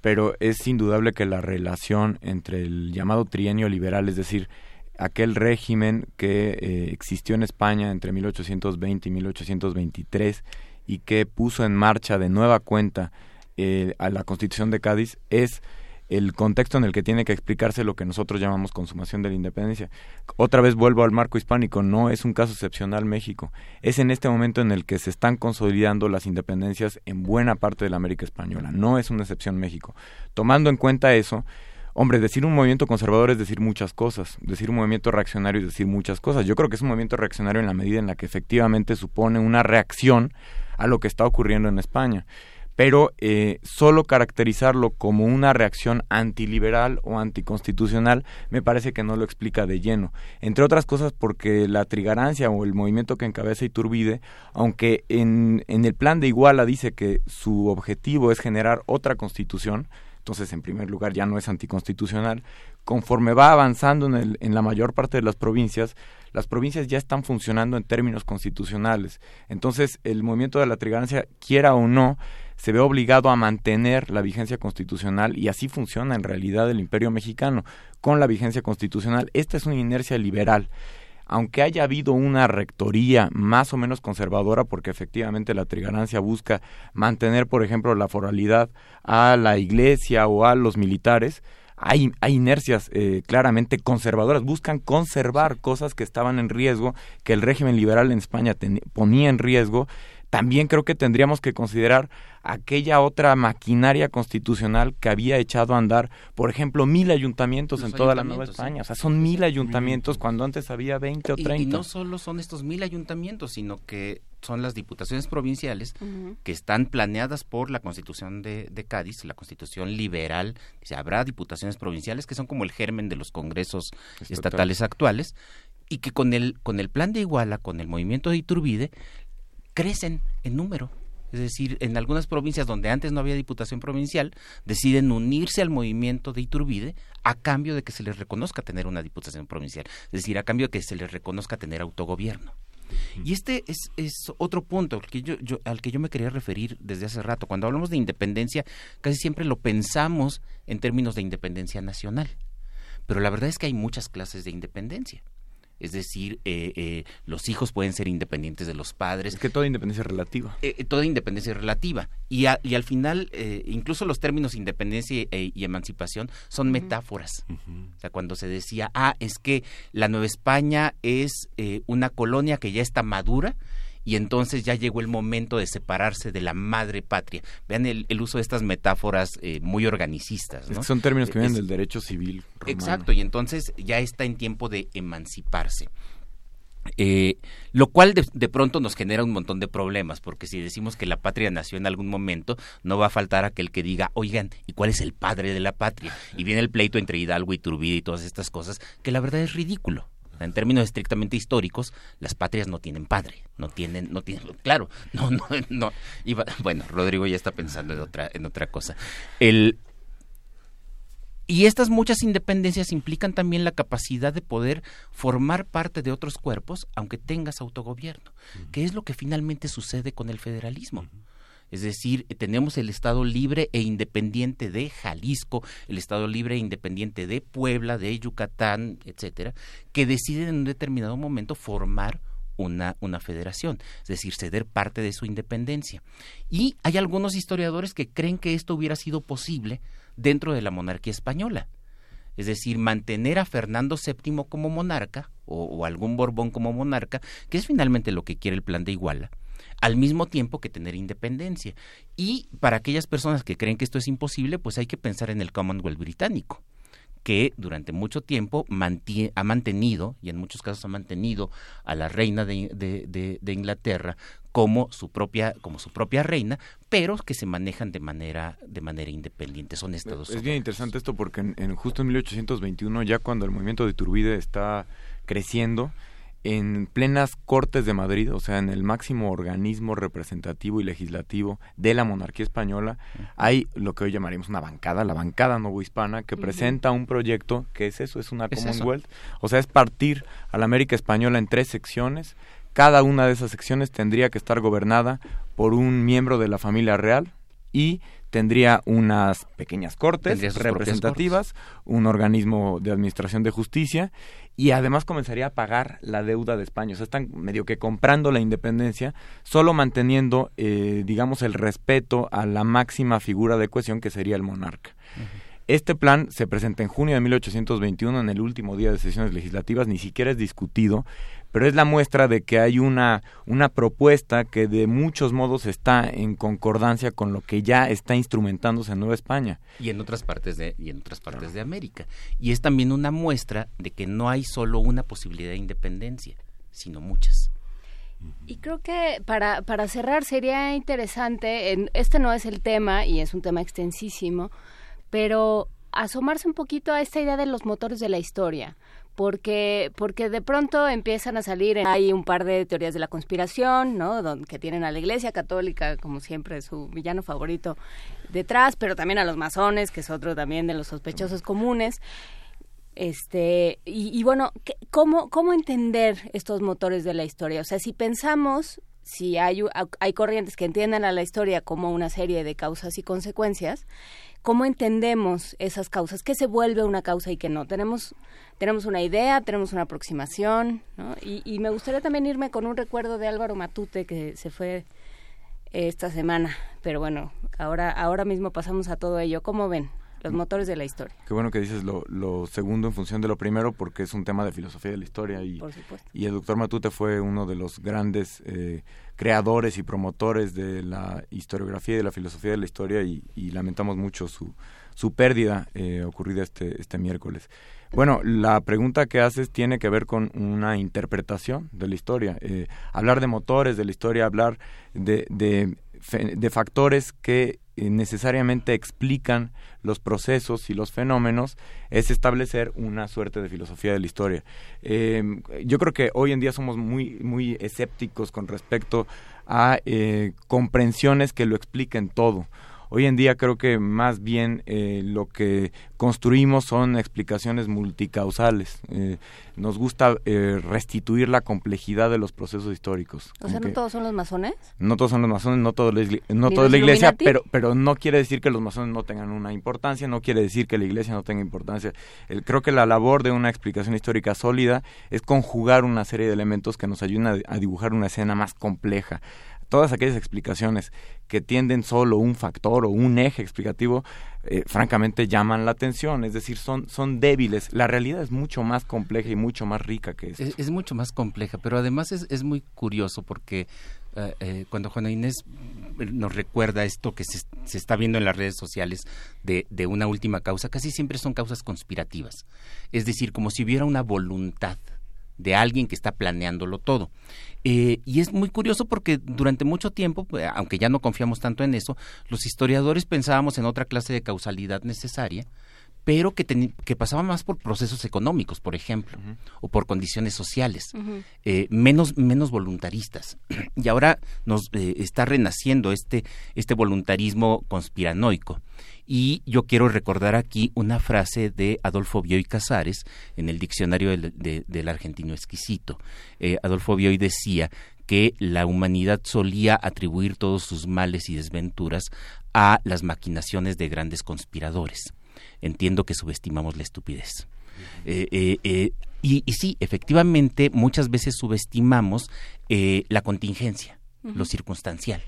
pero es indudable que la relación entre el llamado trienio liberal, es decir, aquel régimen que eh, existió en España entre 1820 y 1823 y que puso en marcha de nueva cuenta eh, a la Constitución de Cádiz es el contexto en el que tiene que explicarse lo que nosotros llamamos consumación de la independencia. Otra vez vuelvo al marco hispánico, no es un caso excepcional México, es en este momento en el que se están consolidando las independencias en buena parte de la América española, no es una excepción México. Tomando en cuenta eso, Hombre, decir un movimiento conservador es decir muchas cosas, decir un movimiento reaccionario es decir muchas cosas. Yo creo que es un movimiento reaccionario en la medida en la que efectivamente supone una reacción a lo que está ocurriendo en España. pero eh, solo caracterizarlo como una reacción antiliberal o anticonstitucional me parece que no lo explica de lleno. Entre otras cosas porque la trigarancia o el movimiento que encabeza Iturbide, aunque en, en el plan de Iguala dice que su objetivo es generar otra constitución, entonces en primer lugar ya no es anticonstitucional, conforme va avanzando en, el, en la mayor parte de las provincias, las provincias ya están funcionando en términos constitucionales. Entonces el movimiento de la trigarancia, quiera o no, se ve obligado a mantener la vigencia constitucional y así funciona en realidad el imperio mexicano con la vigencia constitucional. Esta es una inercia liberal. Aunque haya habido una rectoría más o menos conservadora, porque efectivamente la trigarancia busca mantener, por ejemplo, la foralidad a la iglesia o a los militares, hay, inercias eh, claramente conservadoras, buscan conservar cosas que estaban en riesgo, que el régimen liberal en España ponía en riesgo también creo que tendríamos que considerar aquella otra maquinaria constitucional que había echado a andar, por ejemplo, mil ayuntamientos en toda la Nueva España. O sea, son mil ayuntamientos cuando antes había 20 o 30. Y, no solo son estos mil ayuntamientos, sino que son las diputaciones provinciales que están planeadas por la Constitución de, Cádiz, la Constitución liberal. Dice, habrá diputaciones provinciales que son como el germen de los congresos estatales actuales y que con el, con el plan de Iguala, con el movimiento de Iturbide, crecen en número. Es decir, en algunas provincias donde antes no había diputación provincial, deciden unirse al movimiento de Iturbide a cambio de que se les reconozca tener una diputación provincial. Es decir, a cambio de que se les reconozca tener autogobierno. Y este es, es otro punto al que yo, yo, al que yo me quería referir desde hace rato. Cuando hablamos de independencia, casi siempre lo pensamos en términos de independencia nacional. Pero la verdad es que hay muchas clases de independencia es decir, eh, eh, los hijos pueden ser independientes de los padres. Es que toda independencia es relativa. Eh, toda independencia es relativa. Y, y al final, incluso los términos independencia y, emancipación son metáforas. O sea, cuando se decía, ah, es que la Nueva España es una colonia que ya está madura y entonces ya llegó el momento de separarse de la madre patria. Vean el, uso de estas metáforas eh, muy organicistas. son términos que vienen del derecho civil. Exacto, y entonces ya está en tiempo de emanciparse. Eh, lo cual de, de, pronto nos genera un montón de problemas, porque si decimos que la patria nació en algún momento, no va a faltar aquel que diga, oigan, ¿y cuál es el padre de la patria? Y viene el pleito entre Hidalgo y Turbide y todas estas cosas, que la verdad es ridículo. En términos estrictamente históricos, las patrias no tienen padre, no tienen, no tienen, claro, no, no, no. bueno, Rodrigo ya está pensando en otra, en otra cosa. El, y estas muchas independencias implican también la capacidad de poder formar parte de otros cuerpos, aunque tengas autogobierno, que es lo que finalmente sucede con el federalismo. Es decir, tenemos el Estado libre e independiente de Jalisco, el Estado libre e independiente de Puebla, de Yucatán, etcétera, que deciden en un determinado momento formar una, una federación, es decir, ceder parte de su independencia. Y hay algunos historiadores que creen que esto hubiera sido posible dentro de la monarquía española. Es decir, mantener a Fernando VII como monarca, o, o algún Borbón como monarca, que es finalmente lo que quiere el plan de Iguala, al mismo tiempo que tener independencia. Y para aquellas personas que creen que esto es imposible, pues hay que pensar en el Commonwealth británico que durante mucho tiempo ha mantenido, y en muchos casos ha mantenido a la reina de, Inglaterra como su propia como su propia reina, pero que se manejan de manera de manera independiente, son estados. Es bien interesante esto porque en, justo en 1821 ya cuando el movimiento de Turbide está creciendo, en plenas Cortes de Madrid, o sea, en el máximo organismo representativo y legislativo de la monarquía española, hay lo que hoy llamaríamos una bancada, la bancada novohispana, que presenta un proyecto que es eso, es una Commonwealth, o sea, es partir a la América española en tres secciones, cada una de esas secciones tendría que estar gobernada por un miembro de la familia real y tendría unas pequeñas cortes representativas, un organismo de administración de justicia y además comenzaría a pagar la deuda de España. O sea, están medio que comprando la independencia, solo manteniendo, eh, digamos, el respeto a la máxima figura de cohesión que sería el monarca. Este plan se presenta en junio de 1821, en el último día de sesiones legislativas, ni siquiera es discutido, pero es la muestra de que hay una, una propuesta que de muchos modos está en concordancia con lo que ya está instrumentándose en Nueva España. Y en otras partes de, y en otras partes de América. Y es también una muestra de que no hay solo una posibilidad de independencia, sino muchas. Y creo que para, para cerrar sería interesante, en, este no es el tema y es un tema extensísimo, pero asomarse un poquito a esta idea de los motores de la historia porque porque de pronto empiezan a salir hay un par de teorías de la conspiración no Don, que tienen a la Iglesia Católica como siempre su villano favorito detrás pero también a los masones que es otro también de los sospechosos comunes. Este y, y bueno cómo cómo entender estos motores de la historia o sea si pensamos si hay hay corrientes que entiendan a la historia como una serie de causas y consecuencias cómo entendemos esas causas, qué se vuelve una causa y qué no. Tenemos, tenemos una idea, tenemos una aproximación, ¿no? y, y, me gustaría también irme con un recuerdo de Álvaro Matute que se fue esta semana, pero bueno, ahora, ahora mismo pasamos a todo ello. ¿Cómo ven? Los motores de la historia. Qué bueno que dices lo, lo, segundo en función de lo primero, porque es un tema de filosofía de la historia y, y el doctor Matute fue uno de los grandes eh, creadores y promotores de la historiografía y de la filosofía de la historia y, lamentamos mucho su, su pérdida eh, ocurrida este, este miércoles. Bueno, la pregunta que haces tiene que ver con una interpretación de la historia. Eh, hablar de motores de la historia, hablar de, de, de factores que necesariamente explican los procesos y los fenómenos es establecer una suerte de filosofía de la historia. Eh, yo creo que hoy en día somos muy, muy escépticos con respecto a eh, comprensiones que lo expliquen todo. Hoy en día creo que más bien eh, lo que construimos son explicaciones multicausales. Eh, nos gusta eh, restituir la complejidad de los procesos históricos. O sea, ¿no todos son los masones? No todos son los masones, no, todo no toda la iglesia, pero, pero no quiere decir que los masones no tengan una importancia, no quiere decir que la iglesia no tenga importancia. creo que la labor de una explicación histórica sólida es conjugar una serie de elementos que nos ayuden a dibujar una escena más compleja todas aquellas explicaciones que tienden solo un factor o un eje explicativo, eh, francamente llaman la atención, es decir, son, son débiles. La realidad es mucho más compleja y mucho más rica que esto. Es, mucho más compleja, pero además es, es muy curioso porque eh, eh, cuando Juana Inés nos recuerda esto que se, se, está viendo en las redes sociales de, de una última causa, casi siempre son causas conspirativas. Es decir, como si hubiera una voluntad de alguien que está planeándolo todo. Eh, y es muy curioso porque durante mucho tiempo, pues, aunque ya no confiamos tanto en eso, los historiadores pensábamos en otra clase de causalidad necesaria, pero que, que pasaba más por procesos económicos, por ejemplo, o por condiciones sociales, eh, menos, menos voluntaristas. Y ahora nos eh, está renaciendo este, este voluntarismo conspiranoico. Y yo quiero recordar aquí una frase de Adolfo Bioy Casares en el diccionario del, argentino exquisito. Eh, Adolfo Bioy decía que la humanidad solía atribuir todos sus males y desventuras a las maquinaciones de grandes conspiradores. Entiendo que subestimamos la estupidez. Eh, eh, y, sí, efectivamente, muchas veces subestimamos la contingencia, lo circunstancial.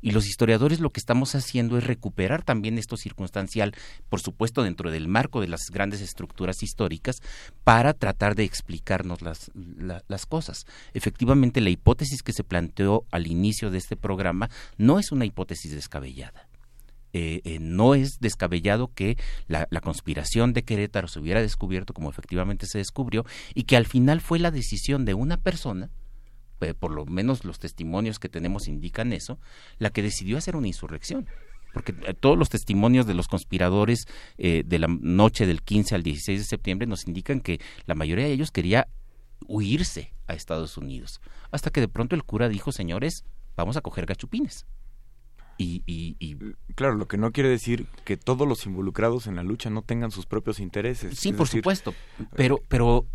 Y los historiadores lo que estamos haciendo es recuperar también esto circunstancial, por supuesto dentro del marco de las grandes estructuras históricas, para tratar de explicarnos las, las cosas. Efectivamente, la hipótesis que se planteó al inicio de este programa no es una hipótesis descabellada. Eh, eh, no es descabellado que la, conspiración de Querétaro se hubiera descubierto como efectivamente se descubrió y que al final fue la decisión de una persona eh, por lo menos los testimonios que tenemos indican eso, la que decidió hacer una insurrección. Porque eh, todos los testimonios de los conspiradores eh, de la noche del 15 al 16 de septiembre nos indican que la mayoría de ellos quería huirse a Estados Unidos. Hasta que de pronto el cura dijo, señores, vamos a coger gachupines. Y, y, claro, lo que no quiere decir que todos los involucrados en la lucha no tengan sus propios intereses. Sí, por supuesto, pero, pero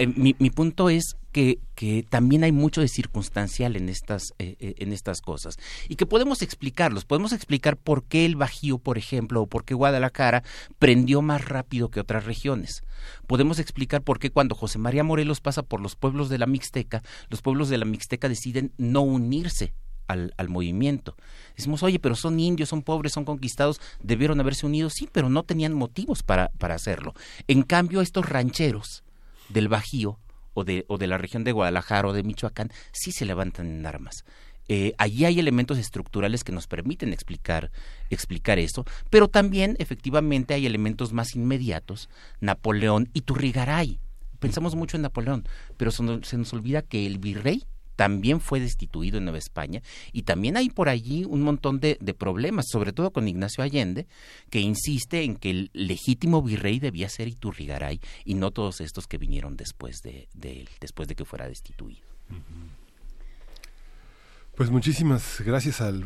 eh, mi, mi, punto es que, que, también hay mucho de circunstancial en estas, eh, eh, en estas cosas y que podemos explicarlos. Podemos explicar por qué el Bajío, por ejemplo, o por qué Guadalajara prendió más rápido que otras regiones. Podemos explicar por qué cuando José María Morelos pasa por los pueblos de la Mixteca, los pueblos de la Mixteca deciden no unirse al, al, movimiento. Decimos, oye, pero son indios, son pobres, son conquistados, debieron haberse unido, sí, pero no tenían motivos para, para hacerlo. En cambio, estos rancheros, del Bajío o de, o de la región de Guadalajara o de Michoacán sí se levantan en armas. Eh, allí hay elementos estructurales que nos permiten explicar, explicar eso, pero también efectivamente hay elementos más inmediatos, Napoleón y Turrigaray. Pensamos mucho en Napoleón, pero se nos olvida que el virrey también fue destituido en Nueva España y también hay por allí un montón de, problemas, sobre todo con Ignacio Allende, que insiste en que el legítimo virrey debía ser Iturrigaray y no todos estos que vinieron después de, él, después de que fuera destituido. Pues muchísimas gracias al...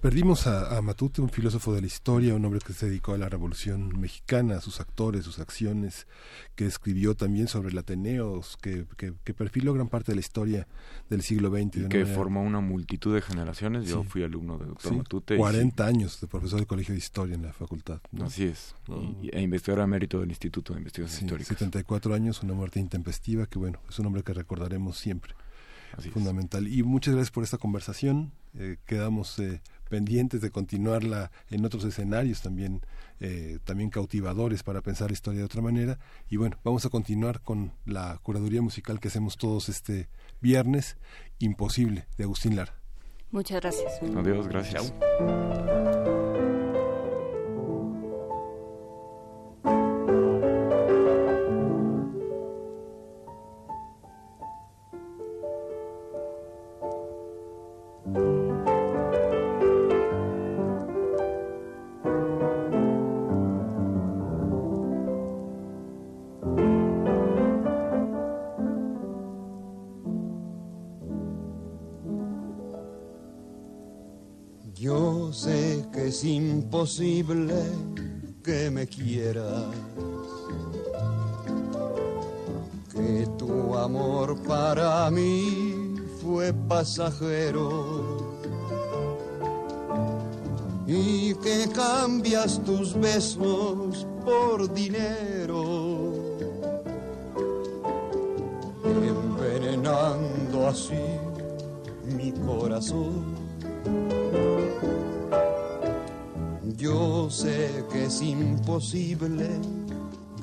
perdimos a, Matute, un filósofo de la historia, un hombre que se dedicó a la Revolución Mexicana, a sus actores, sus acciones, que escribió también sobre el Ateneo, que, que, perfiló gran parte de la historia del siglo XX. Y que formó una multitud de generaciones. Yo fui alumno de doctor Matute. 40 años de profesor del Colegio de Historia en la facultad. Así es. e investigador emérito del Instituto de Investigaciones Históricas. 74 años, una muerte intempestiva, que bueno, es un hombre que recordaremos siempre fundamental. Y muchas gracias por esta conversación. Eh, quedamos eh, pendientes de continuarla en otros escenarios también, eh, también cautivadores para pensar la historia de otra manera. Y bueno, vamos a continuar con la curaduría musical que hacemos todos este viernes, Imposible, de Agustín Lara. Muchas gracias. Adiós, gracias. Es imposible que me quieras, que tu amor para mí fue pasajero y que cambias tus besos por dinero, envenenando así mi corazón Yo sé que es imposible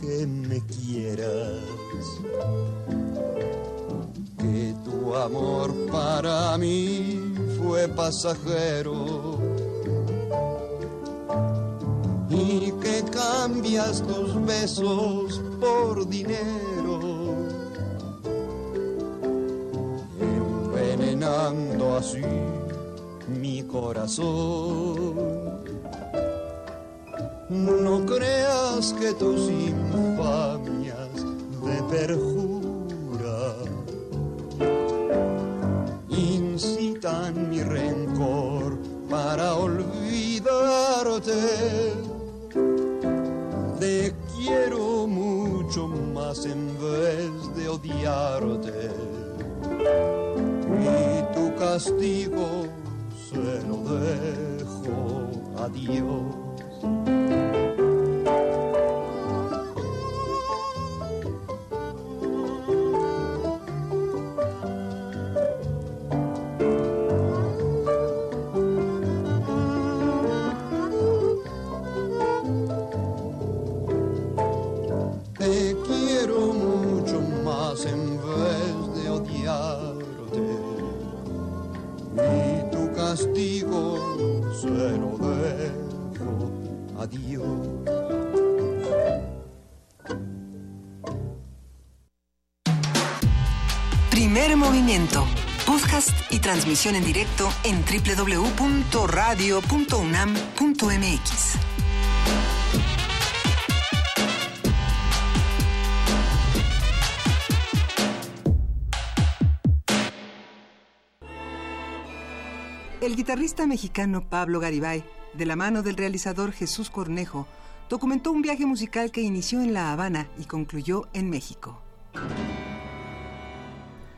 que me quieras, que tu amor para mí fue pasajero y que cambias tus besos por dinero, envenenando así mi corazón. No creas que tus infamias de perjura incitan mi rencor para olvidarte. Te quiero mucho más en vez de odiarte. Y tu castigo se lo dejo a Dios. En directo en www.radio.unam.mx. El guitarrista mexicano Pablo Garibay, de la mano del realizador Jesús Cornejo, documentó un viaje musical que inició en La Habana y concluyó en México.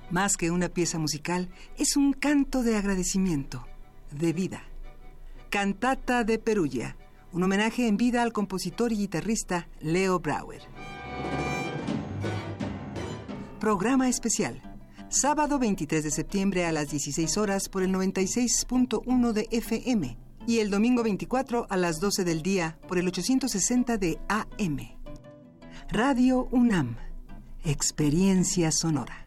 Más que una pieza musical, es un canto de agradecimiento, de vida. Cantata de Perugia, un homenaje en vida al compositor y guitarrista Leo Brauer. Programa especial. Sábado 23 de septiembre a las 16 horas por el 96.1 de FM y el domingo 24 a las 12 del día por el 860 de AM. Radio UNAM. Experiencia sonora.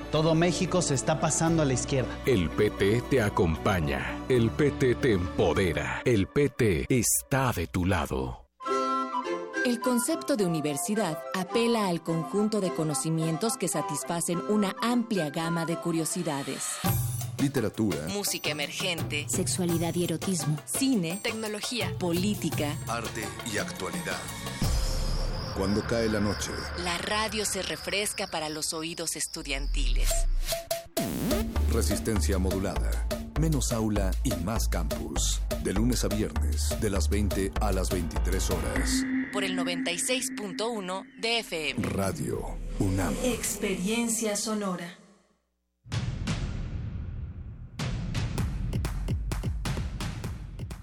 Todo México se está pasando a la izquierda. El PT te acompaña, el PT te empodera, el PT está de tu lado. El concepto de universidad apela al conjunto de conocimientos que satisfacen una amplia gama de curiosidades. Literatura, Música emergente, sexualidad y erotismo, cine, tecnología, política. arte y actualidad. Cuando cae la noche, La radio se refresca para los oídos estudiantiles. resistencia modulada. Menos aula y más campus. De lunes a viernes, de las 20 a las 23 horas. Por el 96.1 de FM. Radio UNAM. Experiencia sonora.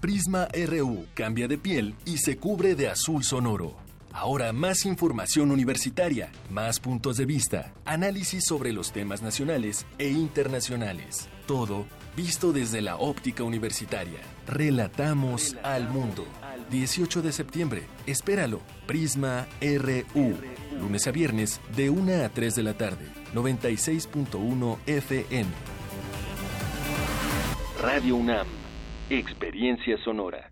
Prisma RU cambia de piel y se cubre de azul sonoro. Ahora más información universitaria, más puntos de vista, análisis sobre los temas nacionales e internacionales. Todo visto desde la óptica universitaria. Relatamos al mundo. 18 de septiembre, espéralo. Prisma RU. Lunes a viernes de 1 a 3 de la tarde. 96.1 FM. Radio UNAM. Experiencia sonora.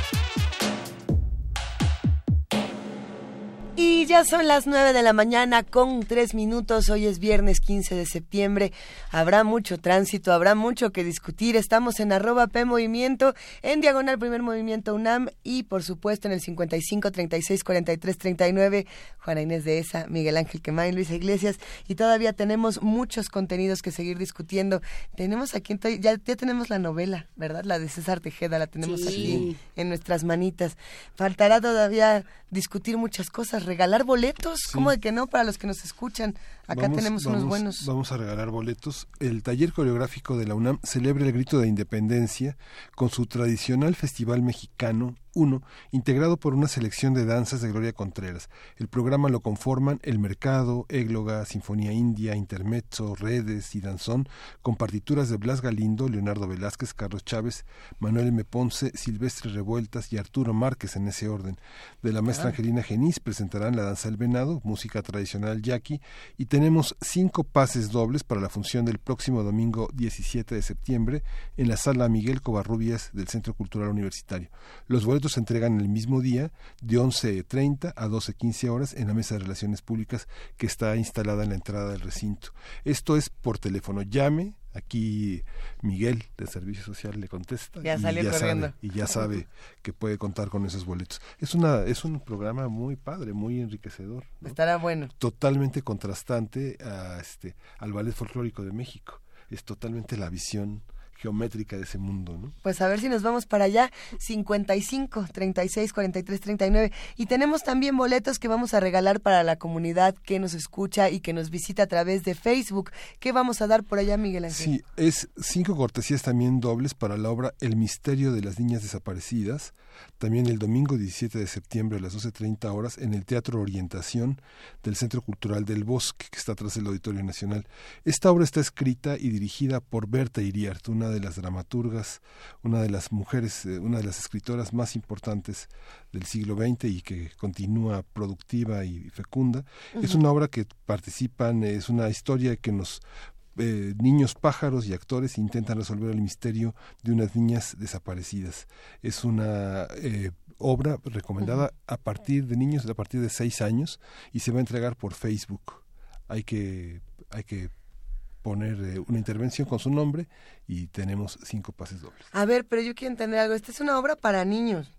Y ya son las 9 de la mañana con 3 minutos. Hoy es viernes 15 de septiembre. Habrá mucho tránsito, habrá mucho que discutir. Estamos en arroba P Movimiento, en Diagonal Primer Movimiento UNAM y por supuesto en el 55 36 43 39. Juana Inés de Esa, Miguel Ángel Quemain, Luisa Iglesias. Y todavía tenemos muchos contenidos que seguir discutiendo. Tenemos aquí, ya, ya tenemos la novela, ¿verdad? La de César Tejeda, la tenemos Sí. aquí en nuestras manitas. Faltará todavía discutir muchas cosas, regalar boletos, ¿cómo de que no? Para los que nos escuchan, acá Vamos- tenemos unos buenos. Vamos a regalar boletos. El taller coreográfico de la UNAM celebra el grito de independencia con su tradicional festival mexicano 1, integrado por una selección de danzas de Gloria Contreras. El programa lo conforman El Mercado, Égloga, Sinfonía India, Intermezzo, Redes y Danzón, con partituras de Blas Galindo, Leonardo Velázquez, Carlos Chávez, Manuel M. Ponce, Silvestre Revueltas y Arturo Márquez en ese orden. De la maestra. Angelina Genís presentarán la danza del venado, música tradicional yaqui, y tenemos cinco pases dobles para la función del próximo domingo 17 de septiembre en la sala Miguel Covarrubias del Centro Cultural Universitario. Los boletos se entregan el mismo día, de 11.30 a 12.15 horas, en la mesa de relaciones públicas que está instalada en la entrada del recinto. Esto es por teléfono. Llame. Aquí Miguel de Servicio Social le contesta Ya y salió ya corriendo. sabe, y ya sabe que puede contar con esos boletos. Es una es un programa muy padre, muy enriquecedor. ¿no? Estará bueno. Totalmente contrastante a este al ballet folclórico de México. Es totalmente la visión geométrica de ese mundo, ¿no? Pues a ver si nos vamos para allá. 55 36 43 39. Y tenemos también boletos que vamos a regalar para la comunidad que nos escucha y que nos visita a través de Facebook. ¿Qué vamos a dar por allá, Miguel Ángel? Sí, es cinco cortesías también dobles para la obra El misterio de las niñas desaparecidas, también el domingo 17 de septiembre a las 12.30 horas en el Teatro Orientación del Centro Cultural del Bosque, que está atrás del Auditorio Nacional. Esta obra está escrita y dirigida por Berta Iriart, una de las dramaturgas, una de las mujeres, eh, una de las escritoras más importantes del siglo XX y que continúa productiva y fecunda. Es una obra que participan, es una historia que nos eh, niños pájaros y actores intentan resolver el misterio de unas niñas desaparecidas. Es una eh, obra recomendada a partir de niños a partir de seis años y se va a entregar por Facebook. Hay que hay que poner eh, una intervención con su nombre y tenemos cinco pases dobles. A ver, pero yo quiero entender algo. Esta es una obra para niños.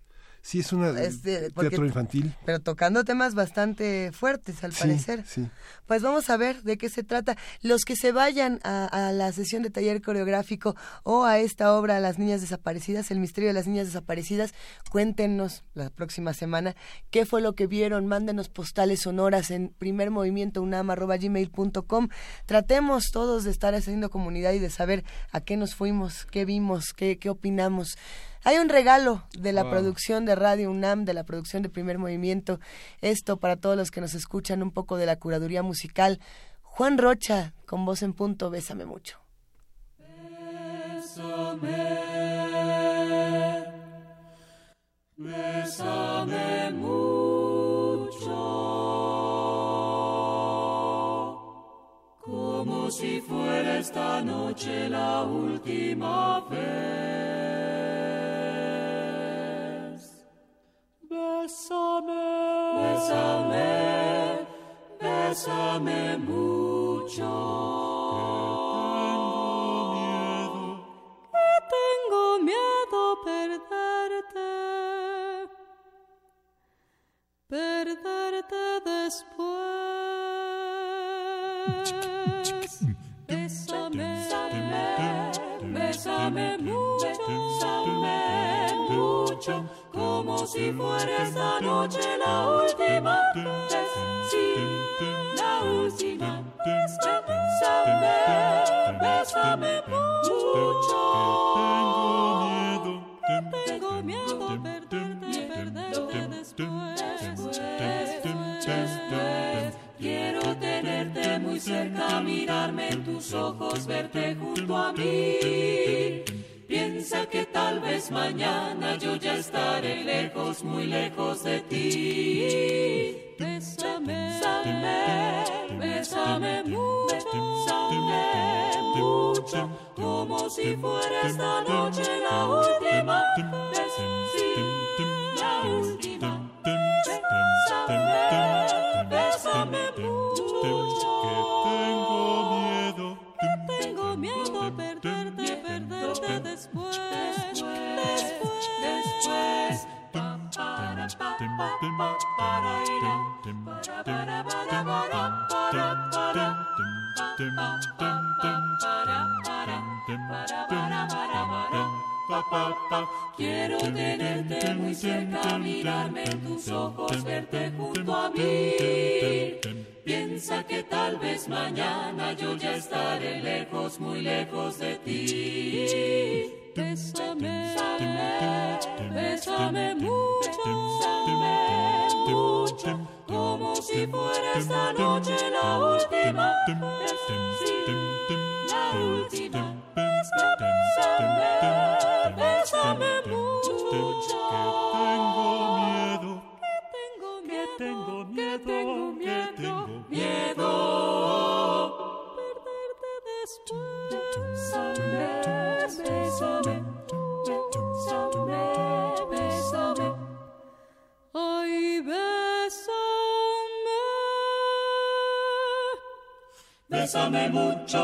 Sí, es una Este, porque- teatro infantil. Pero tocando temas bastante fuertes, al Sí, parecer. sí. Pues vamos a ver de qué se trata. Los que se vayan a, a la sesión de taller coreográfico o a esta obra Las Niñas Desaparecidas, El Misterio de las Niñas Desaparecidas, cuéntenos la próxima semana qué fue lo que vieron. Mándenos postales sonoras en primermovimientounam.gmail.com. Tratemos todos de estar haciendo comunidad y de saber a qué nos fuimos, qué vimos, qué, qué opinamos. Hay un regalo de la producción de Radio UNAM, de la producción de Primer Movimiento. Esto para todos los que nos escuchan un poco de la curaduría musical. Juan Rocha, con voz en punto, bésame mucho. Bésame, bésame mucho, como si fuera esta noche la última vez. Bésame, bésame, bésame mucho. tengo miedo perderte, perderte después. Bésame, bésame mucho, bésame mucho, como si fuera esta noche la última vez, sí, la última. Bésame, bésame mucho. Tengo miedo perderte, perderte después. Después, quiero tenerte muy cerca, mirarme en tus ojos, verte junto a mí. Piensa que tal vez mañana yo ya estaré lejos, muy lejos de ti. Bésame, bésame, bésame mucho, bésame mucho, como si fuera esta noche la última vez, sí, la última. Perderte después, después, después. Pa, pa, pa. Quiero tenerte muy cerca, mirarme en tus ojos, verte junto a mí. Piensa que tal vez mañana yo ya estaré lejos, muy lejos de ti. Bésame, bésame mucho, bésame mucho, como si fuera esta noche la última sí, la última. Bésame, bésame mucho, que tengo miedo, que tengo miedo, que tengo miedo, que tengo miedo, perderte después. Bésame, bésame, bésame, ay, bésame, bésame mucho.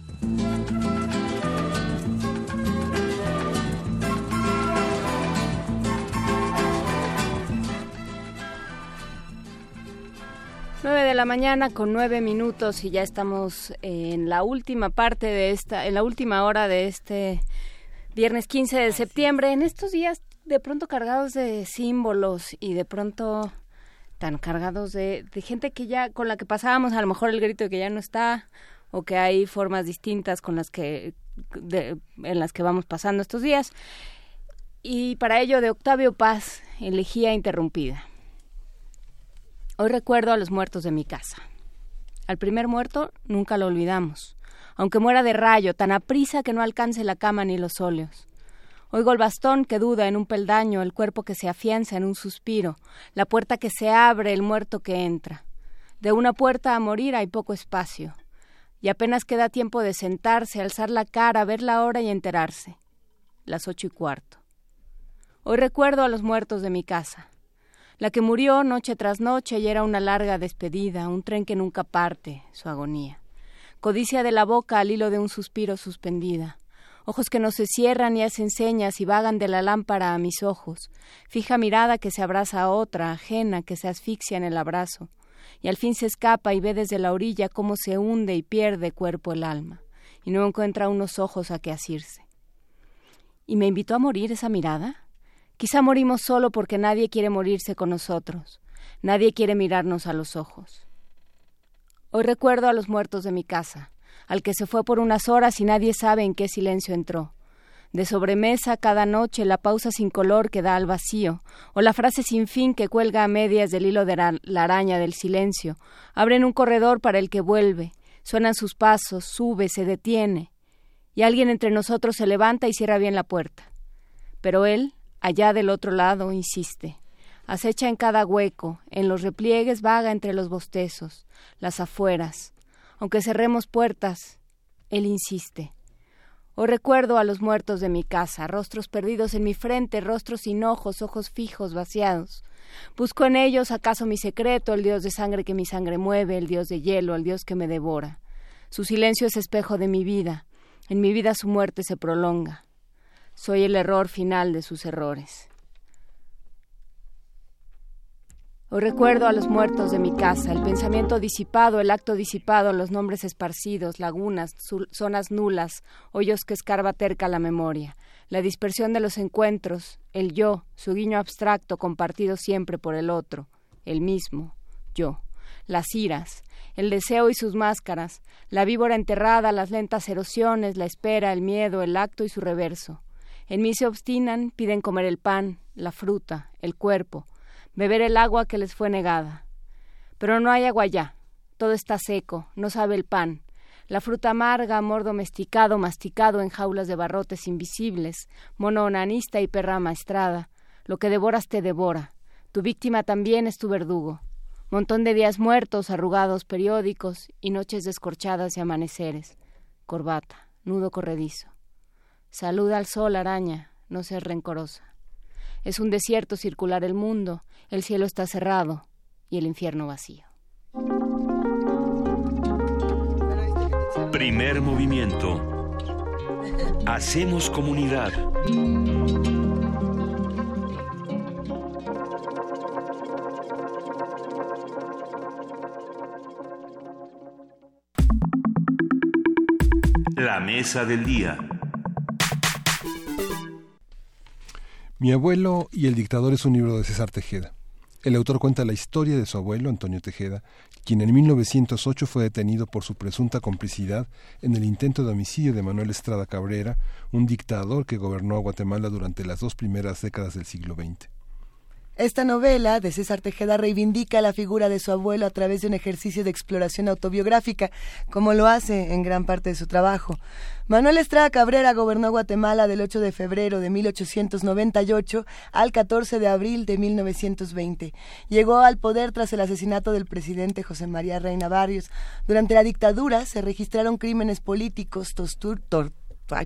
Nueve de la mañana con nueve minutos y ya estamos en la última parte de esta, en la última hora de este viernes 15 de septiembre. En estos días de pronto cargados de símbolos y de pronto tan cargados de, de gente que ya con la que pasábamos a lo mejor el grito de que ya no está o que hay formas distintas con las que de, en las que vamos pasando estos días. Y para ello de Octavio Paz, elegía interrumpida. Hoy recuerdo a los muertos de mi casa. Al primer muerto nunca lo olvidamos, aunque muera de rayo, tan aprisa que no alcance la cama ni los óleos. Oigo el bastón que duda en un peldaño, el cuerpo que se afianza en un suspiro, la puerta que se abre, el muerto que entra. De una puerta a morir hay poco espacio, y apenas queda tiempo de sentarse, alzar la cara, ver la hora y enterarse. Las ocho y cuarto. Hoy recuerdo a los muertos de mi casa la que murió noche tras noche y era una larga despedida, un tren que nunca parte, su agonía. Codicia de la boca al hilo de un suspiro suspendida. Ojos que no se cierran y hacen señas y vagan de la lámpara a mis ojos. Fija mirada que se abraza a otra, ajena, que se asfixia en el abrazo. y al fin se escapa y ve desde la orilla cómo se hunde y pierde cuerpo el alma, y no encuentra unos ojos a que asirse. ¿Y me invitó a morir esa mirada? Quizá morimos solo porque nadie quiere morirse con nosotros, nadie quiere mirarnos a los ojos. Hoy recuerdo a los muertos de mi casa, al que se fue por unas horas y nadie sabe en qué silencio entró. De sobremesa cada noche la pausa sin color que da al vacío, o la frase sin fin que cuelga a medias del hilo de la araña del silencio, abren un corredor para el que vuelve, suenan sus pasos, sube, se detiene, y alguien entre nosotros se levanta y cierra bien la puerta. Pero él, allá del otro lado, insiste. Acecha en cada hueco, en los repliegues vaga entre los bostezos, las afueras. Aunque cerremos puertas, él insiste. O recuerdo a los muertos de mi casa, rostros perdidos en mi frente, rostros sin ojos, ojos fijos, vaciados. Busco en ellos acaso mi secreto, el dios de sangre que mi sangre mueve, el dios de hielo, el dios que me devora. Su silencio es espejo de mi vida, en mi vida su muerte se prolonga. Soy el error final de sus errores. Hoy recuerdo a los muertos de mi casa, el pensamiento disipado, el acto disipado, los nombres esparcidos, lagunas, zonas nulas, hoyos que escarba terca la memoria, la dispersión de los encuentros, el yo, su guiño abstracto compartido siempre por el otro, el mismo, yo, las iras, el deseo y sus máscaras, la víbora enterrada, las lentas erosiones, la espera, el miedo, el acto y su reverso. En mí se obstinan, piden comer el pan, la fruta, el cuerpo, beber el agua que les fue negada. Pero no hay agua ya, todo está seco, no sabe el pan. La fruta amarga, amor domesticado, masticado en jaulas de barrotes invisibles, mono onanista y perra maestrada. Lo que devoras te devora. Tu víctima también es tu verdugo. Montón de días muertos, arrugados periódicos y noches descorchadas y amaneceres. Corbata, nudo corredizo. Saluda al sol, araña, no seas rencorosa. Es un desierto circular el mundo, el cielo está cerrado y el infierno vacío. Primer movimiento. Hacemos comunidad. La mesa del día. Mi abuelo y el dictador es un libro de César Tejeda. El autor cuenta la historia de su abuelo, Antonio Tejeda, quien en 1908 fue detenido por su presunta complicidad en el intento de homicidio de Manuel Estrada Cabrera, un dictador que gobernó a Guatemala durante las dos primeras décadas del siglo XX. Esta novela de César Tejeda reivindica la figura de su abuelo a través de un ejercicio de exploración autobiográfica, como lo hace en gran parte de su trabajo. Manuel Estrada Cabrera gobernó Guatemala del 8 de febrero de 1898 al 14 de abril de 1920. Llegó al poder tras el asesinato del presidente José María Reina Barrios. Durante la dictadura se registraron crímenes políticos, tortur,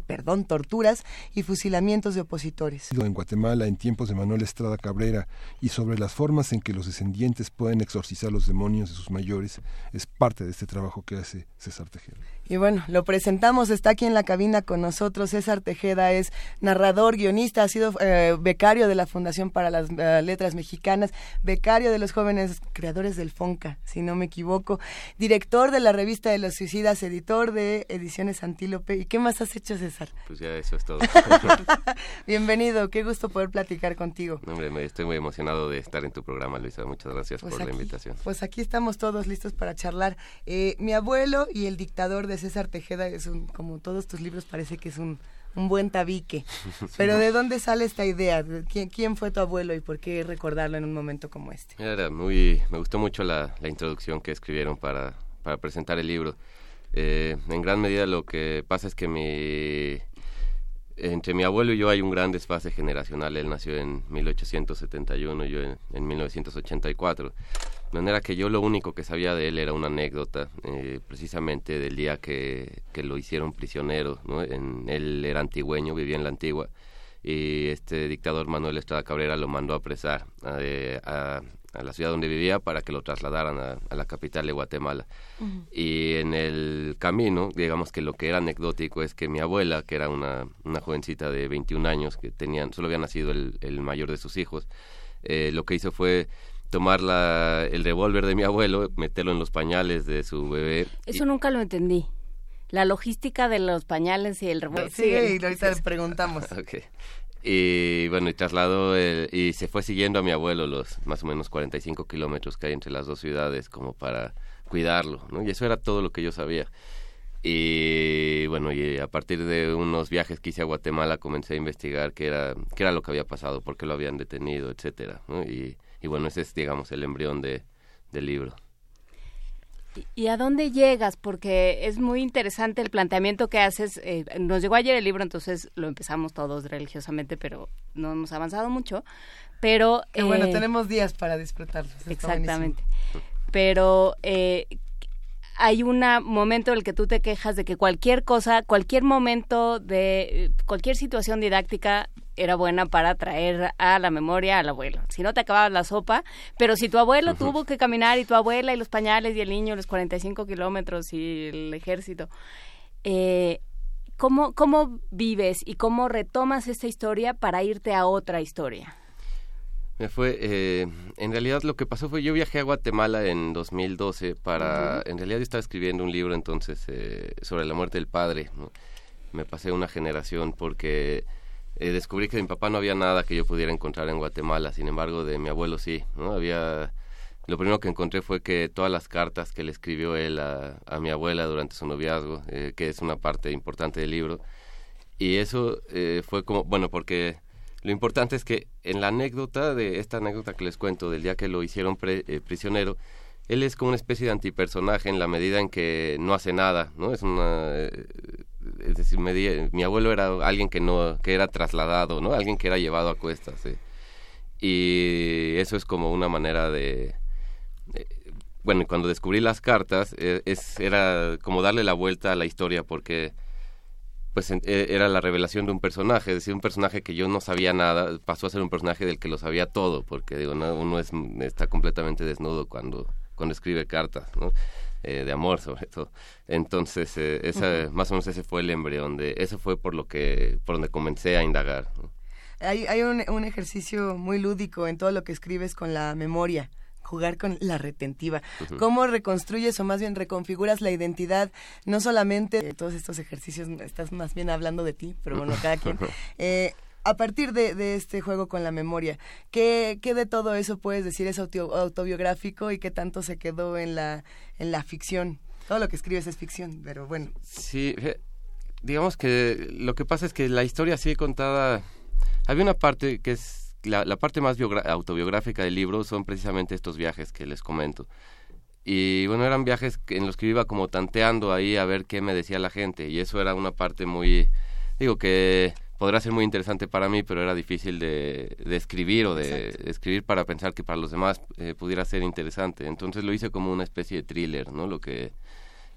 perdón, torturas y fusilamientos de opositores. En Guatemala, en tiempos de Manuel Estrada Cabrera, y sobre las formas en que los descendientes pueden exorcizar los demonios de sus mayores, es parte de este trabajo que hace César Tejeda. Y bueno, lo presentamos, está aquí en la cabina con nosotros. César Tejeda es narrador, guionista, ha sido eh, becario de la Fundación para las eh, Letras Mexicanas, becario de los jóvenes creadores del FONCA, si no me equivoco, director de la revista de los suicidas, editor de Ediciones Antílope. ¿Y qué más has hecho, César? Pues ya eso es todo. Bienvenido, qué gusto poder platicar contigo. hombre, estoy muy emocionado de estar en tu programa, Luisa. Muchas gracias pues por la invitación. Pues aquí estamos todos listos para charlar. Eh, mi abuelo y el dictador de César Tejeda es un, como todos tus libros, parece que es un, buen tabique. Pero ¿de dónde sale esta idea? ¿Quién, ¿Quién, fue tu abuelo y por qué recordarlo en un momento como este? Era muy, me gustó mucho la, la introducción que escribieron para, para presentar el libro. Eh, en gran medida lo que pasa es que mi entre mi abuelo y yo hay un gran desfase generacional. Él nació en 1871, yo en, en 1984. De manera que yo lo único que sabía de él era una anécdota, eh, precisamente del día que, que, lo hicieron prisionero. ¿no? En, él era antigüeño, vivía en la antigua, y este dictador Manuel Estrada Cabrera lo mandó a apresar eh, a, a la ciudad donde vivía para que lo trasladaran a, la capital de Guatemala. Y en el camino, digamos que lo que era anecdótico es que mi abuela, que era una, una jovencita de 21 años, que tenían, solo había nacido el, el mayor de sus hijos, eh, lo que hizo fue tomar la, el revólver de mi abuelo, meterlo en los pañales de su bebé. Eso nunca lo entendí. La logística de los pañales y el revólver. Sí, y ahorita le preguntamos. Y bueno, y trasladó y se fue siguiendo a mi abuelo los más o menos 45 kilómetros que hay entre las dos ciudades como para cuidarlo, ¿no? Y eso era todo lo que yo sabía. Y bueno, y a partir de unos viajes que hice a Guatemala comencé a investigar qué era, qué era lo que había pasado, por qué lo habían detenido, etcétera, y, y, bueno, ese es, digamos, el embrión de, del libro. ¿Y a dónde llegas? Porque es muy interesante el planteamiento que haces. Eh, nos llegó ayer el libro, entonces lo empezamos todos religiosamente, pero no hemos avanzado mucho. Pero bueno, eh, tenemos días para disfrutarlo. Exactamente. Pero eh, hay un momento en el que tú te quejas de que cualquier cosa, cualquier momento de cualquier situación didáctica era buena para traer a la memoria al abuelo. Si no te acababa la sopa, pero si tu abuelo tuvo que caminar y tu abuela y los pañales y el niño los 45 kilómetros y el ejército, eh, ¿cómo, ¿cómo vives y cómo retomas esta historia para irte a otra historia? Me fue, eh, en realidad lo que pasó fue, yo viajé a Guatemala en 2012 para, en realidad yo estaba escribiendo un libro entonces eh, sobre la muerte del padre. Me pasé una generación porque eh, descubrí que de mi papá no había nada que yo pudiera encontrar en Guatemala, sin embargo de mi abuelo sí, ¿no? Había lo primero que encontré fue que todas las cartas que le escribió él a, mi abuela durante su noviazgo, eh, que es una parte importante del libro, y eso fue como, bueno, porque lo importante es que en la anécdota, de esta anécdota que les cuento del día que lo hicieron prisionero, él es como una especie de antipersonaje en la medida en que no hace nada, ¿no? Es una es decir, mi abuelo era alguien que no, que era trasladado, ¿no? Alguien que era llevado a cuestas, Y eso es como una manera de, bueno, cuando descubrí las cartas, es, era como darle la vuelta a la historia porque pues e, era la revelación de un personaje, es decir, un personaje que yo no sabía nada, pasó a ser un personaje del que lo sabía todo, porque digo, uno es, está completamente desnudo cuando, cuando escribe cartas, ¿no? Eh, de amor sobre todo. Entonces, eh, esa, más o menos ese fue el embrión, de, eso fue por lo que, por donde comencé a indagar. Hay, hay un, un, ejercicio muy lúdico en todo lo que escribes con la memoria jugar con la retentiva. ¿Cómo reconstruyes o más bien reconfiguras la identidad? No solamente de todos estos ejercicios, estás más bien hablando de ti, pero bueno, cada quien. Eh, a partir de, este juego con la memoria, ¿qué, ¿qué, de todo eso puedes decir es autobiográfico y qué tanto se quedó en la, en la ficción? Todo lo que escribes es ficción, pero bueno. Sí, digamos que lo que pasa es que la historia así contada, había una parte que es la, la parte más autobiográfica del libro son precisamente estos viajes que les comento. Y bueno, eran viajes en los que iba como tanteando ahí a ver qué me decía la gente y eso era una parte muy, digo que podrá ser muy interesante para mí, pero era difícil de, de escribir o de, escribir para pensar que para los demás eh, pudiera ser interesante. Entonces lo hice como una especie de thriller, ¿no? Lo que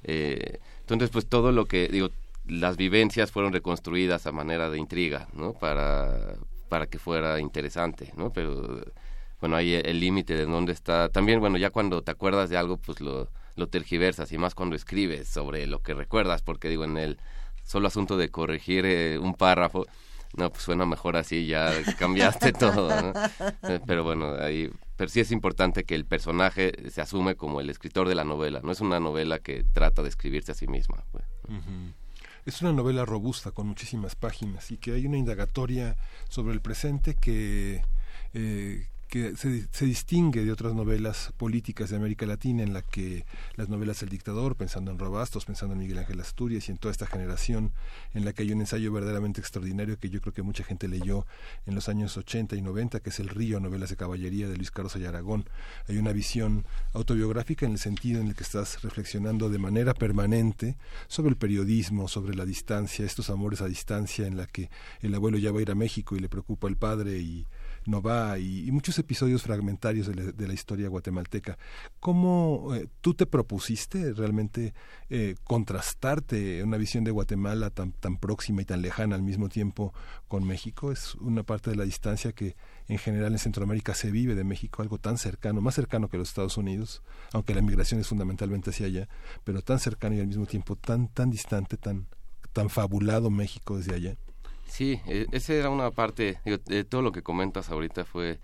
eh, entonces pues todo lo que digo las vivencias fueron reconstruidas a manera de intriga, ¿no? Para para que fuera interesante, ¿no? Pero bueno, ahí el límite de dónde está. También bueno, ya cuando te acuerdas de algo, pues lo lo tergiversas y más cuando escribes sobre lo que recuerdas, porque digo en el solo asunto de corregir eh, un párrafo, no, pues suena mejor así, ya cambiaste todo, eh, Pero bueno, ahí, pero sí es importante que el personaje se asume como el escritor de la novela, no es una novela que trata de escribirse a sí misma. Pues. Es una novela robusta con muchísimas páginas y que hay una indagatoria sobre el presente que, eh, que se, se, distingue de otras novelas políticas de América Latina en la que las novelas del dictador, pensando en Robastos, pensando en Miguel Ángel Asturias y en toda esta generación en la que hay un ensayo verdaderamente extraordinario que yo creo que mucha gente leyó en los años 80 y 90, que es El Río, novelas de caballería de Luis Carlos y Aragón. Hay una visión autobiográfica en el sentido en el que estás reflexionando de manera permanente sobre el periodismo, sobre la distancia, estos amores a distancia en la que el abuelo ya va a ir a México y le preocupa al padre y no va y, muchos episodios fragmentarios de la, historia guatemalteca. ¿Cómo eh, tú te propusiste realmente eh, contrastarte una visión de Guatemala tan, tan próxima y tan lejana al mismo tiempo con México? Es una parte de la distancia que en general en Centroamérica se vive de México, algo tan cercano, más cercano que los Estados Unidos, aunque la migración es fundamentalmente hacia allá, pero tan cercano y al mismo tiempo tan, tan distante, tan, tan fabulado México desde allá. Sí, e, esa era una parte, de todo lo que comentas ahorita fue,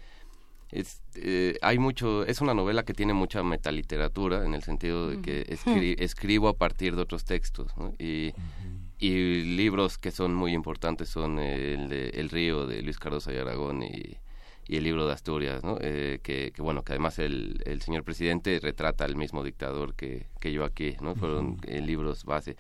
es, eh, hay mucho, es una novela que tiene mucha metaliteratura en el sentido de que escribo a partir de otros textos y, y, libros que son muy importantes son el de El río de Luis Cardoso y Aragón y, y el libro de Asturias, ¿no? Eh, que, que, bueno, que además el, el, señor presidente retrata al mismo dictador que, que yo aquí, ¿no? Fueron libros base.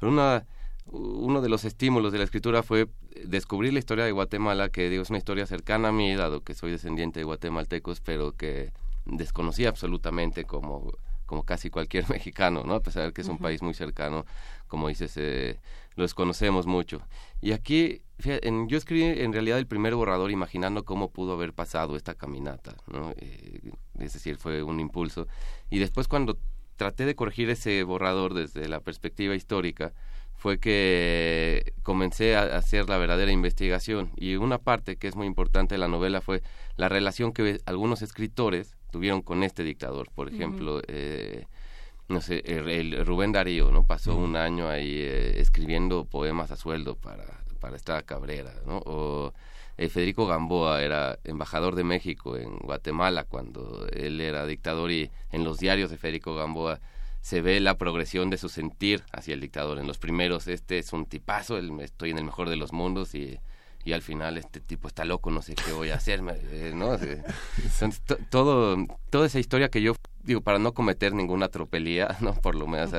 Pero una uno de los estímulos de la escritura fue descubrir la historia de Guatemala, que digo, es una historia cercana a mí, dado que soy descendiente de guatemaltecos, pero que desconocía absolutamente como, como casi cualquier mexicano, ¿no? A pesar de que es un país muy cercano, como dices, eh, lo desconocemos mucho. Y aquí, en, yo escribí en realidad el primer borrador imaginando cómo pudo haber pasado esta caminata, ¿no? Eh, es decir, fue un impulso. Y después cuando traté de corregir ese borrador desde la perspectiva histórica, fue que comencé a hacer la verdadera investigación y una parte que es muy importante de la novela fue la relación que algunos escritores tuvieron con este dictador. Por ejemplo, eh, no sé, el, Rubén Darío, ¿no? Pasó un año ahí eh, escribiendo poemas a sueldo para, para Estrada Cabrera, ¿no? O eh, Federico Gamboa era embajador de México en Guatemala cuando él era dictador y en los diarios de Federico Gamboa se ve la progresión de su sentir hacia el dictador. En los primeros, este es un tipazo, estoy en el mejor de los mundos y, y al final este tipo está loco, no sé qué voy a hacer, eh, ¿no? todo, toda esa historia que yo, digo, para no cometer ninguna tropelía, ¿no? Por lo menos,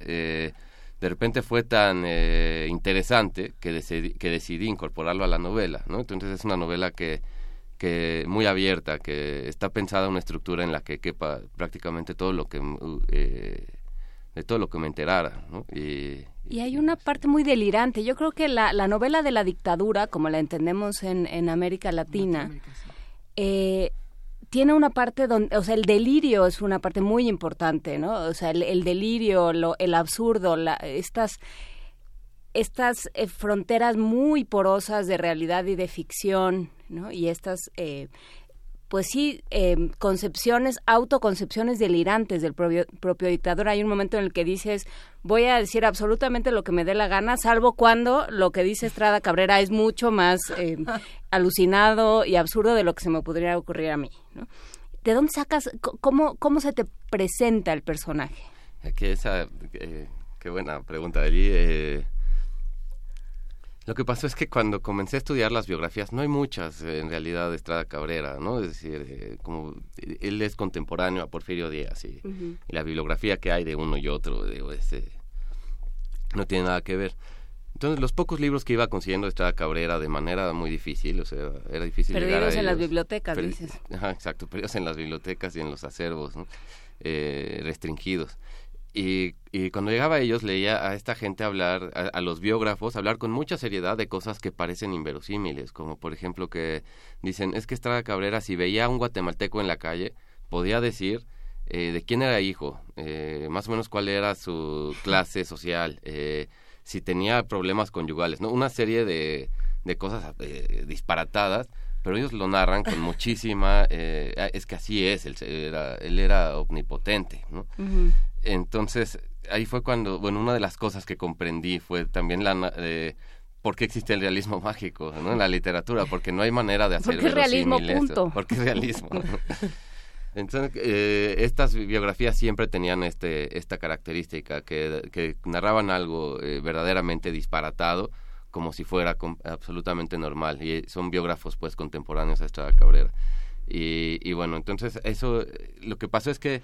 eh, de repente fue tan eh, interesante que decidí, que decidí incorporarlo a la novela, ¿no? Entonces es una novela que que muy abierta, que está pensada una estructura en la que quepa prácticamente todo lo que eh, de todo lo que me enterara, Y, hay una parte muy delirante. Yo creo que la, la novela de la dictadura, como la entendemos en, en América Latina, eh, tiene una parte donde, o sea, el delirio es una parte muy importante, ¿no? O sea, el, delirio, lo, el absurdo, la, estas estas eh, fronteras muy porosas de realidad y de ficción, ¿no? Y estas, eh, pues sí, eh, concepciones, autoconcepciones delirantes del propio, propio dictador. Hay un momento en el que dices, voy a decir absolutamente lo que me dé la gana, salvo cuando lo que dice Estrada Cabrera es mucho más alucinado y absurdo de lo que se me podría ocurrir a mí, ¿no? ¿De dónde sacas, cómo, cómo se te presenta el personaje? Que esa, qué buena pregunta allí. Lo que pasó es que cuando comencé a estudiar las biografías, no hay muchas eh, en realidad de Estrada Cabrera, ¿no? Es decir, eh, como él es contemporáneo a Porfirio Díaz y, la bibliografía que hay de uno y otro digo, ese, no tiene nada que ver. Entonces, los pocos libros que iba consiguiendo Estrada Cabrera de manera muy difícil, o sea, era difícil llegar a en las bibliotecas, dices. Ajá, exacto, perdidos en las bibliotecas y en los acervos, ¿no? eh, restringidos. Y, y, cuando llegaba a ellos leía a esta gente hablar, a, los biógrafos, hablar con mucha seriedad de cosas que parecen inverosímiles, como por ejemplo que dicen, es que Estrada Cabrera si veía a un guatemalteco en la calle, podía decir eh, de quién era hijo, eh, más o menos cuál era su clase social, eh, si tenía problemas conyugales, ¿no? Una serie de, de cosas disparatadas, pero ellos lo narran con muchísima, es que así es, él era, él era omnipotente, ¿no? Entonces, ahí fue cuando, bueno, una de las cosas que comprendí fue también la... Eh, ¿Por qué existe el realismo mágico ¿no? en la literatura? Porque no hay manera de hacer ¿Por qué realismo, punto? Porque realismo. Entonces, eh, estas biografías siempre tenían este, esta característica, que, que narraban algo eh, verdaderamente disparatado, como si fuera absolutamente normal. Y son biógrafos, pues, contemporáneos a Estrada Cabrera. Y, y bueno, entonces, eso, lo que pasó es que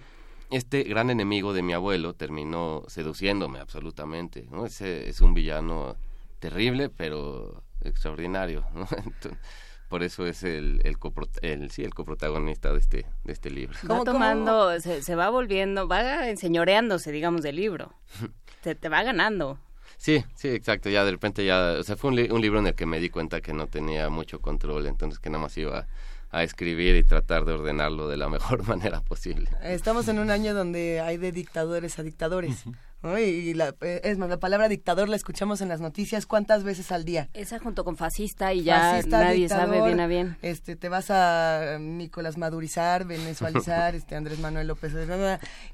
este gran enemigo de mi abuelo terminó seduciéndome absolutamente, ¿no? Ese es un villano terrible, pero extraordinario, ¿no? por eso es el, el, el, sí, el coprotagonista de este, de este libro. Va tomando, se, se, va volviendo, va enseñoreándose, digamos, del libro. se te va ganando. Sí, sí, exacto. Ya de repente ya, o sea, fue un, un libro en el que me di cuenta que no tenía mucho control, entonces que nada más iba a escribir y tratar de ordenarlo de la mejor manera posible. Estamos en un año donde hay de dictadores a dictadores. Y la, eh, es más, la palabra dictador la escuchamos en las noticias cuántas veces al día. Esa junto con fascista y ya nadie sabe bien a bien. Este, te vas a Nicolás Madurizar, venezualizar, este Andrés Manuel López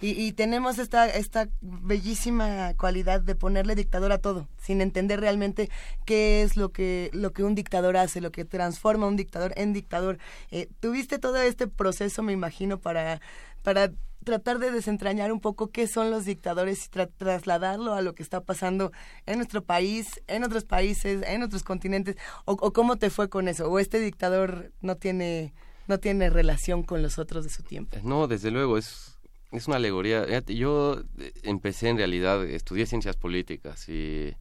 y, y tenemos esta esta bellísima cualidad de ponerle dictador a todo, sin entender realmente qué es lo que lo que un dictador hace, lo que transforma a un dictador en dictador. Eh, tuviste todo este proceso, me imagino, para para tratar de desentrañar un poco qué son los dictadores y trasladarlo a lo que está pasando en nuestro país, en otros países, en otros continentes, o, cómo te fue con eso, o este dictador no tiene no tiene relación con los otros de su tiempo. No, desde luego es es una alegoría. Yo eh, empecé en realidad estudié ciencias políticas y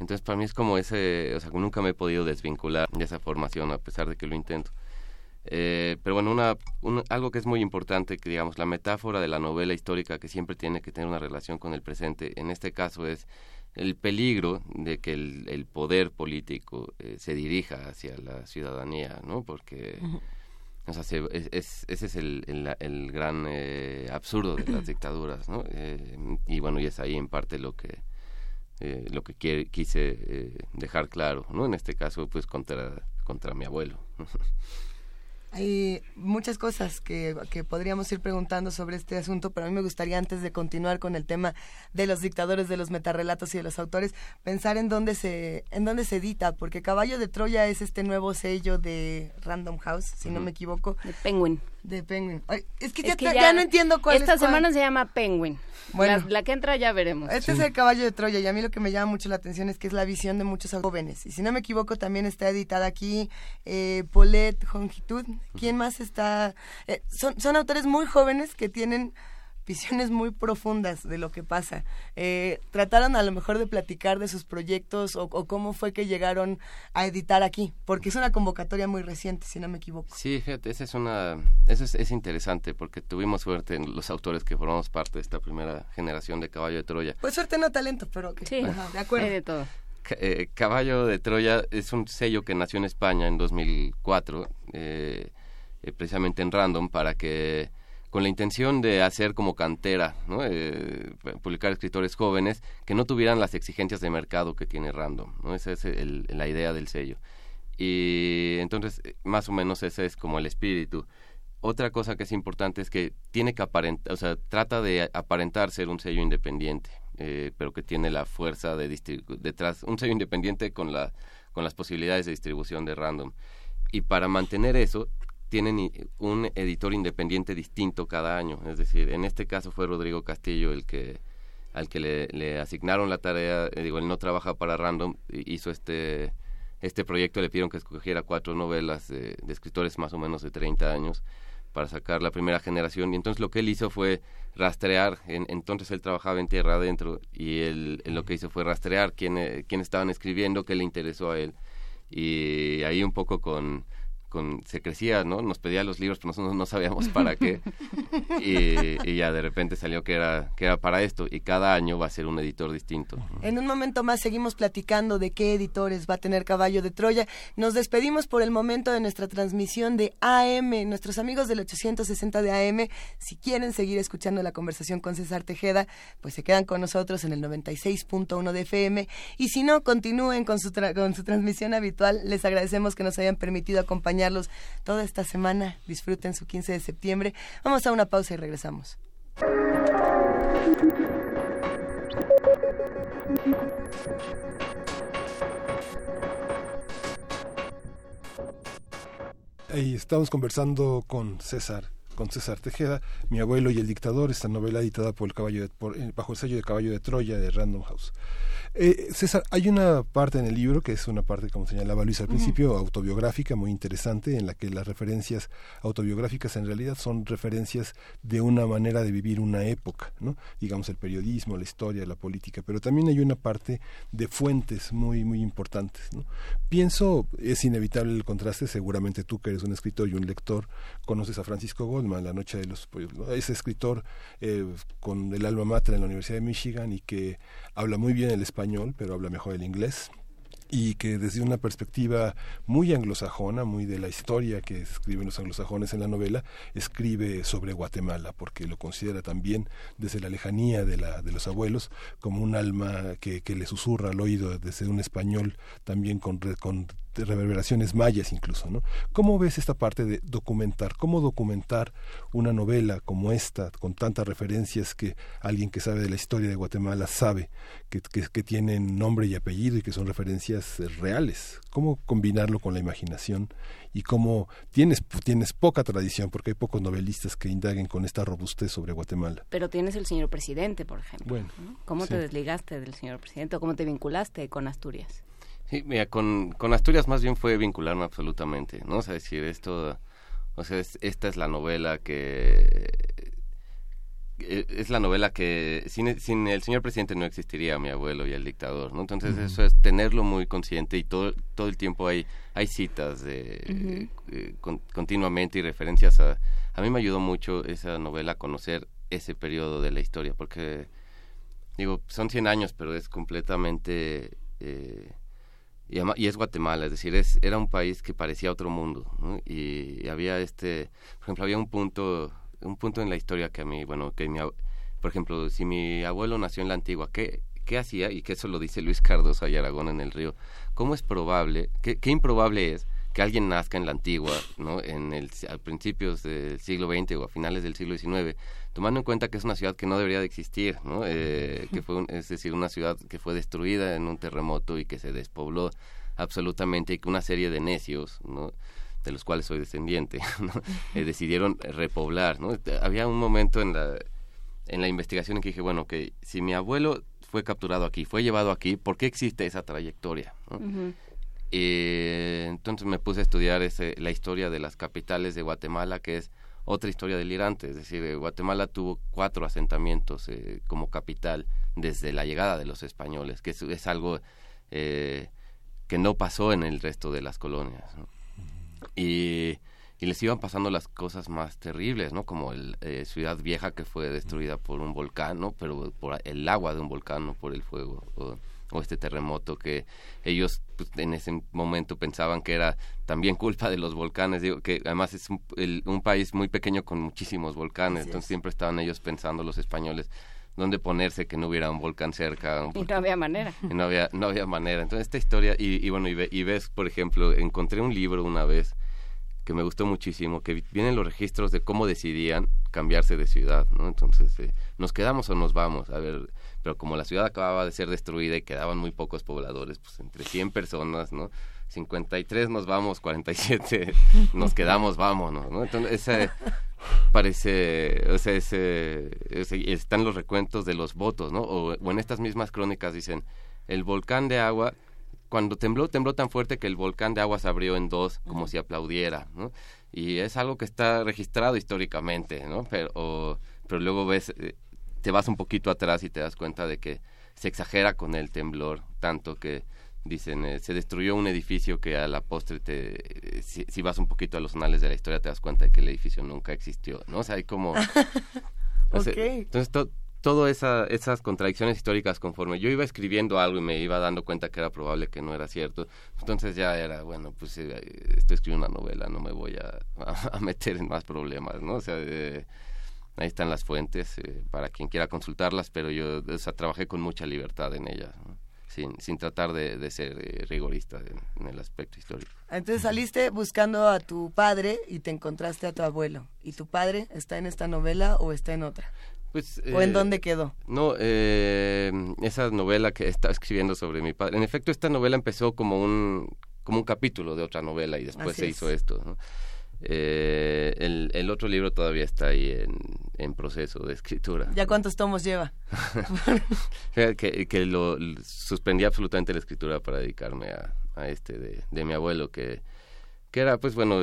entonces para mí es como ese, o sea, nunca me he podido desvincular de esa formación a pesar de que lo intento. Eh, pero bueno, una, algo que es muy importante, que digamos, la metáfora de la novela histórica que siempre tiene que tener una relación con el presente, en este caso es el peligro de que el, poder político eh, se dirija hacia la ciudadanía, ¿no? Porque, o sea, ese es el, el, gran eh, absurdo de las dictaduras, ¿no? y bueno, y es ahí en parte lo que lo que quise dejar claro, ¿no? En este caso, pues contra contra mi abuelo. Hay muchas cosas que, que, podríamos ir preguntando sobre este asunto, pero a mí me gustaría, antes de continuar con el tema de los dictadores, de los metarrelatos y de los autores, pensar en dónde se, en dónde se edita, porque Caballo de Troya es este nuevo sello de Random House, si no me equivoco. De Penguin. De Penguin. es que, ya, no entiendo cuál esta es. Esta semana se llama Penguin. Bueno, la, que entra ya veremos. Este es el caballo de Troya y a mí lo que me llama mucho la atención es que es la visión de muchos jóvenes. Y si no me equivoco, también está editada aquí eh, Paulette Hongitud. ¿Quién más está? Eh, son, son autores muy jóvenes que tienen visiones muy profundas de lo que pasa. Eh, ¿Trataron a lo mejor de platicar de sus proyectos o, cómo fue que llegaron a editar aquí? Porque es una convocatoria muy reciente, si no me equivoco. Sí, fíjate, esa es una, eso es, interesante porque tuvimos suerte en los autores que formamos parte de esta primera generación de Caballo de Troya. Pues suerte no talento, pero sí, de acuerdo. de todo. Eh, Caballo de Troya es un sello que nació en España en 2004, eh, precisamente en Random, para que con la intención de hacer como cantera, ¿no? Eh, publicar escritores jóvenes que no tuvieran las exigencias de mercado que tiene Random. ¿no? Esa es la idea del sello. Y entonces, más o menos ese es como el espíritu. Otra cosa que es importante es que tiene que aparentar, o sea, trata de aparentar ser un sello independiente, eh, pero que tiene la fuerza de detrás, un sello independiente con, la, con las posibilidades de distribución de Random. Y para mantener eso, tienen un editor independiente distinto cada año. Es decir, en este caso fue Rodrigo Castillo el que al que le, asignaron la tarea, eh, digo, él no trabaja para Random, hizo este este proyecto, le pidieron que escogiera cuatro novelas de, escritores más o menos de 30 años para sacar la primera generación y entonces lo que él hizo fue rastrear, entonces él trabajaba en tierra adentro y él, lo que hizo fue rastrear quién, eh, quién estaban escribiendo, qué le interesó a él y ahí un poco con se crecía, ¿no? Nos pedía los libros, pero nosotros no sabíamos para qué. Y, ya de repente salió que era, que era para esto. Y cada año va a ser un editor distinto. En un momento más seguimos platicando de qué editores va a tener Caballo de Troya. Nos despedimos por el momento de nuestra transmisión de AM. Nuestros amigos del 860 de AM, si quieren seguir escuchando la conversación con César Tejeda, pues se quedan con nosotros en el 96.1 de FM. Y si no, continúen con su, con su transmisión habitual. Les agradecemos que nos hayan permitido acompañar toda esta semana. Disfruten su 15 de septiembre. Vamos a una pausa y regresamos. Ahí estamos conversando con César con César Tejeda, Mi abuelo y el dictador, esta novela editada por el caballo eh, bajo el sello de Caballo de Troya de Random House. Eh, César, hay una parte en el libro que es una parte, como señalaba Luis al principio, autobiográfica, muy interesante, en la que las referencias autobiográficas en realidad son referencias de una manera de vivir una época, ¿no? Digamos el periodismo, la historia, la política, pero también hay una parte de fuentes muy, muy importantes, ¿no? Pienso, es inevitable el contraste, seguramente tú que eres un escritor y un lector, conoces a Francisco La Noche de los Pollos, ese escritor eh, con el alma mater en la Universidad de Michigan y que habla muy bien el español, pero habla mejor el inglés. Y que desde una perspectiva muy anglosajona, muy de la historia que escriben los anglosajones en la novela, escribe sobre Guatemala, porque lo considera también desde la lejanía de, la, de los abuelos como un alma que, que le susurra al oído desde un español también con, con reverberaciones mayas incluso, ¿no? ¿Cómo ves esta parte de documentar? ¿Cómo documentar una novela como esta, con tantas referencias que alguien que sabe de la historia de Guatemala sabe que, que, tienen nombre y apellido y que son referencias reales? ¿Cómo combinarlo con la imaginación? Y cómo tienes, tienes poca tradición, porque hay pocos novelistas que indaguen con esta robustez sobre Guatemala. Pero tienes el señor presidente, por ejemplo. Bueno, ¿Cómo te desligaste del señor presidente o cómo te vinculaste con Asturias? Sí, mira, con, con Asturias más bien fue vincularme absolutamente, ¿no? O sea, decir, esto, o sea, esta es la novela que... Eh, es la novela que sin, sin el señor presidente no existiría mi abuelo y el dictador, ¿no? Entonces eso es tenerlo muy consciente y todo, todo el tiempo hay, hay citas de, eh, continuamente y referencias a... A mí me ayudó mucho esa novela a conocer ese periodo de la historia, porque, digo, son 100 años, pero es completamente... Eh, y, es Guatemala, es decir, es, era un país que parecía otro mundo, y, había este, por ejemplo, había un punto, un punto en la historia que a mí, bueno, que mi, por ejemplo, si mi abuelo nació en la antigua, ¿qué, qué hacía? Y que eso lo dice Luis Cardoso y Aragón en el río, ¿cómo es probable, qué, qué improbable es que alguien nazca en la antigua, ¿no? En el, a principios del siglo XX o a finales del siglo XIX, tomando en cuenta que es una ciudad que no debería de existir, ¿no? Eh, que fue, es decir, una ciudad que fue destruida en un terremoto y que se despobló absolutamente y que una serie de necios, ¿no? de los cuales soy descendiente, ¿no? Eh, decidieron repoblar, ¿no? Había un momento en la en la investigación en que dije, bueno, que si mi abuelo fue capturado aquí, fue llevado aquí, ¿por qué existe esa trayectoria? Eh, entonces me puse a estudiar ese, la historia de las capitales de Guatemala, que es otra historia delirante. Es decir, eh, Guatemala tuvo cuatro asentamientos eh, como capital desde la llegada de los españoles, que es, algo que no pasó en el resto de las colonias. Y, y, les iban pasando las cosas más terribles, ¿no? Como el, Ciudad Vieja que fue destruida por un volcán, ¿no? Pero por el agua de un volcán, no por el fuego este terremoto que ellos pues, en ese momento pensaban que era también culpa de los volcanes, digo que además es un, país muy pequeño con muchísimos volcanes, entonces siempre estaban ellos pensando los españoles dónde ponerse que no hubiera un volcán cerca. y no había manera. no había, no había manera. Entonces esta historia, y, bueno, y, ves, por ejemplo, encontré un libro una vez que me gustó muchísimo, que vienen los registros de cómo decidían cambiarse de ciudad, ¿no? Entonces, eh, ¿nos quedamos o nos vamos? A ver, pero como la ciudad acababa de ser destruida y quedaban muy pocos pobladores, pues entre 100 personas, ¿no? 53 nos vamos, 47 nos quedamos, vámonos, ¿no? Entonces, ese parece, o sea, ese, están los recuentos de los votos, ¿no? O, o en estas mismas crónicas dicen, el volcán de agua cuando tembló, tembló tan fuerte que el volcán de agua se abrió en dos, como si aplaudiera, ¿no? Y es algo que está registrado históricamente, ¿no? Pero, pero luego ves, eh, te vas un poquito atrás y te das cuenta de que se exagera con el temblor, tanto que dicen, eh, se destruyó un edificio que a la postre te, eh, si, vas un poquito a los anales de la historia te das cuenta de que el edificio nunca existió, ¿no? O sea, hay como... entonces, todas esa, esas contradicciones históricas conforme yo iba escribiendo algo y me iba dando cuenta que era probable que no era cierto, entonces ya era, bueno, pues eh, estoy escribiendo una novela, no me voy a, a, meter en más problemas, ¿no? O sea, ahí están las fuentes eh, para quien quiera consultarlas, pero yo o sea, trabajé con mucha libertad en ellas. Sin, sin, tratar de, ser eh, rigorista en, el aspecto histórico. Entonces saliste buscando a tu padre y te encontraste a tu abuelo. ¿Y tu padre está en esta novela o está en otra? Pues, ¿O en eh, dónde quedó? No, eh, esa novela que estaba escribiendo sobre mi padre. En efecto, esta novela empezó como un, como un capítulo de otra novela y después se hizo esto. Eh, el, el, otro libro todavía está ahí en, en, proceso de escritura. ¿Ya cuántos tomos lleva? que, que lo suspendí absolutamente la escritura para dedicarme a, a este de, de, mi abuelo, que, que era, pues bueno,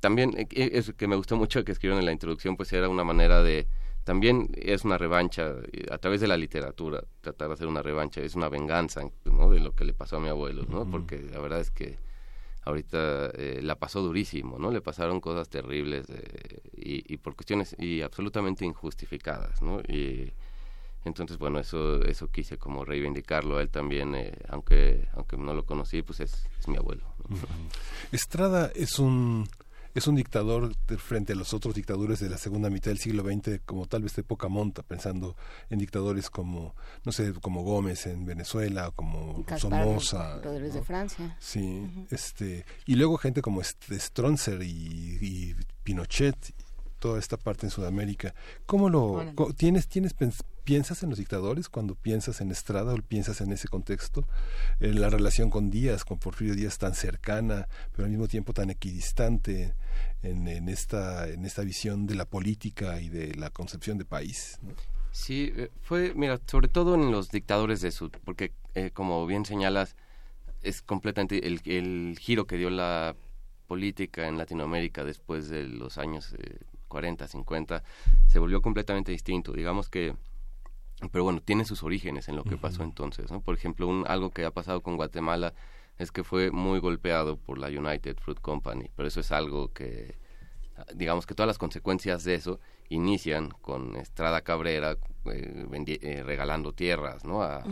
también es que me gustó mucho que escribieron en la introducción, pues era una manera de también es una revancha a través de la literatura tratar de hacer una revancha es una venganza ¿no? de lo que le pasó a mi abuelo no porque la verdad es que ahorita eh, la pasó durísimo no le pasaron cosas terribles eh, y, por cuestiones y absolutamente injustificadas no y Entonces, bueno, eso, eso quise como reivindicarlo a él también, eh, aunque, aunque no lo conocí, pues es, mi abuelo. Estrada es un es un dictador frente a los otros dictadores de la segunda mitad del siglo XX, como tal vez de poca monta, pensando en dictadores como, no sé, como Gómez en Venezuela, como Somoza. de Francia. Sí, este, y luego gente como Stronzer y, y Pinochet, toda esta parte en Sudamérica. ¿Cómo lo tienes tienes piensas en los dictadores cuando piensas en Estrada o piensas en ese contexto? En la relación con Díaz, con Porfirio Díaz tan cercana, pero al mismo tiempo tan equidistante en, esta en esta visión de la política y de la concepción de país. Sí, eh, fue, mira, sobre todo en los dictadores de Sud, porque eh, como bien señalas, es completamente el, el giro que dio la política en Latinoamérica después de los años eh, 40, 50, se volvió completamente distinto. Digamos que pero bueno, tiene sus orígenes en lo que pasó entonces, ¿no? Por ejemplo, un, algo que ha pasado con Guatemala es que fue muy golpeado por la United Fruit Company, pero eso es algo que, digamos que todas las consecuencias de eso inician con Estrada Cabrera eh, eh, regalando tierras, ¿no? A,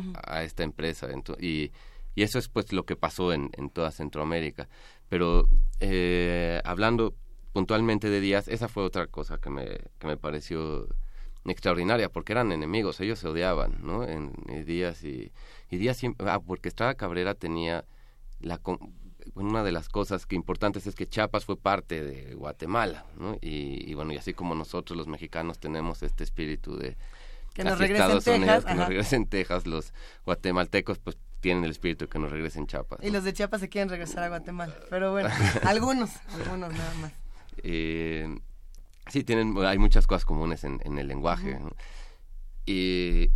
esta empresa y, y eso es pues lo que pasó en, en toda Centroamérica. Pero eh, hablando puntualmente de Díaz, esa fue otra cosa que me, que me pareció extraordinaria, porque eran enemigos, ellos se odiaban, ¿no? En, Díaz y, y Díaz siempre, ah, porque Estrada Cabrera tenía la una de las cosas que importantes es que Chiapas fue parte de Guatemala, ¿no? Y, bueno, y así como nosotros los mexicanos tenemos este espíritu de que nos regresen Texas, que nos regresen Texas, los guatemaltecos pues tienen el espíritu de que nos regresen Chiapas. Y los de Chiapas se quieren regresar a Guatemala, pero bueno, algunos, algunos nada más. Eh, sí, tienen, hay muchas cosas comunes en, el lenguaje. y,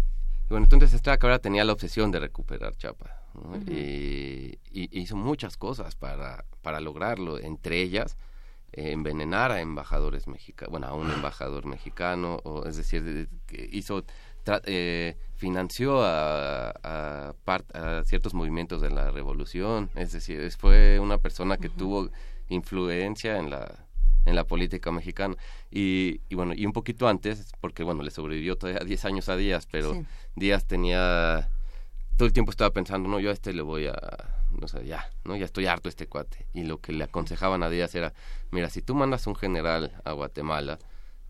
bueno, entonces Estrada Cabrera tenía la obsesión de recuperar Chapa. y, hizo muchas cosas para, para lograrlo, entre ellas eh, envenenar a embajadores mexicanos, bueno, a un embajador mexicano, o, es decir, hizo eh, financió a, a, a, ciertos movimientos de la revolución, es decir, fue una persona que tuvo influencia en la en la política mexicana. Y, y, bueno, y un poquito antes, porque bueno, le sobrevivió todavía 10 años a Díaz, pero Díaz tenía, todo el tiempo estaba pensando, no, yo a este le voy a, no sé, ya, ¿no? Ya estoy harto este cuate. Y lo que le aconsejaban a Díaz era, mira, si tú mandas un general a Guatemala,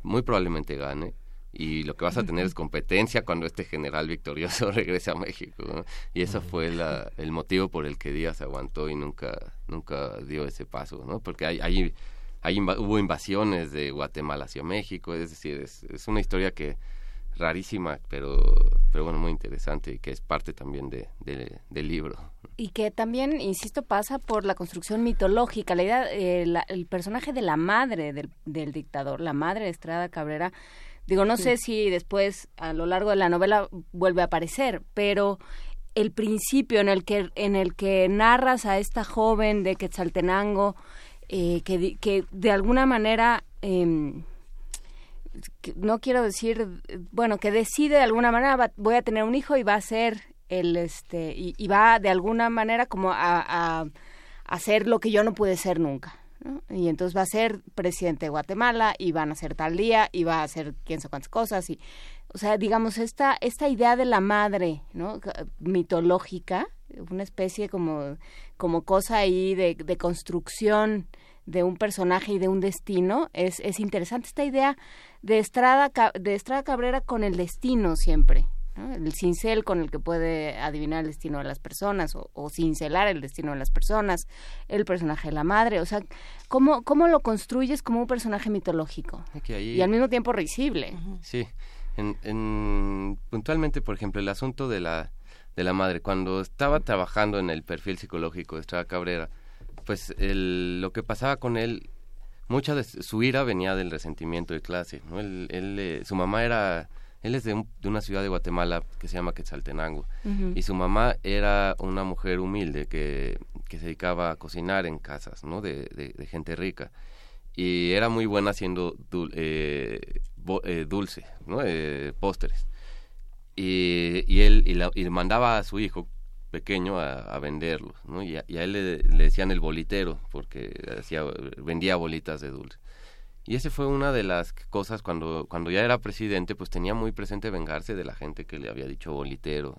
muy probablemente gane, y lo que vas a tener es competencia cuando este general victorioso regrese a México y eso fue la, el motivo por el que Díaz aguantó y nunca nunca dio ese paso no porque hay, hay hubo invasiones de Guatemala hacia México, es decir, es, una historia que rarísima, pero, pero bueno, muy interesante y que es parte también de, del libro. Y que también, insisto, pasa por la construcción mitológica, la idea, eh, el personaje de la madre del, del, dictador, la madre de Estrada Cabrera, digo, no sé si después a lo largo de la novela vuelve a aparecer, pero el principio en el que en el que narras a esta joven de Quetzaltenango eh, que, que, de alguna manera, em, no quiero decir, bueno, que decide de alguna manera, voy a tener un hijo y va a ser el, este, y, va de alguna manera como a, hacer lo que yo no pude ser nunca. Y entonces va a ser presidente de Guatemala y van a ser tal día y va a hacer quién sabe cuántas cosas y o sea, digamos esta esta idea de la madre, ¿no? mitológica, una especie como como cosa ahí de construcción de un personaje y de un destino es, es interesante esta idea de Estrada de Estrada Cabrera con el destino siempre el cincel con el que puede adivinar el destino de las personas o, cincelar el destino de las personas el personaje de la madre o sea cómo cómo lo construyes como un personaje mitológico y al mismo tiempo risible. Sí en, puntualmente por ejemplo el asunto de la de la madre cuando estaba trabajando en el perfil psicológico de Estrada Cabrera pues el, lo que pasaba con él, mucha de su ira venía del resentimiento de clase, ¿no? Él, él eh, su mamá era, él es de, de, una ciudad de Guatemala que se llama Quetzaltenango, y su mamá era una mujer humilde que, que se dedicaba a cocinar en casas, ¿no? De, de, gente rica. Y era muy buena haciendo eh, eh, dulce, ¿no? postres. Y, y él y, la, y mandaba a su hijo pequeño a, venderlos, ¿no? Y a, él le, decían el bolitero, porque hacía, vendía bolitas de dulce. y ese fue una de las cosas cuando, cuando ya era presidente, pues tenía muy presente vengarse de la gente que le había dicho bolitero,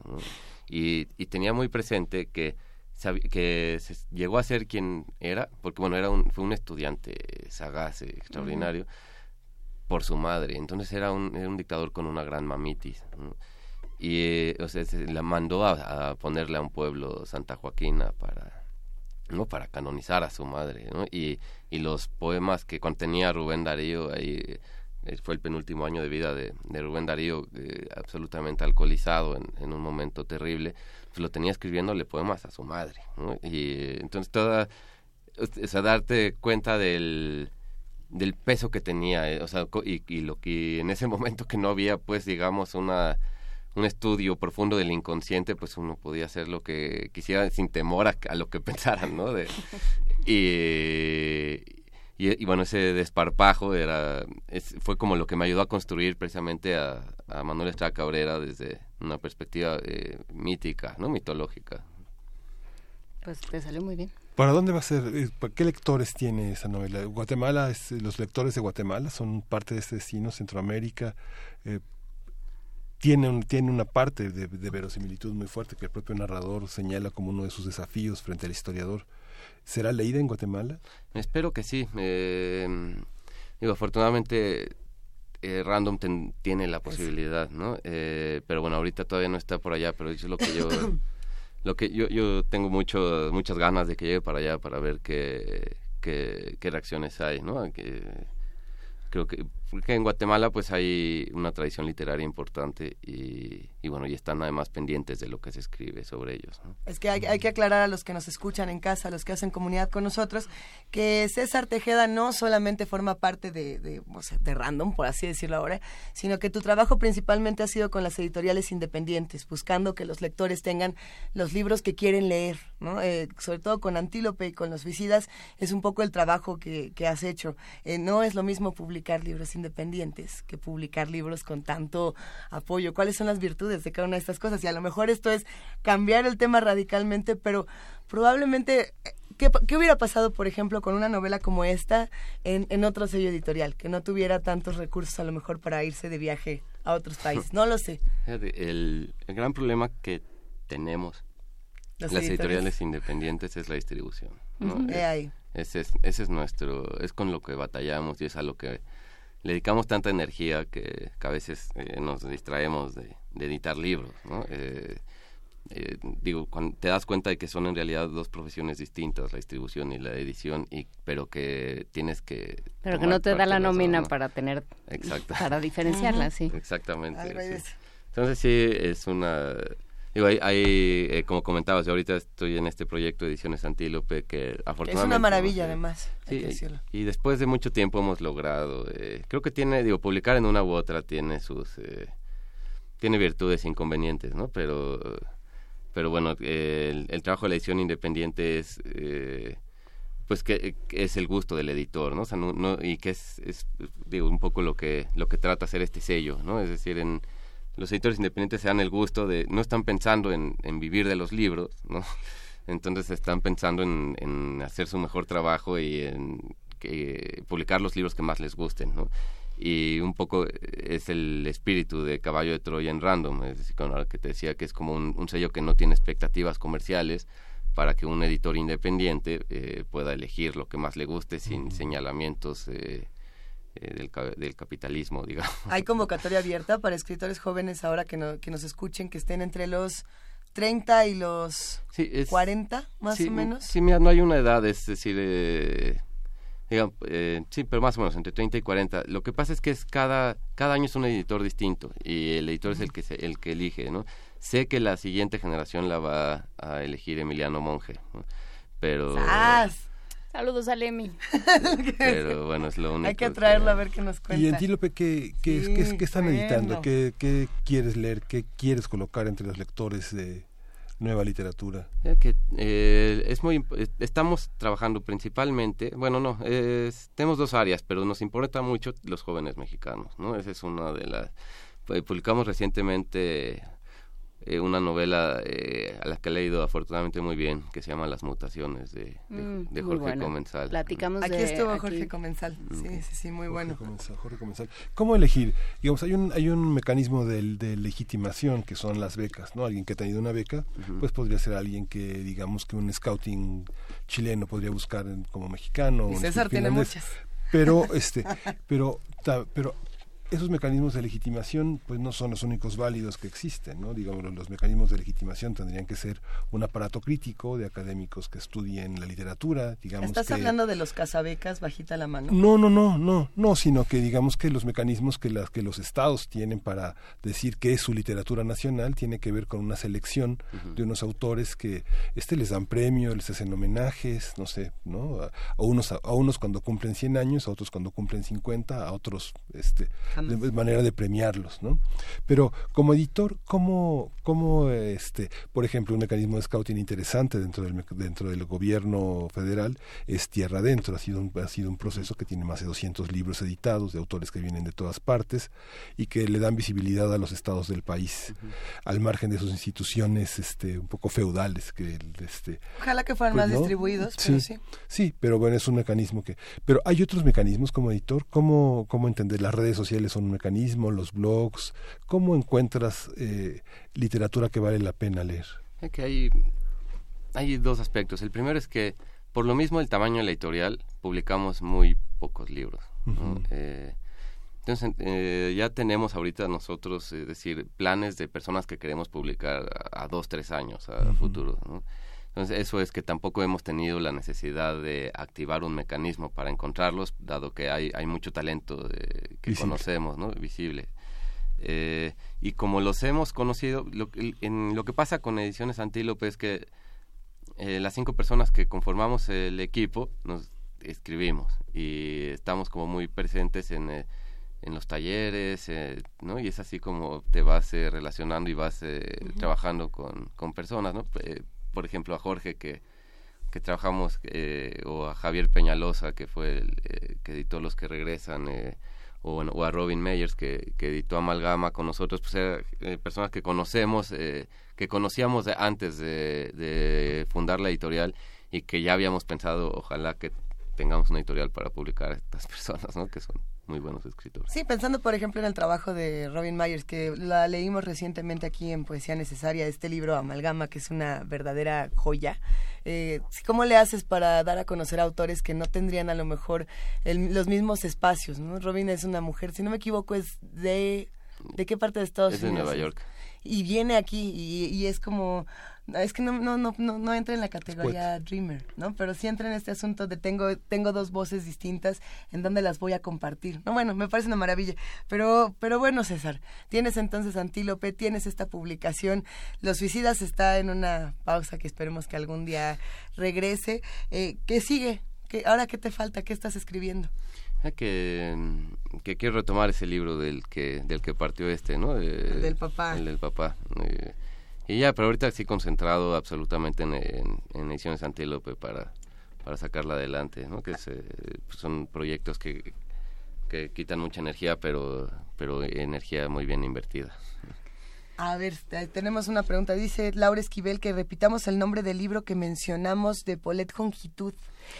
y, y, tenía muy presente que, que llegó a ser quien era, porque bueno, era un, fue un estudiante sagaz, extraordinario, por su madre, entonces era un, era un dictador con una gran mamitis. Y o sea, se la mandó a, ponerle a un pueblo Santa Joaquina para ¿no? para canonizar a su madre ¿no? y, y los poemas que contenía Rubén Darío ahí eh, fue el penúltimo año de vida de, Rubén Darío eh, absolutamente alcoholizado en, en, un momento terrible pues lo tenía escribiéndole poemas a su madre ¿no? y entonces toda o sea darte cuenta del del peso que tenía eh, o sea y, y lo que en ese momento que no había pues digamos una un estudio profundo del inconsciente, pues uno podía hacer lo que quisiera sin temor a, lo que pensaran, ¿no? De, y, y, bueno, ese desparpajo era, fue como lo que me ayudó a construir precisamente a, a Manuel Estrada Cabrera desde una perspectiva eh, mítica, ¿no? Mitológica. Pues te salió muy bien. ¿Para dónde va a ser? Eh, ¿Qué lectores tiene esa novela? Guatemala, los lectores de Guatemala son parte de este destino, Centroamérica. Eh, tiene, tiene una parte de, verosimilitud muy fuerte que el propio narrador señala como uno de sus desafíos frente al historiador. ¿Será leída en Guatemala? Espero que sí. Eh, digo, afortunadamente eh, Random tiene la posibilidad, ¿no? Eh, pero bueno, ahorita todavía no está por allá, pero eso es lo que yo... lo que yo, yo tengo mucho, muchas ganas de que llegue para allá para ver qué, qué, qué reacciones hay, ¿no? Que, creo que porque en Guatemala pues hay una tradición literaria importante y, y, bueno y están además pendientes de lo que se escribe sobre ellos es que hay, hay, que aclarar a los que nos escuchan en casa a los que hacen comunidad con nosotros que César Tejeda no solamente forma parte de, de, o sea, de random por así decirlo ahora sino que tu trabajo principalmente ha sido con las editoriales independientes buscando que los lectores tengan los libros que quieren leer no eh, sobre todo con Antílope y con los suicidas es un poco el trabajo que, que has hecho. Eh, no es lo mismo publicar libros independientes que publicar libros con tanto apoyo. ¿Cuáles son las virtudes de cada una de estas cosas? Y a lo mejor esto es cambiar el tema radicalmente, pero probablemente ¿Qué, ¿Qué, hubiera pasado, por ejemplo, con una novela como esta en, en, otro sello editorial, que no tuviera tantos recursos a lo mejor para irse de viaje a otros países? No lo sé. El, el gran problema que tenemos las editoriales independientes es la distribución. ¿no? Ese, es, ese es nuestro, es con lo que batallamos y es a lo que le dedicamos tanta energía que, a veces eh, nos distraemos de, editar libros, ¿no? Eh, eh, digo, cuando te das cuenta de que son en realidad dos profesiones distintas, la distribución y la edición, y pero que tienes que... Pero que no te da la nómina para tener... Exacto. Para diferenciarla, sí. Exactamente. Entonces sí, es una Digo, hay, eh, como comentabas, yo ahorita estoy en este proyecto de Ediciones Antílope que afortunadamente... Es una maravilla, además. Sí, y, después de mucho tiempo hemos logrado, eh, creo que tiene, digo, publicar en una u otra tiene sus... Eh, tiene virtudes e inconvenientes, ¿no? Pero, pero bueno, el, trabajo de la edición independiente es... pues que, es el gusto del editor, ¿no? O sea, no, y que es, es, digo, un poco lo que, lo que trata hacer este sello, ¿no? Es decir, en los editores independientes se dan el gusto de, no están pensando en, vivir de los libros, ¿no? Entonces están pensando en, hacer su mejor trabajo y en publicar los libros que más les gusten, ¿no? Y un poco es el espíritu de Caballo de Troya en Random, es decir, con lo que te decía que es como un, sello que no tiene expectativas comerciales para que un editor independiente eh, pueda elegir lo que más le guste sin señalamientos eh, eh, del, del, capitalismo, digamos. ¿Hay convocatoria abierta para escritores jóvenes ahora que, no, que nos escuchen, que estén entre los 30 y los 40, más o menos? Sí, mira, no hay una edad, es decir, eh, digamos, eh, sí, pero más o menos entre 30 y 40. Lo que pasa es que es cada, cada año es un editor distinto y el editor es el que, el que elige, ¿no? Sé que la siguiente generación la va a elegir Emiliano Monge, pero... Saludos a Lemi. Pero bueno, es lo único. Hay que traerlo a ver qué nos cuenta. Y Antílope, ¿qué, qué, qué, qué están editando? ¿Qué, ¿Qué quieres leer? ¿Qué quieres colocar entre los lectores de nueva literatura? Que, eh, es muy, estamos trabajando principalmente, bueno, no, tenemos dos áreas, pero nos importa mucho los jóvenes mexicanos, ¿no? Esa es una de las... Publicamos recientemente eh, una novela eh, a la que he leído afortunadamente muy bien, que se llama Las mutaciones de, de, Mm, Jorge bueno. Comensal. Platicamos Aquí de- estuvo aquí- Jorge Comensal. Sí, sí, sí, muy bueno. Comensal, Jorge Comensal. ¿Cómo elegir? Digamos, hay un, hay un mecanismo de, legitimación que son las becas, ¿no? Alguien que ha tenido una beca, pues podría ser alguien que, digamos, que un scouting chileno podría buscar como mexicano. Y César tiene muchas. Pero, este, pero, ta- pero esos mecanismos de legitimación pues no son los únicos válidos que existen, ¿no? Digamos, los mecanismos de legitimación tendrían que ser un aparato crítico de académicos que estudien la literatura, digamos ¿Estás que... hablando de los casabecas bajita la mano? No, no, no, no, no, sino que digamos que los mecanismos que, las, que los estados tienen para decir qué es su literatura nacional tiene que ver con una selección de unos autores que este les dan premio, les hacen homenajes, no sé, ¿no? A, a unos a, a unos cuando cumplen 100 años, a otros cuando cumplen 50, a otros este de, manera de premiarlos, ¿no? Pero como editor, ¿cómo, cómo este, por ejemplo, un mecanismo de scouting interesante dentro del, dentro del gobierno federal es Tierra Adentro? Ha sido, un, ha sido un proceso que tiene más de 200 libros editados de autores que vienen de todas partes y que le dan visibilidad a los estados del país, al margen de sus instituciones este, un poco feudales que este, Ojalá que fueran pues, más ¿no? distribuidos, pero sí. Sí, pero bueno, es un mecanismo que... Pero hay otros mecanismos como editor, ¿cómo, cómo entender? Las redes sociales son un mecanismo, los blogs, ¿cómo encuentras eh, literatura que vale la pena leer? Que hay, hay dos aspectos. El primero es que, por lo mismo el tamaño de la editorial, publicamos muy pocos libros. Eh, entonces, eh, ya tenemos ahorita nosotros, es decir, planes de personas que queremos publicar a, a dos, tres años a futuro. ¿no? Entonces, eso es que tampoco hemos tenido la necesidad de activar un mecanismo para encontrarlos, dado que hay, hay mucho talento de- que Visible. conocemos, ¿no? Visible. Eh, y como los hemos conocido, lo, que- en, lo que pasa con Ediciones Antílope es que eh, las cinco personas que conformamos el equipo nos escribimos y estamos como muy presentes en, eh, en los talleres, eh, ¿no? Y es así como te vas eh, relacionando y vas eh, trabajando con, con personas, ¿no? Por ejemplo, a Jorge que, que trabajamos, eh, o a Javier Peñalosa que fue el eh, que editó Los que regresan, eh, o, a Robin Meyers que, editó Amalgama con nosotros, pues eran eh, personas que conocemos, que conocíamos de antes de, de fundar la editorial y que ya habíamos pensado, ojalá que tengamos una editorial para publicar a estas personas, ¿no? Que son muy buenos escritores. Sí, pensando por ejemplo en el trabajo de Robin Myers, que la leímos recientemente aquí en Poesía Necesaria, este libro Amalgama, que es una verdadera joya. Eh, ¿Cómo le haces para dar a conocer a autores que no tendrían a lo mejor el- los mismos espacios? ¿no? Robin es una mujer, si no me equivoco, es de... ¿De qué parte de Estados Es de Unidos? Nueva York. Y viene aquí y, y es como... Es que no, no, no, no, no entra en la categoría Dreamer, ¿no? Pero sí entra en este asunto de tengo, tengo dos voces distintas en donde las voy a compartir. No, bueno, me parece una maravilla. Pero, pero bueno, César, tienes entonces Antílope, tienes esta publicación. Los Suicidas está en una pausa que esperemos que algún día regrese. Eh, ¿Qué sigue? ¿Qué, ¿Ahora qué te falta? ¿Qué estás escribiendo? Ah, que, que quiero retomar ese libro del que del que partió este, ¿no? El del papá. El del papá. Eh, y ya, pero ahorita sí concentrado absolutamente en, en, Ediciones Antílope para, para sacarla adelante, ¿no? Que se- pues son proyectos que, que quitan mucha energía, pero, pero energía muy bien invertida. A ver, te- tenemos una pregunta. Dice Laura Esquivel que repitamos el nombre del libro que mencionamos de Paulette Jongitud.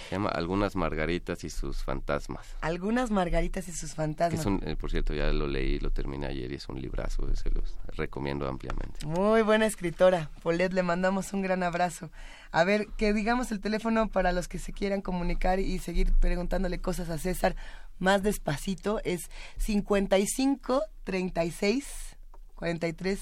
Se llama Algunas Margaritas y sus fantasmas. Algunas margaritas y sus fantasmas. es un, eh, por cierto, ya lo leí, lo terminé ayer y es un librazo, se los recomiendo ampliamente. Muy buena escritora. Paulette, le mandamos un gran abrazo. A ver, que digamos el teléfono para los que se quieran comunicar y seguir preguntándole cosas a César más despacito. Es 55 36 43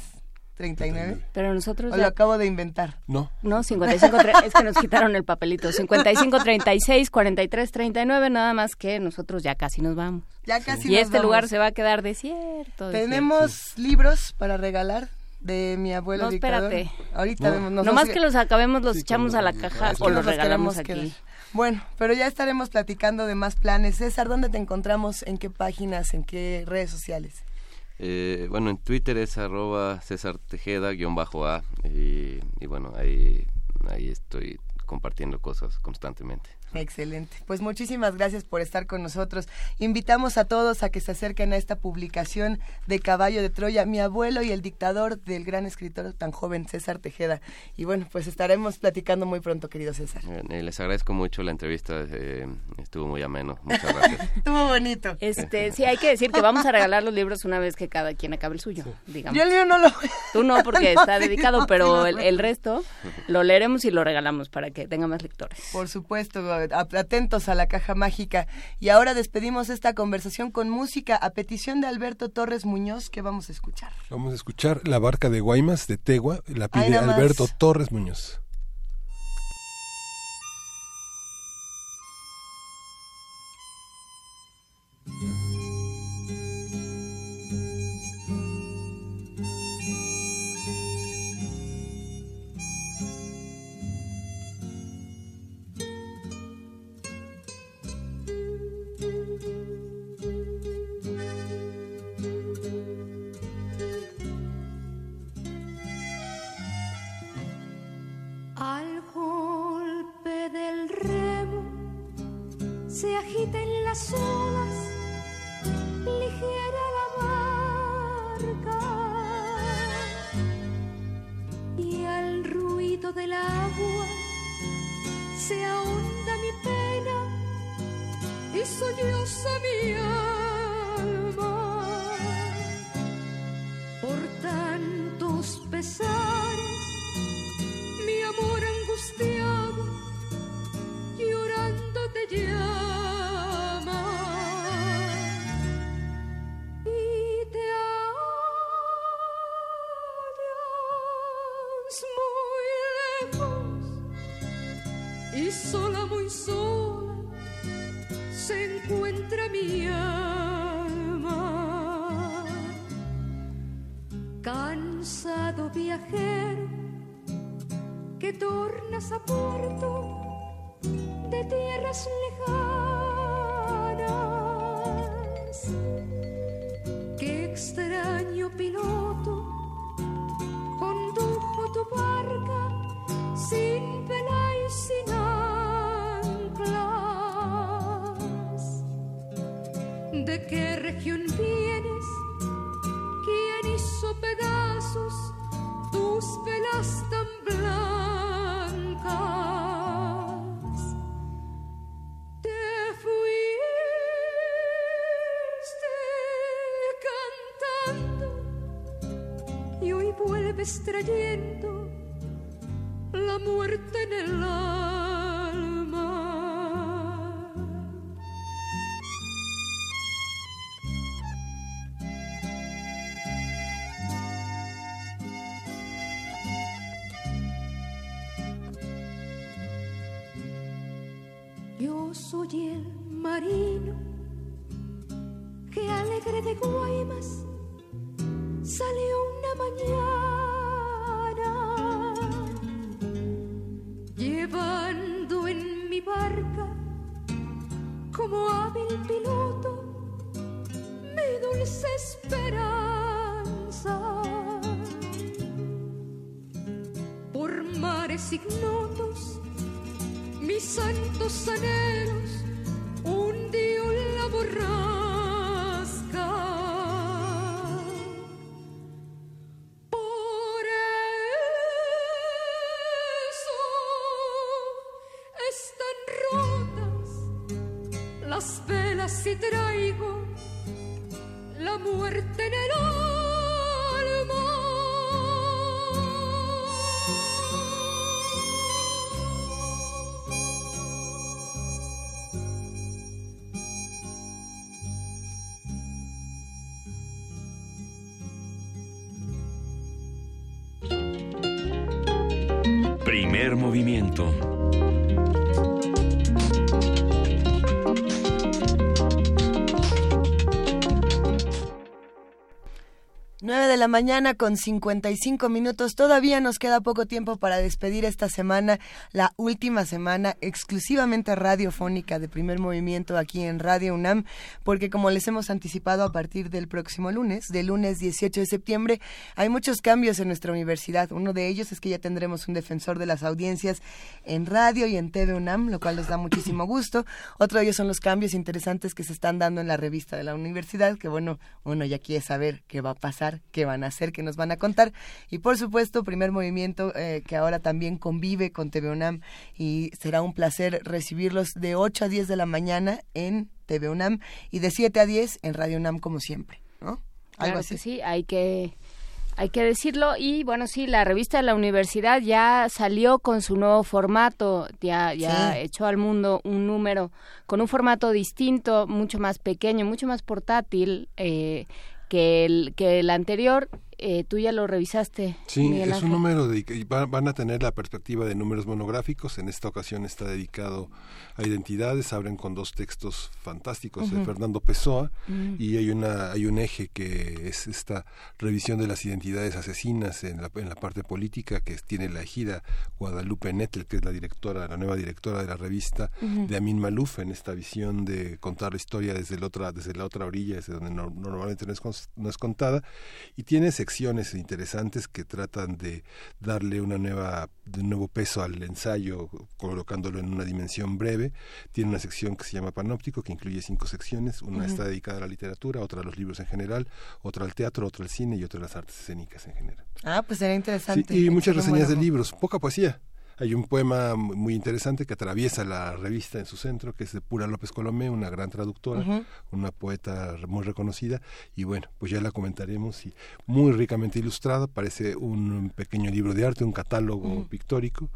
39. Pero nosotros O ya- lo acabo de inventar. No. No, 55, tre- es que nos quitaron el papelito. 55, 36, 43, 39, nada más que nosotros ya casi nos vamos. Ya casi Y nos este vamos. lugar se va a quedar desierto. desierto. Tenemos libros para regalar de mi abuelo No, dictador. espérate. Ahorita No. vemos. nos Nomás que los acabemos, los echamos a la caja o los regalamos aquí. quedar. Bueno, pero ya estaremos platicando de más planes. César, ¿dónde te encontramos? ¿En qué páginas? ¿En qué redes sociales? Eh, bueno, en Twitter es arroba César Tejeda guion bajo A y, y bueno, ahí, ahí estoy compartiendo cosas constantemente. Excelente. Pues muchísimas gracias por estar con nosotros. Invitamos a todos a que se acerquen a esta publicación de Caballo de Troya, mi abuelo y el dictador del gran escritor tan joven César Tejeda. Y bueno, pues estaremos platicando muy pronto, querido César. Eh, les agradezco mucho la entrevista, eh, estuvo muy ameno. Muchas gracias. estuvo bonito. Este, sí, hay que decir que vamos a regalar los libros una vez que cada quien acabe el suyo, digamos. Yo el libro no lo Tú no, porque está dedicado, pero el, el resto lo leeremos y lo regalamos para que tenga más lectores. Por supuesto, atentos a la caja mágica. Y ahora despedimos esta conversación con música a petición de Alberto Torres Muñoz, que vamos a escuchar. Vamos a escuchar La Barca de Guaymas de Tegua, la pide Alberto Torres Muñoz. Se agita en las olas, ligera la barca, y al ruido del agua se ahonda mi pena y solloza mi alma. Por tantos pesares, mi amor angustiado Cansado viajero, que tornas a puerto de tierras lejanas. Qué extraño piloto condujo tu barca sin vela y sin ¿De qué región vienes? ¿Quién hizo pedazos tus velas tan blancas? Te fuiste cantando y hoy vuelves trayendo la muerte en el alma. Movimiento. La mañana con 55 minutos. Todavía nos queda poco tiempo para despedir esta semana, la última semana exclusivamente radiofónica de primer movimiento aquí en Radio UNAM, porque como les hemos anticipado a partir del próximo lunes, del lunes 18 de septiembre, hay muchos cambios en nuestra universidad. Uno de ellos es que ya tendremos un defensor de las audiencias en radio y en TV UNAM, lo cual nos da muchísimo gusto. Otro de ellos son los cambios interesantes que se están dando en la revista de la universidad, que bueno, uno ya quiere saber qué va a pasar, qué van a hacer, qué nos van a contar. Y por supuesto, primer movimiento eh, que ahora también convive con TV UNAM y será un placer recibirlos de 8 a 10 de la mañana en TV UNAM y de 7 a 10 en Radio UNAM como siempre, ¿no? Algo así. sí, hay que hay que decirlo. Y bueno, sí, la revista de la universidad ya salió con su nuevo formato, ya, ya echó al mundo un número con un formato distinto, mucho más pequeño, mucho más portátil. Eh, que el, que el anterior eh, tú ya lo revisaste. Sí, es un número de, van a tener la perspectiva de números monográficos. En esta ocasión está dedicado a identidades. Abren con dos textos fantásticos de Fernando Pessoa mm. y hay una hay un eje que es esta revisión de las identidades asesinas en la, en la parte política que tiene la ejida Guadalupe Nettel, que es la directora, la nueva directora de la revista de Amin Malouf en esta visión de contar la historia desde la otra desde la otra orilla, desde donde normalmente no es, no es contada y tiene secciones interesantes que tratan de darle una nueva, de nuevo peso al ensayo, colocándolo en una dimensión breve. Tiene una sección que se llama Panóptico, que incluye cinco secciones. Una está dedicada a la literatura, otra a los libros en general, otra al teatro, otra al cine y otra a las artes escénicas en general. Ah, pues era interesante. y muchas reseñas de libros, poca poesía. Hay un poema muy interesante que atraviesa la revista en su centro, que es de Pura López Colomé, una gran traductora, una poeta muy reconocida, y bueno, pues ya la comentaremos, y muy ricamente ilustrada, parece un pequeño libro de arte, un catálogo pictórico,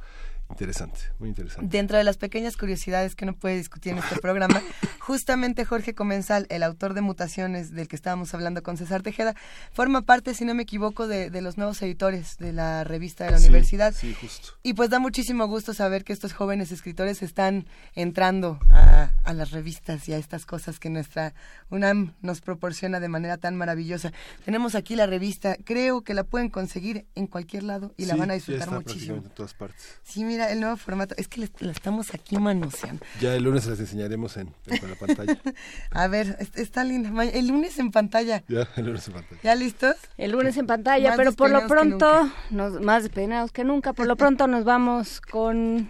Interesante, muy interesante. Dentro de las pequeñas curiosidades que no puede discutir en este programa, justamente Jorge Comensal, el autor de Mutaciones, del que estábamos hablando con César Tejeda, forma parte, si no me equivoco, de, los nuevos editores de la revista de la universidad. Sí, justo. Y pues da muchísimo gusto saber que estos jóvenes escritores están entrando a, a las revistas y a estas cosas que nuestra UNAM nos proporciona de manera tan maravillosa. Tenemos aquí la revista, creo que la pueden conseguir en cualquier lado y la van a disfrutar muchísimo. En todas partes. Sí, mira, el nuevo formato. Es que la estamos aquí manoseando. Ya el lunes las enseñaremos en, la pantalla. A ver, está linda. El lunes en pantalla. Ya, el lunes en pantalla. ¿Ya listos? El lunes en pantalla, pero por lo pronto, nos, más despeinados que nunca, por lo pronto nos vamos con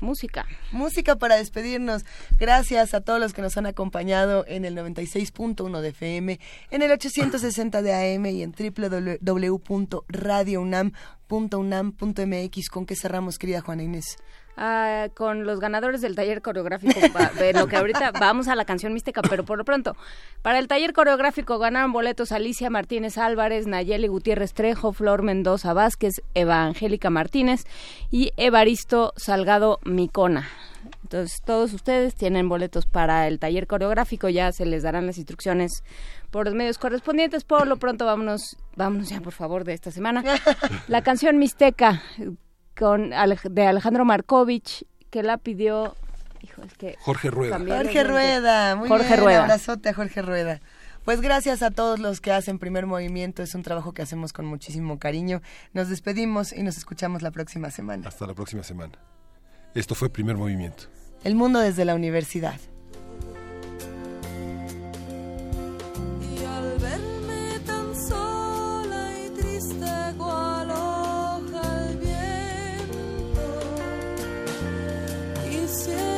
música. Música para despedirnos. Gracias a todos los que nos han acompañado en el 96.1 de FM, en el 860 de AM y en www.radiounam.unam.mx. ¿Con qué cerramos, querida Juana Inés? Ah, con los ganadores del taller coreográfico, de lo que ahorita vamos a la canción mística, pero por lo pronto, para el taller coreográfico ganaron boletos Alicia Martínez Álvarez, Nayeli Gutiérrez Trejo, Flor Mendoza Vázquez, Eva Angélica Martínez y Evaristo Salgado Micona. Entonces, todos ustedes tienen boletos para el taller coreográfico, ya se les darán las instrucciones por los medios correspondientes. Por lo pronto, vámonos, vámonos ya, por favor, de esta semana. La canción Mixteca con de Alejandro Markovich que la pidió Jorge Rueda. Jorge Rueda, muy Jorge bien, Rueda. abrazote a Jorge Rueda. Pues gracias a todos los que hacen primer movimiento, es un trabajo que hacemos con muchísimo cariño. Nos despedimos y nos escuchamos la próxima semana. Hasta la próxima semana. Esto fue primer movimiento. El mundo desde la universidad. Por